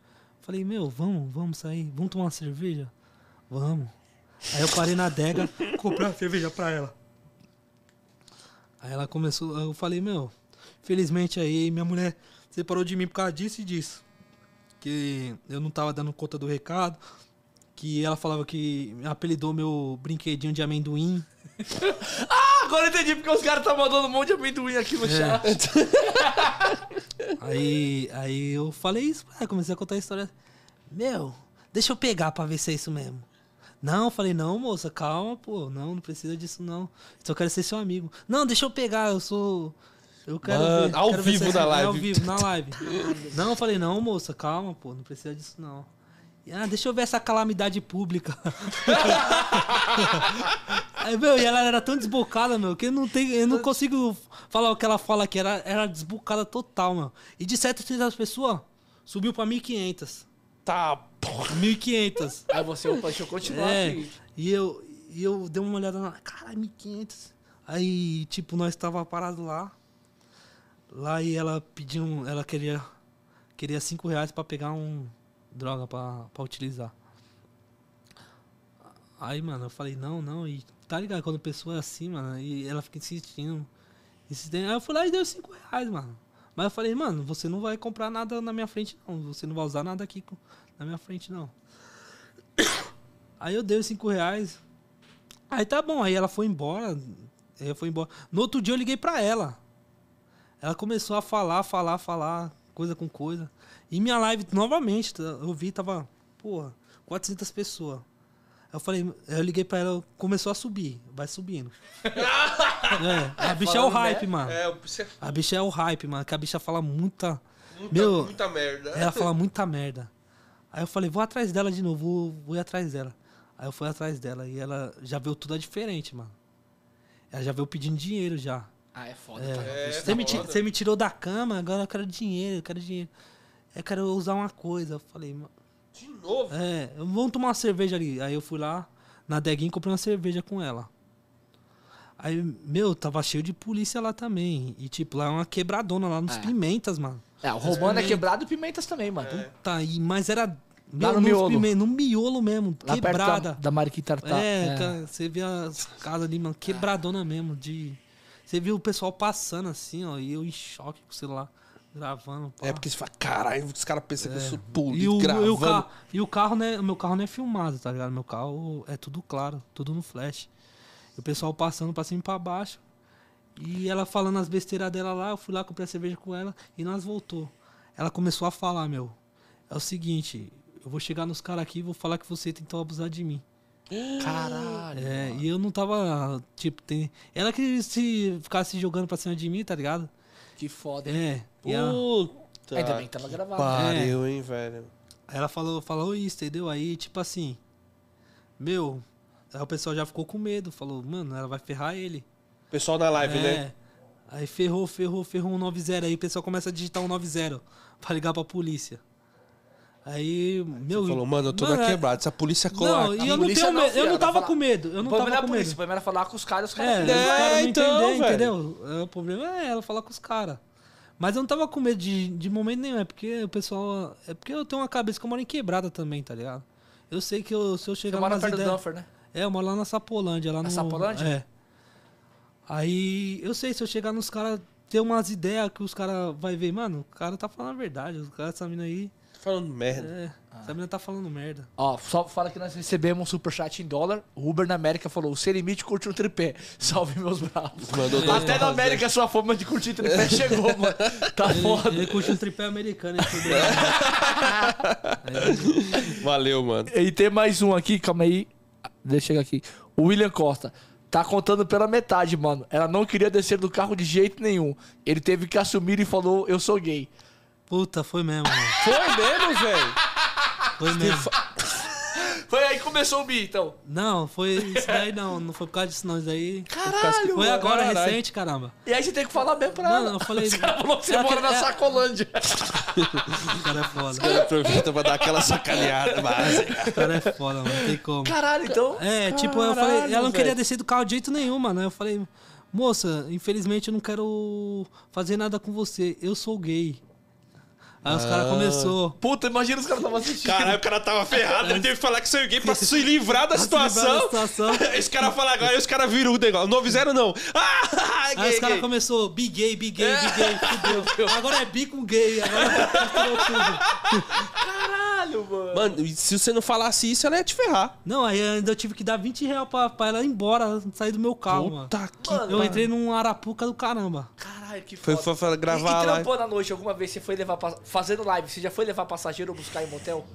Falei: Meu, vamos, vamos sair. Vamos tomar uma cerveja? Vamos. Aí eu parei na adega, comprei uma cerveja pra ela. Aí ela começou, eu falei, meu, felizmente aí minha mulher separou de mim por causa disso e disso. Que eu não tava dando conta do recado. Que ela falava que apelidou meu brinquedinho de amendoim. Ah, agora eu entendi porque os caras tá mandando um monte de amendoim aqui no chat. Aí, aí eu falei isso, aí comecei a contar a história. Meu, deixa eu pegar pra ver se é isso mesmo. Não, eu falei, não, moça, calma, pô. Não, não precisa disso, não. Só quero ser seu amigo. Não, deixa eu pegar, eu sou. Eu quero Mano, ver. ao quero vivo é na. É, live. ao vivo, na live. não, eu falei, não, moça, calma, pô. Não precisa disso, não. Ah, deixa eu ver essa calamidade pública. Aí, meu, e ela era tão desbocada, meu, que eu não, tenho, eu não consigo falar o que ela fala aqui. Era, era desbocada total, meu. E de 700 pessoas, subiu pra 1.500. Tá, porra. 1.500. Aí você, opa, deixa eu continuar É, aqui. e eu, e eu dei uma olhada na. Caralho, 1.500. Aí, tipo, nós tava parado lá. Lá e ela pediu. um- Ela queria. Queria 5 reais pra pegar um. Droga pra, pra utilizar. Aí, mano, eu falei, não, não. E tá ligado? Quando a pessoa é assim, mano, e ela fica insistindo. insistindo. Aí eu fui lá e deu 5 reais, mano. Mas eu falei, mano, você não vai comprar nada na minha frente, não. Você não vai usar nada aqui na minha frente, não. Aí eu dei os 5 reais. Aí tá bom, aí ela foi embora. Ela foi embora. No outro dia eu liguei pra ela. Ela começou a falar, falar, falar, coisa com coisa. E minha live, novamente, eu vi, tava, porra, 400 pessoas. Eu falei, eu liguei pra ela, começou a subir, vai subindo. é, a bicha é o né? hype, mano. É, você- A bicha é o hype, mano, que a bicha fala muita. muita, Meu, muita merda. ela fala muita merda. Aí eu falei, vou atrás dela de novo, vou, vou ir atrás dela. Aí eu fui atrás dela e ela já viu tudo diferente, mano. Ela já veio pedindo dinheiro já. Ah, é foda. É. tá? É, Você me, ti- foda. você me tirou da cama, agora eu quero dinheiro, eu quero dinheiro. Eu quero usar uma coisa. Eu falei, "Ma- De novo? É, vamos tomar uma cerveja ali. Aí eu fui lá na Deguinha e comprei uma cerveja com ela. Aí, meu, tava cheio de polícia lá também. E, tipo, lá é uma quebradona lá nos É. Pimentas, mano. É, o Romano é quebrado e Pimentas também, mano. Tá aí, mas era. Lá meu, no nos miolo. No miolo mesmo, Lá quebrada. perto da, da Mariquitartá. É, ca- você vê as casas ali, mano, quebradona mesmo. De... Você viu o pessoal passando assim, ó, e eu em choque com o celular, gravando. pá. É porque você fala, caralho, os caras pensam que eu sou E político o, e gravando. o carro, e o carro, né? O meu carro não é filmado, tá ligado? Meu carro é tudo claro, tudo no flash. E o pessoal passando pra cima e pra baixo. E ela falando as besteiras dela lá, eu fui lá, comprei a cerveja com ela e nós voltou. Ela começou a falar, meu. É o seguinte, eu vou chegar nos caras aqui e vou falar que você tentou abusar de mim. Caralho. É, e eu não tava, tipo, tem. Ela que se ficasse jogando pra cima de mim, tá ligado? Que foda. É. E ela, Puta. Ainda bem que tava gravado. Pariu, hein, velho. Aí ela falou, falou isso, entendeu? Aí, tipo assim, meu, aí o pessoal já ficou com medo, falou, mano, ela vai ferrar ele. Pessoal na live, é. né? Aí ferrou, ferrou, ferrou um 90. Aí o pessoal começa a digitar um 90 pra ligar pra polícia. Aí, meu. Falou, mano, eu tô mano, na é- quebrada. Se a polícia colar Não, aqui... e eu não polícia tenho não, medo. filho, Eu não tava falar- com medo. Eu não tava é a com polícia, medo. o problema era falar com os caras, os É, caras. os É, caras não então, entender, entendeu? É, O problema é ela falar com os caras. Mas eu não tava com medo de, de momento nenhum, é porque o pessoal. É porque eu tenho uma cabeça que eu moro em quebrada também, tá ligado? Eu sei que eu, se eu Você chegar mora nas perto do ideias. Dunfer, né? É, eu moro lá na Sapolândia. Lá Na no, Sapolândia? É. Aí eu sei, se eu chegar nos caras, ter umas ideias que os caras vai ver, mano, o cara tá falando a verdade. Os caras, essa mina aí. Falando merda. É, essa mina tá falando merda. Ó, só fala que nós recebemos um superchat em dólar. O Uber na América falou: o Sem Limite curte um tripé. Salve meus bravos. Mandou dois Até na América sua fama de curtir tripé chegou, mano. Tá Ele, foda. ele curte um tripé americano. Ele tudo. dez. Valeu, mano. E tem mais um aqui, calma aí. Deixa eu chegar aqui. O William Costa. Tá contando pela metade, mano. Ela não queria descer do carro de jeito nenhum. Ele teve que assumir e falou: Eu sou gay. Puta, foi mesmo, mano. Foi mesmo, velho? Foi mesmo. Foi aí que começou o bi, então. Não, foi isso daí não. Não foi por causa disso não. Isso daí. Caralho, Foi agora, caralho. recente, caramba. E aí você tem que falar bem pra Mano, ela. eu falei- Os caras falaram que você Ela mora quer- na é- Sacolândia. O cara é foda. Aproveita pra dar aquela sacaneada básica. O cara é foda, mano. Não tem como. Caralho, então. É, tipo, eu falei, Caralho, ela não queria velho. descer do carro de jeito nenhum, mano. Aí Eu falei, moça, infelizmente eu não quero fazer nada com você. Eu sou gay. Aí os caras começou. Puta, imagina os caras estavam assistindo. Caralho, o cara tava ferrado. Ele teve que falar que saiu gay pra se livrar da situação. situação. Esse cara fala agora, aí os caras viram o negócio. 90 não. Ah, Aí gay, os caras começou, bi gay, bi gay, bi gay, fudeu. Agora é bi com gay, agora misturou tudo. Caralho, mano. Mano, se você não falasse isso, ela ia te ferrar. Não, aí ainda eu tive que dar 20 reais pra, pra ela ir embora, sair do meu carro, mano. Puta que... Mano, Eu entrei num arapuca do caramba. Caralho, que Foi, foda. foi, foi gravar e, e trampou na noite alguma vez? Você foi levar. Fazendo live, você já foi levar passageiro ou buscar em motel?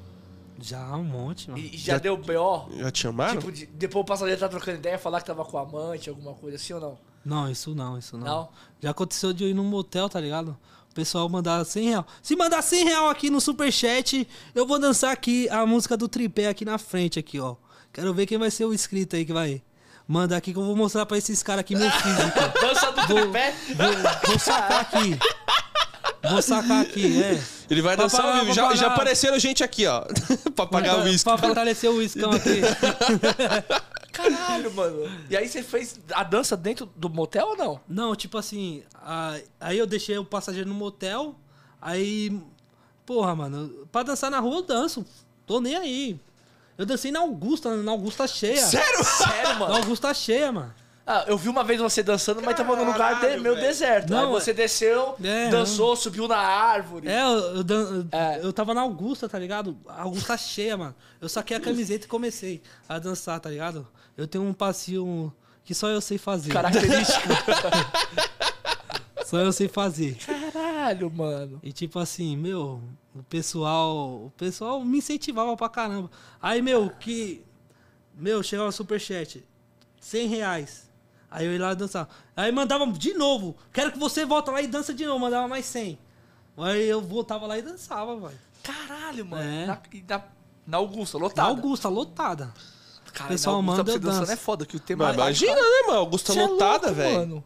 Já um monte, mano. E, e já, Já- deu BO? Já te chamaram? Tipo, de- depois o passageiro tá trocando ideia, falar que tava com amante, alguma coisa assim ou não? Não, isso não, isso não. Não? Já aconteceu de eu ir num motel, tá ligado? O pessoal mandar 100 real. Se mandar 100 real aqui no superchat, eu vou dançar aqui a música do tripé aqui na frente, aqui, ó. Quero ver quem vai ser o inscrito aí que vai mandar aqui, que eu vou mostrar pra esses caras aqui meu físico. Dança do Vou- tripé? Vou, vou sacar aqui. Vou sacar aqui, é. Ele vai Pra dançar ao pagar- vivo. pra Já, pagar- já apareceram gente aqui, ó. pra pagar o uísque. Pra fortalecer o uíscão aqui. Caralho, mano. E aí você fez a dança dentro do motel ou não? Não, tipo assim, a- aí eu deixei o passageiro no motel, aí, porra, mano, pra dançar na rua eu danço, tô nem aí. Eu dancei na Augusta, na Augusta cheia. Sério? Sério, Na mano? Augusta cheia, mano. Ah, eu vi uma vez você dançando, mas tava num lugar de- meio velho. deserto. Não, aí você desceu, é, dançou, subiu na árvore. É, eu, eu, dan- É. eu tava na Augusta, tá ligado? A Augusta cheia, mano. Eu saquei a camiseta e comecei a dançar, tá ligado? Eu tenho um passinho que só eu sei fazer. Característica. Só eu sei fazer. Caralho, mano. E tipo assim, meu, o pessoal. O pessoal me incentivava pra caramba. Aí, meu, que. Meu, chegava o superchat. 100 reais. Aí eu ia lá dançar. Aí mandava de novo. Quero que você volta lá e dança de novo. Mandava mais 100. Aí eu voltava lá e dançava, velho. Caralho, mano. É. Na, na, na Augusta, Na lotada. Augusta, lotada. Cara, pessoal na Augusta, manda, pra você danço. é foda, que o tema Mas é- imagina, né, mano? Augusta Cê é lotada, louco, velho.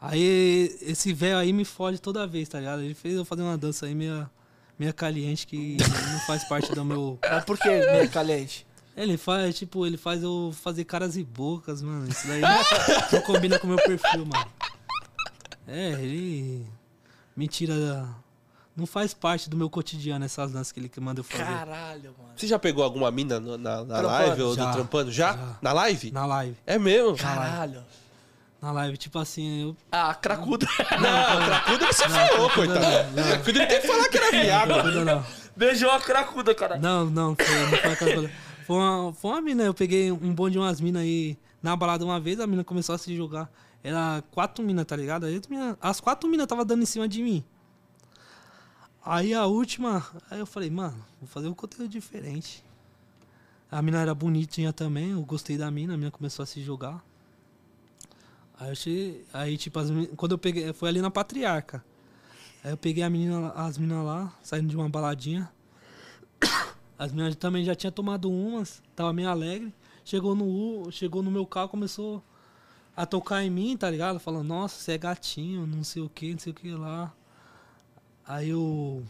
Aí esse velho aí me fode toda vez, tá ligado? Ele fez eu fazer uma dança aí meio, meia caliente que não faz parte do meu. Mas por que meia caliente? Ele faz, tipo, ele faz eu fazer caras e bocas, mano. Isso daí não combina com o meu perfil, mano. É, ele. Mentira. Não faz parte do meu cotidiano essas danças que ele manda eu fazer. Caralho, mano. Você já pegou alguma mina no- na, na live ou Já, do trampando? Já? já. Na live? Na live. É mesmo? Caralho. Na live, tipo assim, eu. Ah, cracuda. Não, cracuda você falou, cracuda coitado. não, não. Cracuda ele tem que falar que era viado. Não, não. Beijou a cracuda, cara. Não, não, foi, não foi aquela coisa. Foi uma, foi uma mina, eu peguei um bonde de umas minas aí na balada uma vez, a mina começou a se jogar. Era quatro minas, tá ligado? As quatro minas tava dando em cima de mim. Aí a última, aí eu falei, mano, vou fazer um conteúdo diferente. A mina era bonitinha também, eu gostei da mina, a mina começou a se jogar. Aí eu achei, aí tipo, as quando eu peguei, foi ali na Patriarca. Aí eu peguei a menina, as meninas lá, saindo de uma baladinha. As meninas também já tinham tomado umas, tava meio alegre. Chegou no, chegou no meu carro, começou a tocar em mim, tá ligado? Falando, nossa, você é gatinho, não sei o que, não sei o que lá. Aí eu,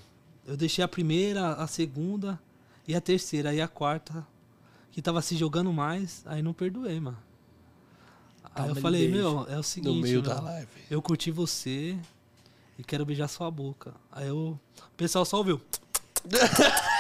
eu deixei a primeira, a segunda e a terceira. Aí a quarta, que tava se jogando mais, aí não perdoei, mano. Aí eu falei, beijo. meu, é o seguinte, No meio meu, da live. eu curti você e quero beijar sua boca. Aí eu, o pessoal só ouviu.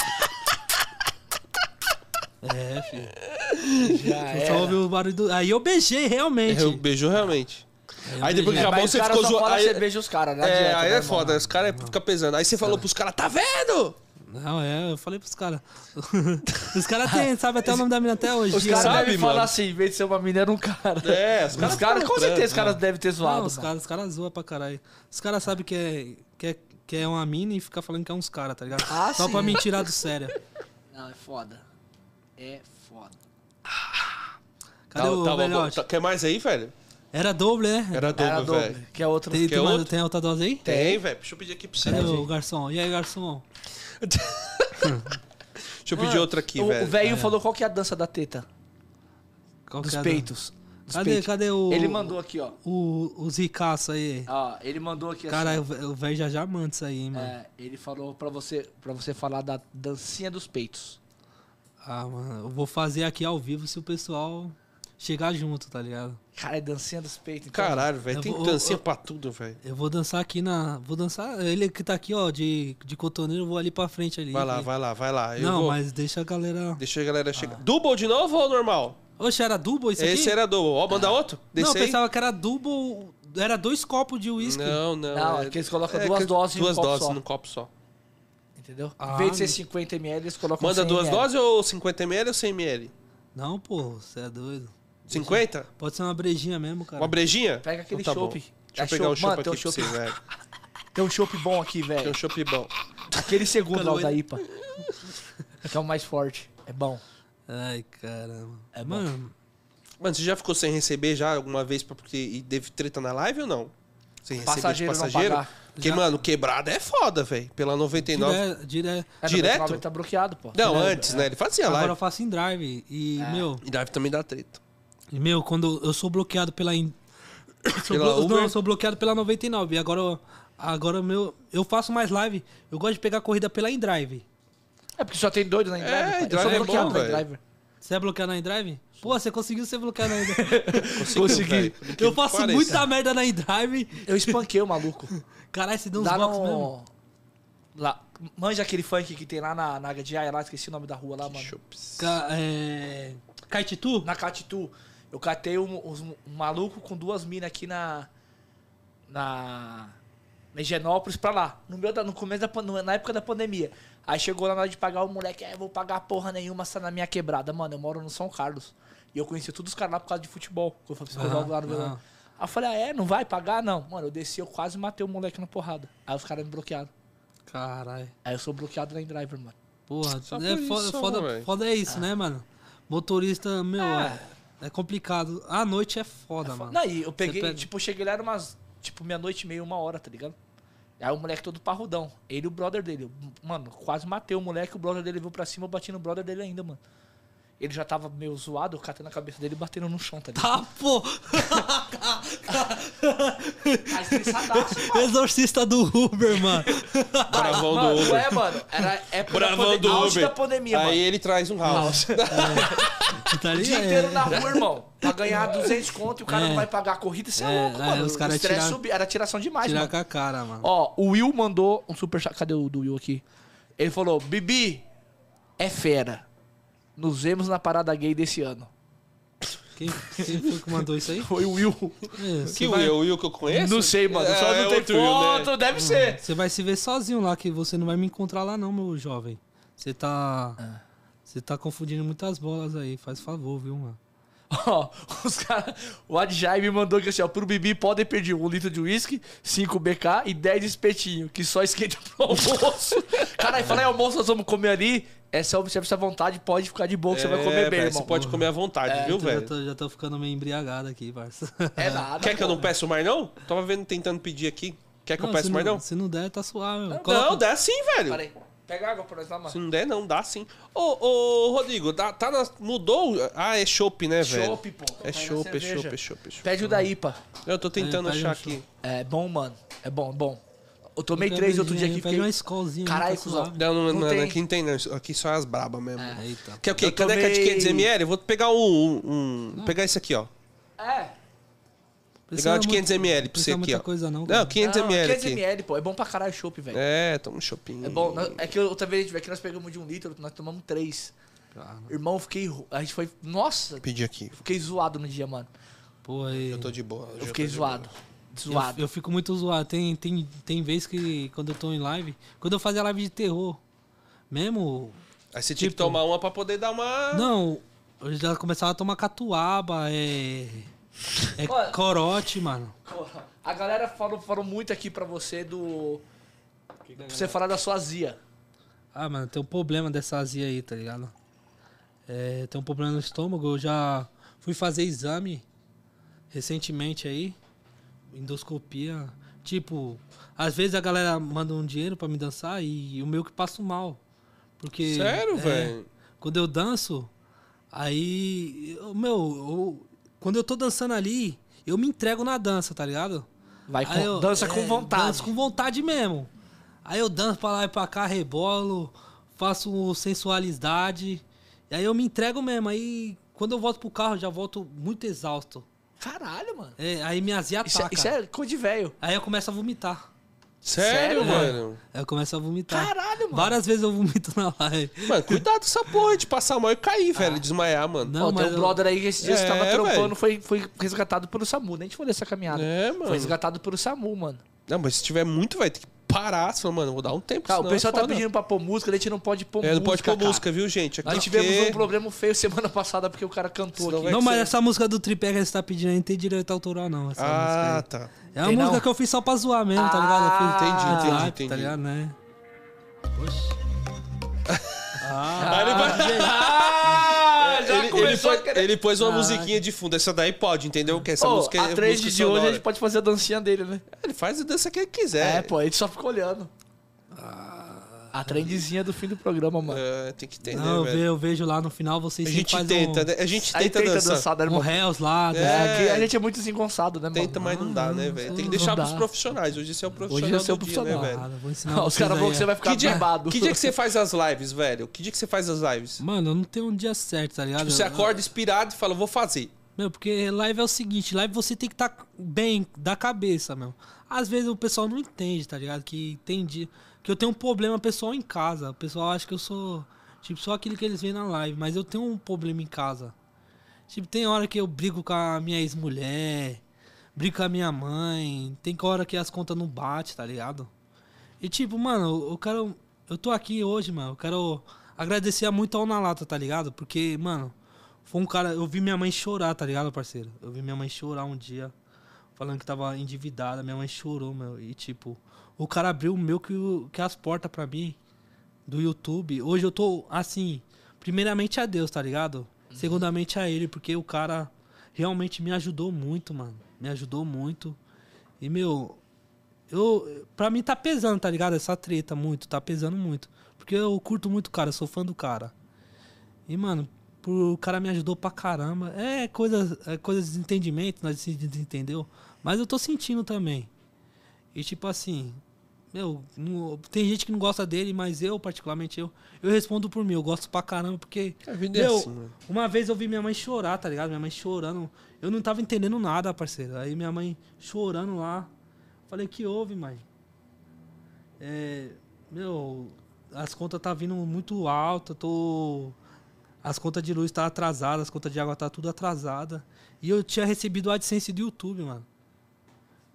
É, filho. Já só ouvi o barulho do... Aí eu beijei realmente. Eu beijou realmente. eu Aí depois que acabou, Mas você ficou zoando. Aí, você beija os caras, não é, adianta, aí né, é foda, os caras ficam pesando. Aí você falou pros caras, tá vendo? Não, é, eu falei pros caras. Os caras têm, sabe até o nome da mina até hoje. Os caras Sabe, devem falar assim, em vez de ser uma mina, era um cara. É, os Os caras ficam com certeza, os caras devem ter zoado. Não, os caras os cara zoam pra caralho. Os caras sabem que é, que, é, que é uma mina e fica falando que é uns caras, tá ligado? Ah, Só sim. pra me tirar do sério. Não, é foda. É foda. Cadê Tá- o velhote? tá- Quer mais aí, velho? Era doble, né? Era dobro, velho. que é outro. Tem, mais- outro? tem outra dose aí? Tem, velho. Deixa eu pedir aqui pra você. Cadê o garçom? E aí, garçom? eu pedir outra aqui, o, velho. o velho falou qual que é a dança da teta. Qual Dos que é a peitos. Dos Cadê, peitos. cadê o. Ele mandou aqui, ó. O, os ricaços aí. Ó, ele mandou aqui Cara, assim. o velho já já manda isso aí, hein, mano. É, ele falou pra você, pra você falar da dancinha dos peitos. Ah, mano, eu vou fazer aqui ao vivo se o pessoal chegar junto, tá ligado? Cara, é dancinha dos peitos. Então, Caralho, velho. Eu Tem vou- dancinha eu- pra tudo, velho. Eu vou dançar aqui na. Vou dançar. Ele que tá aqui, ó, de, de cotoneiro, eu vou ali pra frente ali. Vai lá, vai lá, vai lá. Eu Não, vou- mas deixa a galera. Deixa a galera chegar. Double de novo ou normal? Oxe, era double isso aqui? Esse era double. Ó, manda outro? Não, Desse eu aí? pensava que era double. Era dois copos de uísque. Não, não. Não, é que eles colocam duas que- doses em um Duas copo doses só. num copo só. Entendeu? Ah, em vez de ser meu. 50 ml, eles colocam Manda 100 duas ml. doses ou 50ml ou 100ml? Não, pô, você é doido. 50? Pode ser uma brejinha mesmo, cara. Uma brejinha? Pega aquele Então tá chopp. Deixa É eu pegar o chopp tem aqui um pra você, chopp- velho. Tem um chopp bom aqui, Tem velho. um chopp bom. Aquele segundo lá, da IPA. Que é o mais forte. É bom. Ai, caramba. É bom. Mano, Mano, você já ficou sem receber já alguma vez pra, porque, e teve treta na live ou não? Sem receber Passageiro de não passageiro? pagar. Porque, Já. mano, quebrada é foda, velho. Pela 99. dire, dire... É, Direto? 99 tá bloqueado, pô. Não, Direto, antes, né? Ele fazia Agora eu live. faço em drive. E, É. meu, E live também dá treta. E, meu, quando eu sou bloqueado pela. in- Sou Pela blo-? Não, eu sou bloqueado pela 99. E agora, eu- agora meu, eu faço mais live. Eu gosto de pegar corrida pela InDrive. É porque só tem doido na É, Indriver. eu Indriver sou é bloqueado bom, na. Indriver. Você é bloqueado na InDrive? Pô, você conseguiu ser bloqueado na InDrive. Consegui. eu faço pareça. muita merda na InDrive. Eu espanquei o maluco. Caralho, você deu uns Lá blocos no... mesmo. Lá... Manja aquele funk que tem lá na, na Gadiaia, lá, esqueci o nome da rua lá, mano. Ca é... Caetitu? Na Catitu, eu catei um, uns- um maluco com duas minas aqui na. Na. Na Higienópolis pra lá. No, da, no começo da na época da pandemia. Aí chegou lá na hora de pagar o moleque, é, vou pagar porra nenhuma, está na minha quebrada. Mano, eu moro no São Carlos. E eu conheci todos os caras lá por causa de futebol. Que eu falei verão. Aí eu falei, ah, é? Não vai pagar? Não. Mano, eu desci, eu quase matei o moleque na porrada. Aí os caras me bloquearam. Caralho. Aí eu sou bloqueado na Driver, mano. Porra, Só é por foda, isso, foda, foda é isso, né, mano? Motorista, meu, É. é, é complicado. A noite é foda, mano. Não, e eu peguei, pega- tipo, cheguei lá, era umas, tipo, meia-noite e meia, uma hora, tá ligado? Aí o moleque todo parrudão. Ele e o brother dele. Mano, quase matei o moleque, o brother dele veio pra cima, eu bati no brother dele ainda, mano. Ele já tava meio zoado, eu catei na cabeça dele e batendo no chão, tá ligado? Tá, pô! Tá estressadaço, mano. Exorcista do Uber, mano. Bravão do mano, Uber. É, mano. Era época da, Bravão pande- do Uber. da pandemia, Aí mano. ele traz um house. Tá O dia inteiro na rua, irmão. Pra ganhar 200 conto e o cara É. não vai pagar a corrida, você é, É, louco, aí mano. os o caras estresse tirar- subia. Era tiração demais, Tirar mano. com a cara, mano. Ó, o Will mandou um super chat. Cadê o do Will aqui? Ele falou: Bibi, é fera. Nos vemos na parada gay desse ano. Quem, quem foi que mandou isso aí? Foi o Will. É, Que vai- Will, o Will que eu conheço? Não sei, mano. Só É, não tem outro Will, né? foto, deve ser. Você vai se ver sozinho lá, que você não vai me encontrar lá não, meu jovem. Você tá... Ah. Você tá confundindo muitas bolas aí. Faz favor, viu, mano? Ó, os caras. O Adjai me mandou que assim, ó, pro Bibi podem pedir um litro de uísque, 5 BK e 10 espetinho, que só esquenta pro almoço. Caralho, fala aí, almoço, nós vamos comer ali. É só você precisa vontade, pode ficar de boa que você vai comer bem, velho, irmão. Você pode comer à vontade, viu, Eu já velho? tô, já tô ficando meio embriagado aqui, parça. É nada. Quer que eu não peço mais, não? Tava vendo, tentando pedir aqui. Quer que eu se peço mais, não? Se não der, tá suave. Não, Não, dá sim, velho. Pera aí. Pega água pra nós lá, Se mano. não der, não, dá sim. Ô, ô, Rodrigo, tá, tá na- mudou? Ah, é chopp, né, velho? Chopp, pô. É chopp, é chopp, é chopp, é chopp. Pede o da IPA. Eu tô tentando É, pede achar um aqui. É bom, mano. É bom, é bom. Eu tomei três outro dia aqui. Fiquei... uma escolzinha. Caralho, cuzão. Não, não, Não não, tem. aqui não tem, não. Aqui só as braba mesmo. Eita. Quer o quê? Eu Caneca de tomei- 500ml? Eu vou pegar um. um, um- pegar esse aqui, ó. É. Pegar de 500ml pra você aqui, ó. coisa não. Não, cara. 500ml 500 aqui. ml, pô. É bom pra caralho chopp, velho. É, toma um shopping. É bom. Nós- É que outra vez é que nós pegamos de um litro, nós tomamos três. Ah, Irmão, eu fiquei. A gente foi. Nossa, Pedi aqui. fiquei zoado no dia, mano. Pô, aí. Eu tô de boa. Eu fiquei zoado. Eu, Zoado. eu fico muito zoado. Tem, tem, tem vezes que quando eu tô em live, quando eu fazia live de terror, mesmo. Aí você tinha que Tipo- tomar uma pra poder dar uma. Não, eu já começava a tomar catuaba, é. É Olha- corote, mano. A galera falou, falou muito aqui pra você do. Pra você falar da sua azia. Ah, mano, tem um problema dessa azia aí, tá ligado? É, tem um problema no estômago. Eu já fui fazer exame recentemente aí, endoscopia. Tipo, às vezes a galera manda um dinheiro pra me dançar e o meu que passo mal. Porque. Sério, é, velho? Quando eu danço, aí. eu- meu, eu- quando eu tô dançando ali, eu me entrego na dança, tá ligado? Vai com, eu- dança com é, vontade. Danço com vontade mesmo. Aí eu danço pra lá e pra cá, rebolo, faço sensualidade. E aí eu me entrego mesmo. Aí quando eu volto pro carro, eu já volto muito exausto. Caralho, mano. É, aí minha azia Isso, é, ataca. isso é coisa de velho. Aí eu começo a vomitar. Sério, Sério, mano? Aí eu começo a vomitar. Caralho, mano. Várias vezes eu vomito na live. Mano, cuidado com essa porra de passar mal e cair, velho. Desmaiar, mano. Não, Ó, tem mas um eu- brother aí que esses dias É, tava trampando, velho. foi, foi resgatado pelo SAMU. Nem te falei essa caminhada. É, mano. Foi resgatado pelo SAMU, mano. Não, mas se tiver muito, vai ter que parar. Você fala, mano, vou dar um tempo. Tá, o senão pessoal é tá foda. pedindo pra pôr música, a gente não pode pôr É, música. não pode pôr cara. música, viu, gente? Aqui Nós tivemos porque- um problema feio semana passada porque o cara cantou Senão aqui. vai- Não, mas essa música do tripé que você tá pedindo aí não tem direito autoral, não. Essa Ah, aí. tá. É uma Tem música não? que eu fiz só pra zoar mesmo, tá Ah, ligado? Eu fiz entendi, entendi, hype, entendi. Tá ligado, né? Oxi. Aí ele vai- Ah, já ele, ele começou pôs, a querer... ele pôs uma Ah. musiquinha de fundo. Essa daí pode, entendeu? Que essa Ô, música a é trade música de hoje a gente pode fazer a dancinha dele, né? Ele faz a dança que ele quiser. É, pô, a gente só fica olhando. A trendezinha do fim do programa, mano. É, tem que ter, Não, eu, né, ve- velho? eu vejo lá no final vocês A gente tenta, um, né? A gente tenta, tenta dançar. dançar, né, um irmão? réus lá. né? É, que É. a gente é muito desengonçado, né, mano? Tenta, mas não dá, né, velho? Tem que deixar pros profissionais. Hoje esse é o profissional Hoje esse é o profissional. né, velho? Ah, vou ensinar Os caras vão que você vai ficar Que dia, bebado. que dia que você faz as lives, velho? Que dia que você faz as lives? Mano, eu não tenho um dia certo, tá ligado? Você Eu- acorda inspirado e fala, vou fazer. Meu, porque live é o seguinte, live você tem que estar bem da cabeça, meu. Às vezes o pessoal não entende, tá ligado? Que tem dia que eu tenho um problema pessoal em casa. O pessoal acha que eu sou tipo só aquilo que eles veem na live, mas eu tenho um problema em casa. Tipo, tem hora que eu brigo com a minha ex-mulher, brigo com a minha mãe, tem hora que as contas não batem, tá ligado? E tipo, mano, eu quero. Eu tô aqui hoje, mano. Eu quero agradecer muito ao Na Lata, tá ligado? Porque, mano, foi um cara. Eu vi minha mãe chorar, tá ligado, parceiro? Eu vi minha mãe chorar um dia, falando que tava endividada. Minha mãe chorou, meu. E tipo, o cara abriu o meu que, que as portas pra mim do YouTube. Hoje eu tô assim, primeiramente a Deus, tá ligado? Segundamente a ele, porque o cara realmente me ajudou muito, mano. Me ajudou muito. E, meu, eu. Pra mim tá pesando, tá ligado? Essa treta muito, tá pesando muito. Porque eu curto muito o cara, sou fã do cara. E, mano, o cara me ajudou pra caramba. É coisas, é coisas de desentendimento, nós se desentendeu. Mas eu tô sentindo também. E tipo assim, meu, não- tem gente que não gosta dele, mas eu, particularmente eu, eu respondo por mim, eu gosto pra caramba, porque. A vida é meu, assim, mano. uma vez eu vi minha mãe chorar, tá ligado? Minha mãe chorando. Eu não tava entendendo nada, parceiro. Aí minha mãe chorando lá. Falei, que houve, mãe? É, meu, as contas tá vindo muito alta, tô. As contas de luz tá atrasadas, as contas de água tá tudo atrasada. E eu tinha recebido o AdSense do YouTube, mano.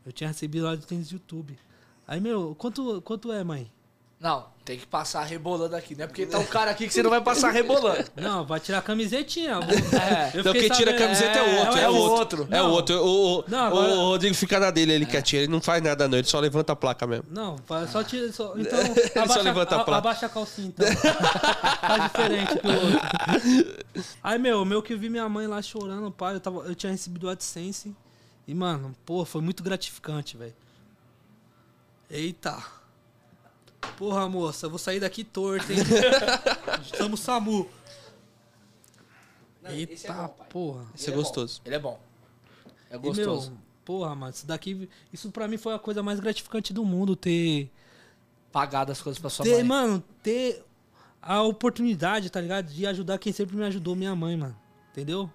Eu tinha recebido o AdSense do YouTube. Aí, meu, quanto, quanto é, mãe? Não, tem que passar rebolando aqui, né? Porque tá um cara aqui que você não vai passar rebolando. Não, vai tirar a camisetinha. vou- É. Eu Não, fiquei quem tira a camiseta é o outro, é, é outro. É outro. O, o- Não, agora- o Rodrigo fica na dele, ele quietinho. Ele não faz nada, não. Ele só levanta a placa mesmo. Não, só tira. Só, então, só abaixa, levanta a a, placa. abaixa a calcinha, então. Faz diferente que o outro. Aí, meu, meu que eu vi minha mãe lá chorando, pai, eu, tava, eu tinha recebido o AdSense. E, mano, pô, foi muito gratificante, velho. Eita. Porra, moça, eu vou sair daqui torto, hein? Estamos SAMU. Não, esse é Eita, bom, pai. porra. Isso é Ele gostoso. Ele é bom. É E, gostoso. meu, porra, mano, isso daqui. Isso pra mim foi a coisa mais gratificante do mundo, ter. Pagar das coisas pra sua ter, mãe. mano, ter a oportunidade, tá ligado? De ajudar quem sempre me ajudou, minha mãe, mano. Entendeu?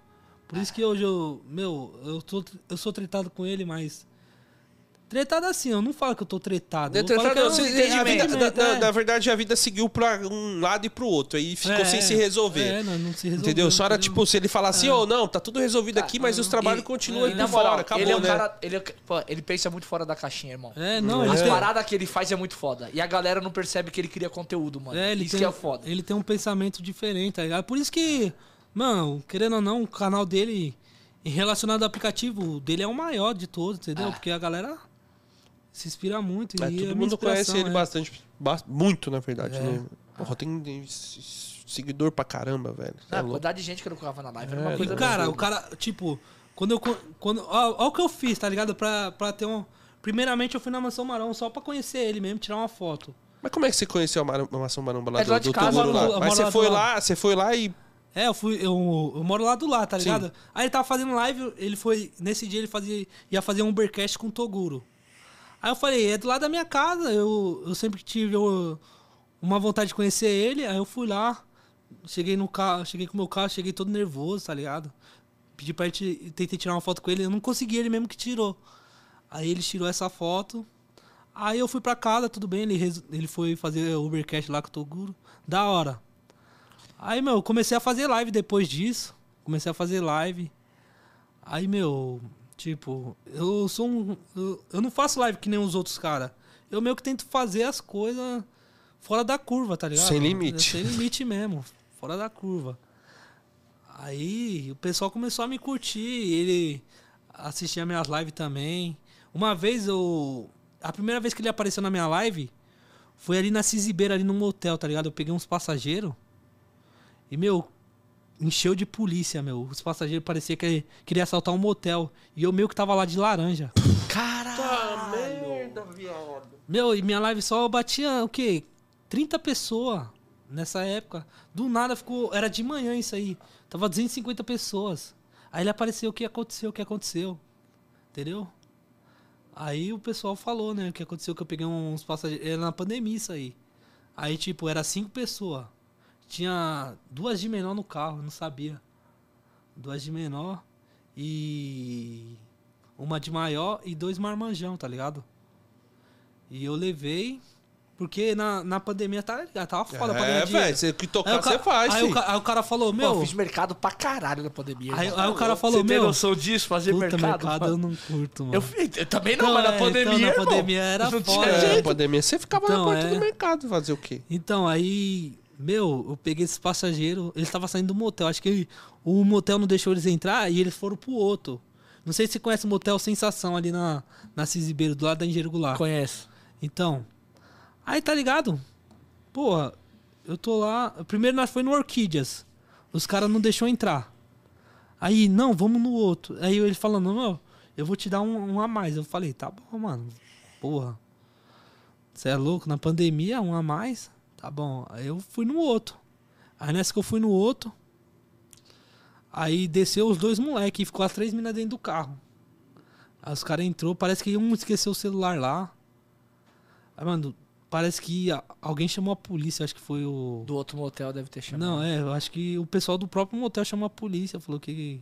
Por isso que hoje eu, meu, eu, tô, eu sou tretado com ele, mas. Tretado assim, eu não falo que eu tô tretado. Eu Não, não se- tenho a vida- na, é. na verdade, a vida seguiu pra um lado e pro outro. Aí ficou É, sem se resolver. É, não, não se resolveu. entendeu? Só era tipo, se ele falar assim, ô, não, tá tudo resolvido aqui, mas os trabalhos E- continuam aí por moral, fora. Acabou, ele é um né? cara. Ele, é- pô, ele pensa muito fora da caixinha, irmão. É, não, As paradas que ele faz é muito foda. E a galera não percebe que ele cria conteúdo, mano. é, ele Isso tem, que é foda. Ele tem um pensamento diferente, tá ligado? Por isso que, mano, querendo ou não, o canal dele, em relacionado ao aplicativo, o dele é o maior de todos, entendeu? Porque a galera se inspira muito. É, e é todo mundo conhece ele é. bastante. ba- Muito, na verdade. É. Né? Porra, tem tem seguidor pra caramba, velho. Ah, é a quantidade de gente que eu colocava na live era uma E, coisa cara, o cara, tipo, quando eu. Quando, ó, ó o que eu fiz, tá ligado? Pra, pra ter um. Primeiramente, eu fui na Mansão Marão só pra conhecer ele mesmo, tirar uma foto. Mas como é que você conheceu a Mar- a Maçã Maromba lá É do do, do casa, lá? moro- eu Mas você lá foi lá, você foi lá e. É, eu fui. Eu, eu moro lá do lado, tá Sim. ligado? Aí ele tava fazendo live, ele foi. Nesse dia ele fazia, ia fazer um Ubercast com o Toguro. Aí eu falei, é do lado da minha casa, eu, eu sempre tive uma vontade de conhecer ele, aí eu fui lá, cheguei no carro, cheguei com o meu carro, cheguei todo nervoso, tá ligado? Pedi pra ele, tentei tirar uma foto com ele, eu não consegui, ele mesmo que tirou. Aí ele tirou essa foto. Aí eu fui pra casa, tudo bem, ele, ele foi fazer o Ubercast lá com o Toguro. Da hora. Aí, meu, comecei a fazer live depois disso. Comecei a fazer live. Aí, meu, tipo, eu sou um. Eu, eu não faço live que nem os outros caras. Eu meio que tento fazer as coisas fora da curva, tá ligado? Sem limite. Sem limite mesmo. Fora da curva. Aí o pessoal começou a me curtir. Ele assistia minhas lives também. Uma vez eu. A primeira vez que ele apareceu na minha live foi ali na Cisibeira, ali no motel, tá ligado? Eu peguei uns passageiros. E, meu, encheu de polícia, meu. Os passageiros parecia que queria assaltar um motel. E eu meio que tava lá de laranja. Caralho! merda, viado. Meu, e minha live só batia o quê? 30 pessoas nessa época. Do nada ficou. Era de manhã isso aí. Tava 250 pessoas. Aí ele apareceu o que aconteceu, o que aconteceu. Entendeu? Aí o pessoal falou, né? O que aconteceu que eu peguei uns passageiros. Era na pandemia isso aí. Aí, tipo, era cinco pessoas. Tinha duas de menor no carro, eu não sabia. Duas de menor e uma de maior e dois marmanjão, tá ligado? E eu levei, porque na, na pandemia tá ligado, tava foda pra É, ganhar dinheiro. velho, você que tocar, você faz, aí o, aí o cara falou, Pô, meu. eu fiz mercado pra caralho na pandemia. Aí, aí o cara falou, Você tem meu. noção disso? Fazer mercado? mercado, eu mano? não curto, mano. Eu, eu também não, Então, mas na é, pandemia. então, na irmão, pandemia era não tinha foda. É, jeito. pandemia, você ficava na Então, porta é. do mercado fazer o quê? Então, aí, meu, eu peguei esses passageiros, eles estavam saindo do motel. Acho que o motel não deixou eles entrar e eles foram pro outro. Não sei se você conhece o motel Sensação ali na, na Cisibeiro, do lado da Engenheiro Goulart. Conheço. Então, aí tá ligado? Porra, eu tô lá. Primeiro nós foi no Orquídeas. Os caras não deixou entrar. Aí, não, vamos no outro. Aí ele falando, não, eu vou te dar um, um a mais. Eu falei, tá bom, mano. Porra. Você é louco? Na pandemia, um a mais? Tá bom. Aí eu fui no outro. Aí nessa que eu fui no outro. Aí desceu os dois moleques e ficou as três minas dentro do carro. Aí os caras entrou, parece que um esqueceu o celular lá. Aí, mano, parece que alguém chamou a polícia, acho que foi o. Do outro motel deve ter chamado. Não, é, eu acho que o pessoal do próprio motel chamou a polícia, falou que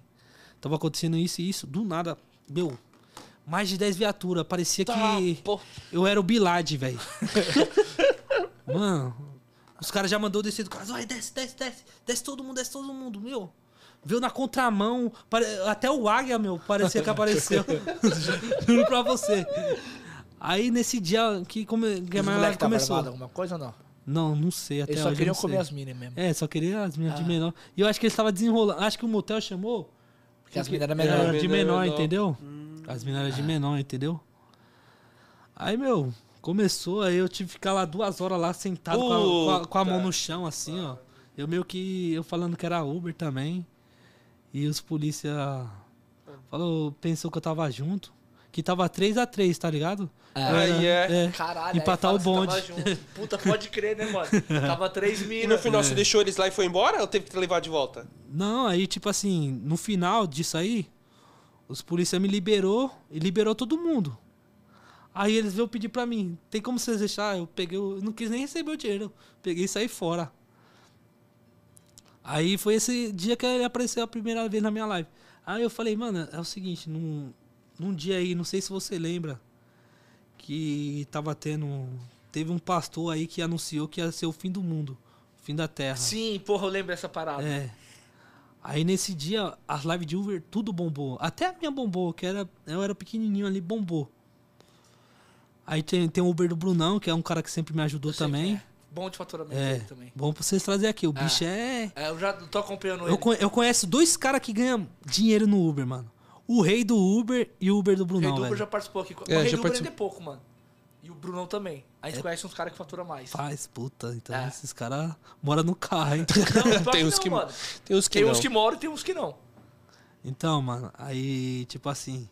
tava acontecendo isso e isso. Do nada, meu, mais de 10 viaturas. Parecia Tá, que pô. eu era o Bilad, velho. Mano, os caras já mandou descer do carro. Vai, desce, desce, desce. Desce todo mundo, desce todo mundo, meu. Veio na contramão. pare- Até o águia, meu, parecia que apareceu. Juro pra você. Aí nesse dia que, come, que a live estavam começou. armados alguma coisa ou não? Não, não sei. Até Eles só queriam comer as minas mesmo. É, só queria as minhas de Ah. menor. E eu acho que eles estavam desenrolando. Acho que o motel chamou. Porque as minas eram Era menores. de menor, menor, menor. entendeu? As meninas eram de menor, entendeu? Aí, meu, começou, aí eu tive que ficar lá duas horas lá sentado com a, com a- com a mão no chão, assim, ó. Eu meio que. Eu falando que era Uber também. E os polícia falou, pensou que eu tava junto. Que tava 3 a 3 tá ligado? Era- aí é. Caralho, Empatar aí o bonde. tava junto. Puta, pode crer, né, mano? Tava três E no final É. você deixou eles lá e foi embora ou teve que te levar de volta? Não, aí, tipo assim, no final disso aí, os policiais me liberou e liberou todo mundo. Aí eles veio pedir pra mim, tem como vocês deixar? Eu peguei, eu não quis nem receber o dinheiro. Peguei e saí fora. Aí foi esse dia que ele apareceu a primeira vez na minha live. Aí eu falei, mano, é o seguinte, num, num dia aí, não sei se você lembra, que tava tendo. Teve um pastor aí que anunciou que ia ser o fim do mundo, o fim da terra. Sim, porra, eu lembro dessa parada. É. Aí nesse dia, as lives de Uber, tudo bombou. Até a minha bombou, que era, eu era pequenininho ali, bombou. Aí tem, tem o Uber do Brunão, que é um cara que sempre me ajudou também. é. Bom de faturamento É, dele também. bom pra vocês trazer aqui. O bicho é... É, eu já tô acompanhando Eu, ele. co- eu conheço dois caras que ganham dinheiro no Uber, mano. O rei do Uber e o Uber do O Brunão, Rei do Uber velho. já participou aqui. É, o Rei do Uber ainda é pouco, mano. E o Brunão também. A gente conhece uns caras que faturam mais. Faz, puta. Então É. esses caras moram no carro, hein? Não, Tem uns não, que- mano. Tem uns que Tem não. uns que moram e tem uns que não. Então, mano, aí, tipo assim.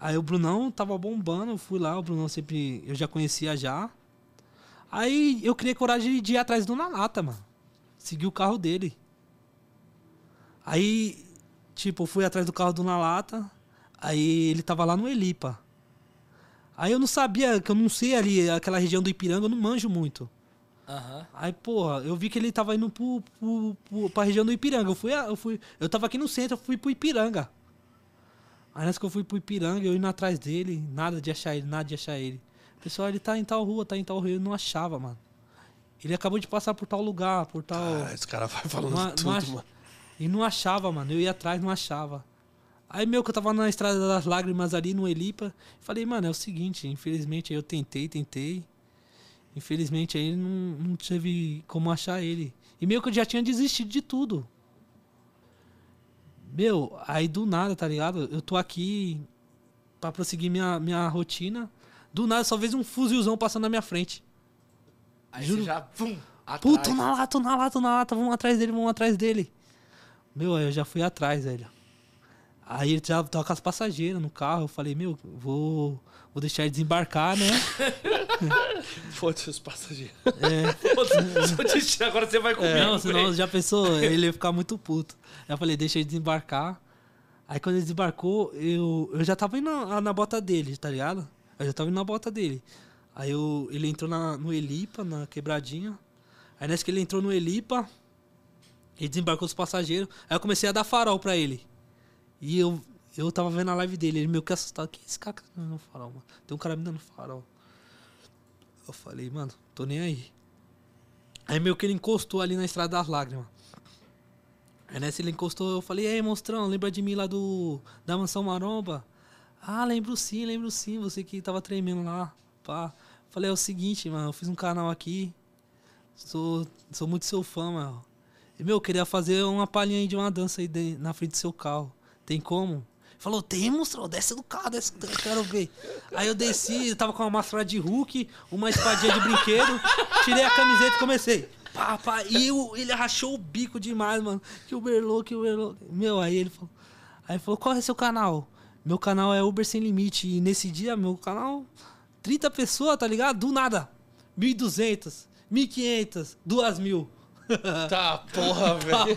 Aí o Brunão tava bombando, eu fui lá, o Brunão sempre. Eu já conhecia já. Aí eu criei coragem de ir atrás do Nalata, mano. Segui o carro dele. Aí, tipo, eu fui atrás do carro do Nalata. Aí ele tava lá no Elipa. Aí eu não sabia, que eu não sei ali, aquela região do Ipiranga, eu não manjo muito. Aham. Aí, porra, eu vi que ele tava indo pro, pro, pro, pra região do Ipiranga. Eu fui, eu fui. Eu tava aqui no centro, eu fui pro Ipiranga. Aí nessa que eu fui pro Ipiranga, eu indo atrás dele, nada de achar ele, nada de achar ele. Pessoal, ele tá em tal rua, tá em tal rua, eu não achava, mano. Ele acabou de passar por tal lugar, por tal. Ah, esse cara vai falando Não a- não tudo, acha- mano. E não achava, mano. Eu ia atrás, não achava. Aí, meu, que eu tava na Estrada das Lágrimas ali, no Elipa. Falei, mano, é o seguinte, infelizmente eu tentei, tentei. Infelizmente aí não, não teve como achar ele. E meio que eu já tinha desistido de tudo. Meu, aí do nada, tá ligado? Eu tô aqui pra prosseguir minha, minha rotina. Do nada, só vejo um fuzilzão passando na minha frente. Aí Juro. já. Pum, atrás. Tô na lata, tô na lata, tô na lata, vamos atrás dele, vamos atrás dele. Meu, aí eu já fui atrás, velho. Aí ele já tava com as passageiras no carro, eu falei, meu, vou, vou deixar ele desembarcar, né? Foda-se os passageiros. É, tirar, Agora você vai comigo. não, senão já pensou, ele ia ficar muito puto. Aí eu falei, deixa ele desembarcar. Aí quando ele desembarcou, eu, eu já tava indo na, na bota dele, tá ligado? Eu já tava indo na bota dele. Aí eu, ele entrou na, no Elipa, na quebradinha. Aí nessa que ele entrou no Elipa, ele desembarcou os passageiros. Aí eu comecei a dar farol pra ele. E eu, eu tava vendo a live dele, ele meio que assustado. Que esse cara que tá me dando farol, mano? Tem um cara me dando farol. Eu falei, mano, tô nem aí. Aí meio que ele encostou ali na Estrada das Lágrimas. Aí nessa ele encostou, eu falei, ei, monstrão, lembra de mim lá do. Da mansão maromba? Ah, lembro sim, lembro sim, você que tava tremendo lá. Pá. Falei, é o seguinte, mano, eu fiz um canal aqui. Sou, sou muito seu fã, mano. E, meu, eu queria fazer uma palhinha aí de uma dança aí de- na frente do seu carro. Tem como? Falou, tem, monstro, desce do carro, desce do carro, quero ver. Aí eu desci, eu tava com uma máscara de Hulk, uma espadinha de brinquedo, tirei a camiseta e comecei. Pá, pá, e eu- ele rachou o bico demais, mano. Que Uberlou, que Uberlou. Meu, aí ele falou. Aí falou, qual é seu canal? Meu canal é Uber Sem Limite. E nesse dia, meu canal, 30 pessoas, tá ligado? Do nada. 1.200, 1.500, 2.000. Tá, porra, Ah, velho.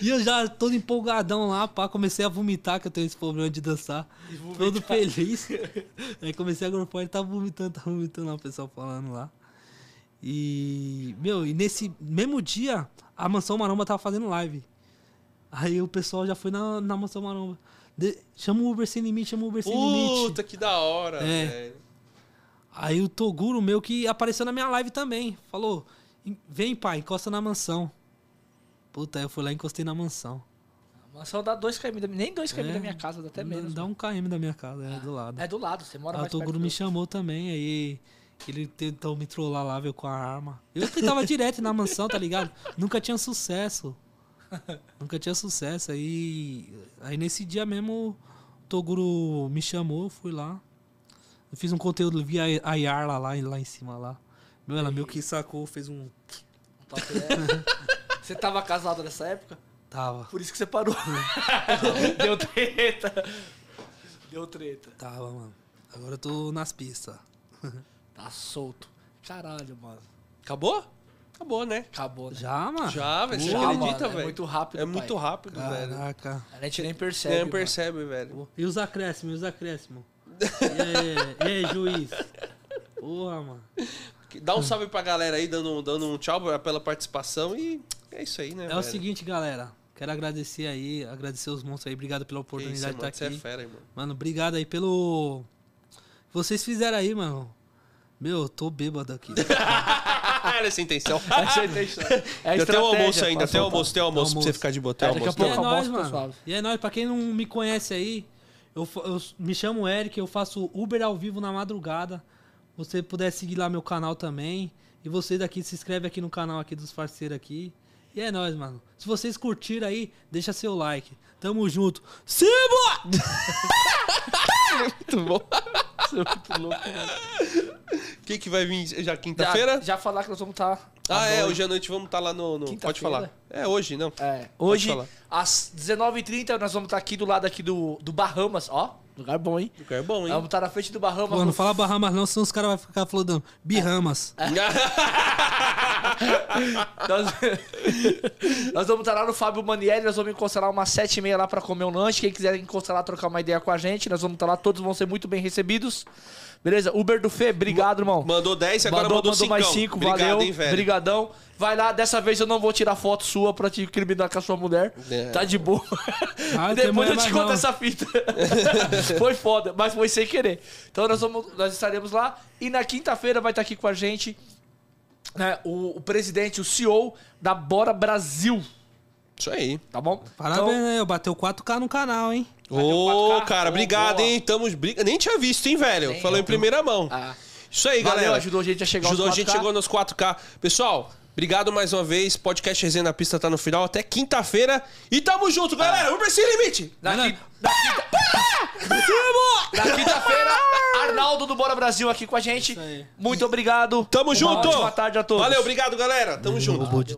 E eu já todo empolgadão lá, pá, comecei a vomitar, que eu tenho esse problema de dançar. Todo feliz. Aí comecei a grupar, ele tava vomitando, tava vomitando lá, o pessoal falando lá. E, meu, e nesse mesmo dia, a Mansão Maromba tava fazendo live. Aí o pessoal já foi na, na Mansão Maromba. De- chama o Uber sem limite, chama o Uber sem limite. Puta, que da hora, É. velho. Aí o Toguro meu que apareceu na minha live também. Falou: Vem, pai, encosta na mansão. Puta, eu fui lá e encostei na mansão. A mansão dá 2 km, da- nem 2 km É. da minha casa, dá até menos. Dá um KM da minha casa, é do lado. É do lado, você mora o mais perto. Toguro do- me chamou também, aí ele tentou me trollar lá, veio com a arma. Eu tentava direto na mansão, tá ligado? Nunca tinha sucesso. Nunca tinha sucesso. Aí, aí nesse dia mesmo, o Toguro me chamou, eu fui lá. Eu fiz um conteúdo via a Yarla lá, lá em cima lá. Meu, ela meio que sacou, fez um. Você tava casado nessa época? Tava, Por isso que você parou. Deu treta. Deu treta. tava, mano. Agora eu tô nas pistas. Tá solto. Caralho, mano. Acabou? Acabou, né? Acabou, né? Já, mano? Já, velho. Você Já, acredita, mano, é velho? muito rápido, É muito pai. rápido, velho. Caraca. A gente nem percebe. Nem mano. percebe, velho. E os acréscimos, e os acréscimos? E aí, e aí, juiz? Porra, mano. Dá um salve pra galera aí, dando, dando um tchau pela participação e é isso aí, né, É o seguinte, galera. Quero agradecer aí, agradecer os monstros aí. Obrigado pela Que isso, oportunidade de mano, estar você é aqui. fera, aí, mano. Mano, obrigado aí pelo. Vocês fizeram aí, mano. Meu, eu tô bêbado aqui. Era essa a intenção. Essa é a intenção. É a Ainda tem o estratégia almoço ainda, tem almoço, tem o almoço pra você almoço. ficar de boa, tem o É, daqui a almoço. E pouco é eu nóis, almoço, mano. suave. E é nóis, pra quem não me conhece aí, eu, eu me chamo Eric, eu faço Uber ao vivo na madrugada. Você puder seguir lá meu canal também. E você daqui se inscreve aqui no canal aqui dos parceiros aqui. E é nóis, mano. Se vocês curtiram aí, deixa seu like. Tamo junto. Simba! Muito bom. Isso é muito louco, mano. O que, que vai vir já Já, quinta-feira? já falar que nós vamos estar. Ah, é, hoje à noite vamos estar lá no. no- Pode falar. É, hoje, não. É, hoje, às 19h30, nós vamos estar aqui do lado aqui do, do Bahamas, ó. Lugar bom, hein? Lugar bom, hein? Vamos estar na frente do Bahamas. Pô, não fala Bahamas não, senão os caras vão ficar falando Bihamas. nós... nós vamos estar lá no Fábio Manieri, nós vamos encostar lá umas 7h30 lá pra comer um lanche. Quem quiser encostar lá, trocar uma ideia com a gente, nós vamos estar lá, todos vão ser muito bem recebidos. Beleza? Uber do Fê, obrigado, irmão. Mandou 10 e agora mandou, mandou 5. mais 5, Obrigado, valeu. hein, velho. Brigadão. Vai lá, dessa vez eu não vou tirar foto sua pra te incriminar com a sua mulher. É. Tá de boa. Ah, Depois eu te conto não. essa fita. foi foda, mas foi sem querer. Então nós, vamos, nós estaremos lá. E na quinta-feira vai estar aqui com a gente né, o, o presidente, o CEO da Bora Brasil. Isso aí. Tá bom? Parabéns, né? Bateu 4K no canal, hein? Ô, 4K. cara, obrigado, boa. hein? Tamo... Nem tinha visto, hein, velho? Nem em primeira mão. Ah, Isso aí, valeu, galera. ajudou a gente a chegar Ajudou a aos gente, 4K. chegou nos 4K. Pessoal, obrigado mais uma vez. Podcast Resenha na Pista tá no final. Até quinta-feira. E tamo junto, galera. Limite. Na, Vai quin- na quinta- na quinta-feira, Arnaldo do Bora Brasil aqui com a gente. Muito obrigado. Tamo Uma junto. ótima tarde a todos. Valeu, obrigado, galera. Tamo junto. Robô de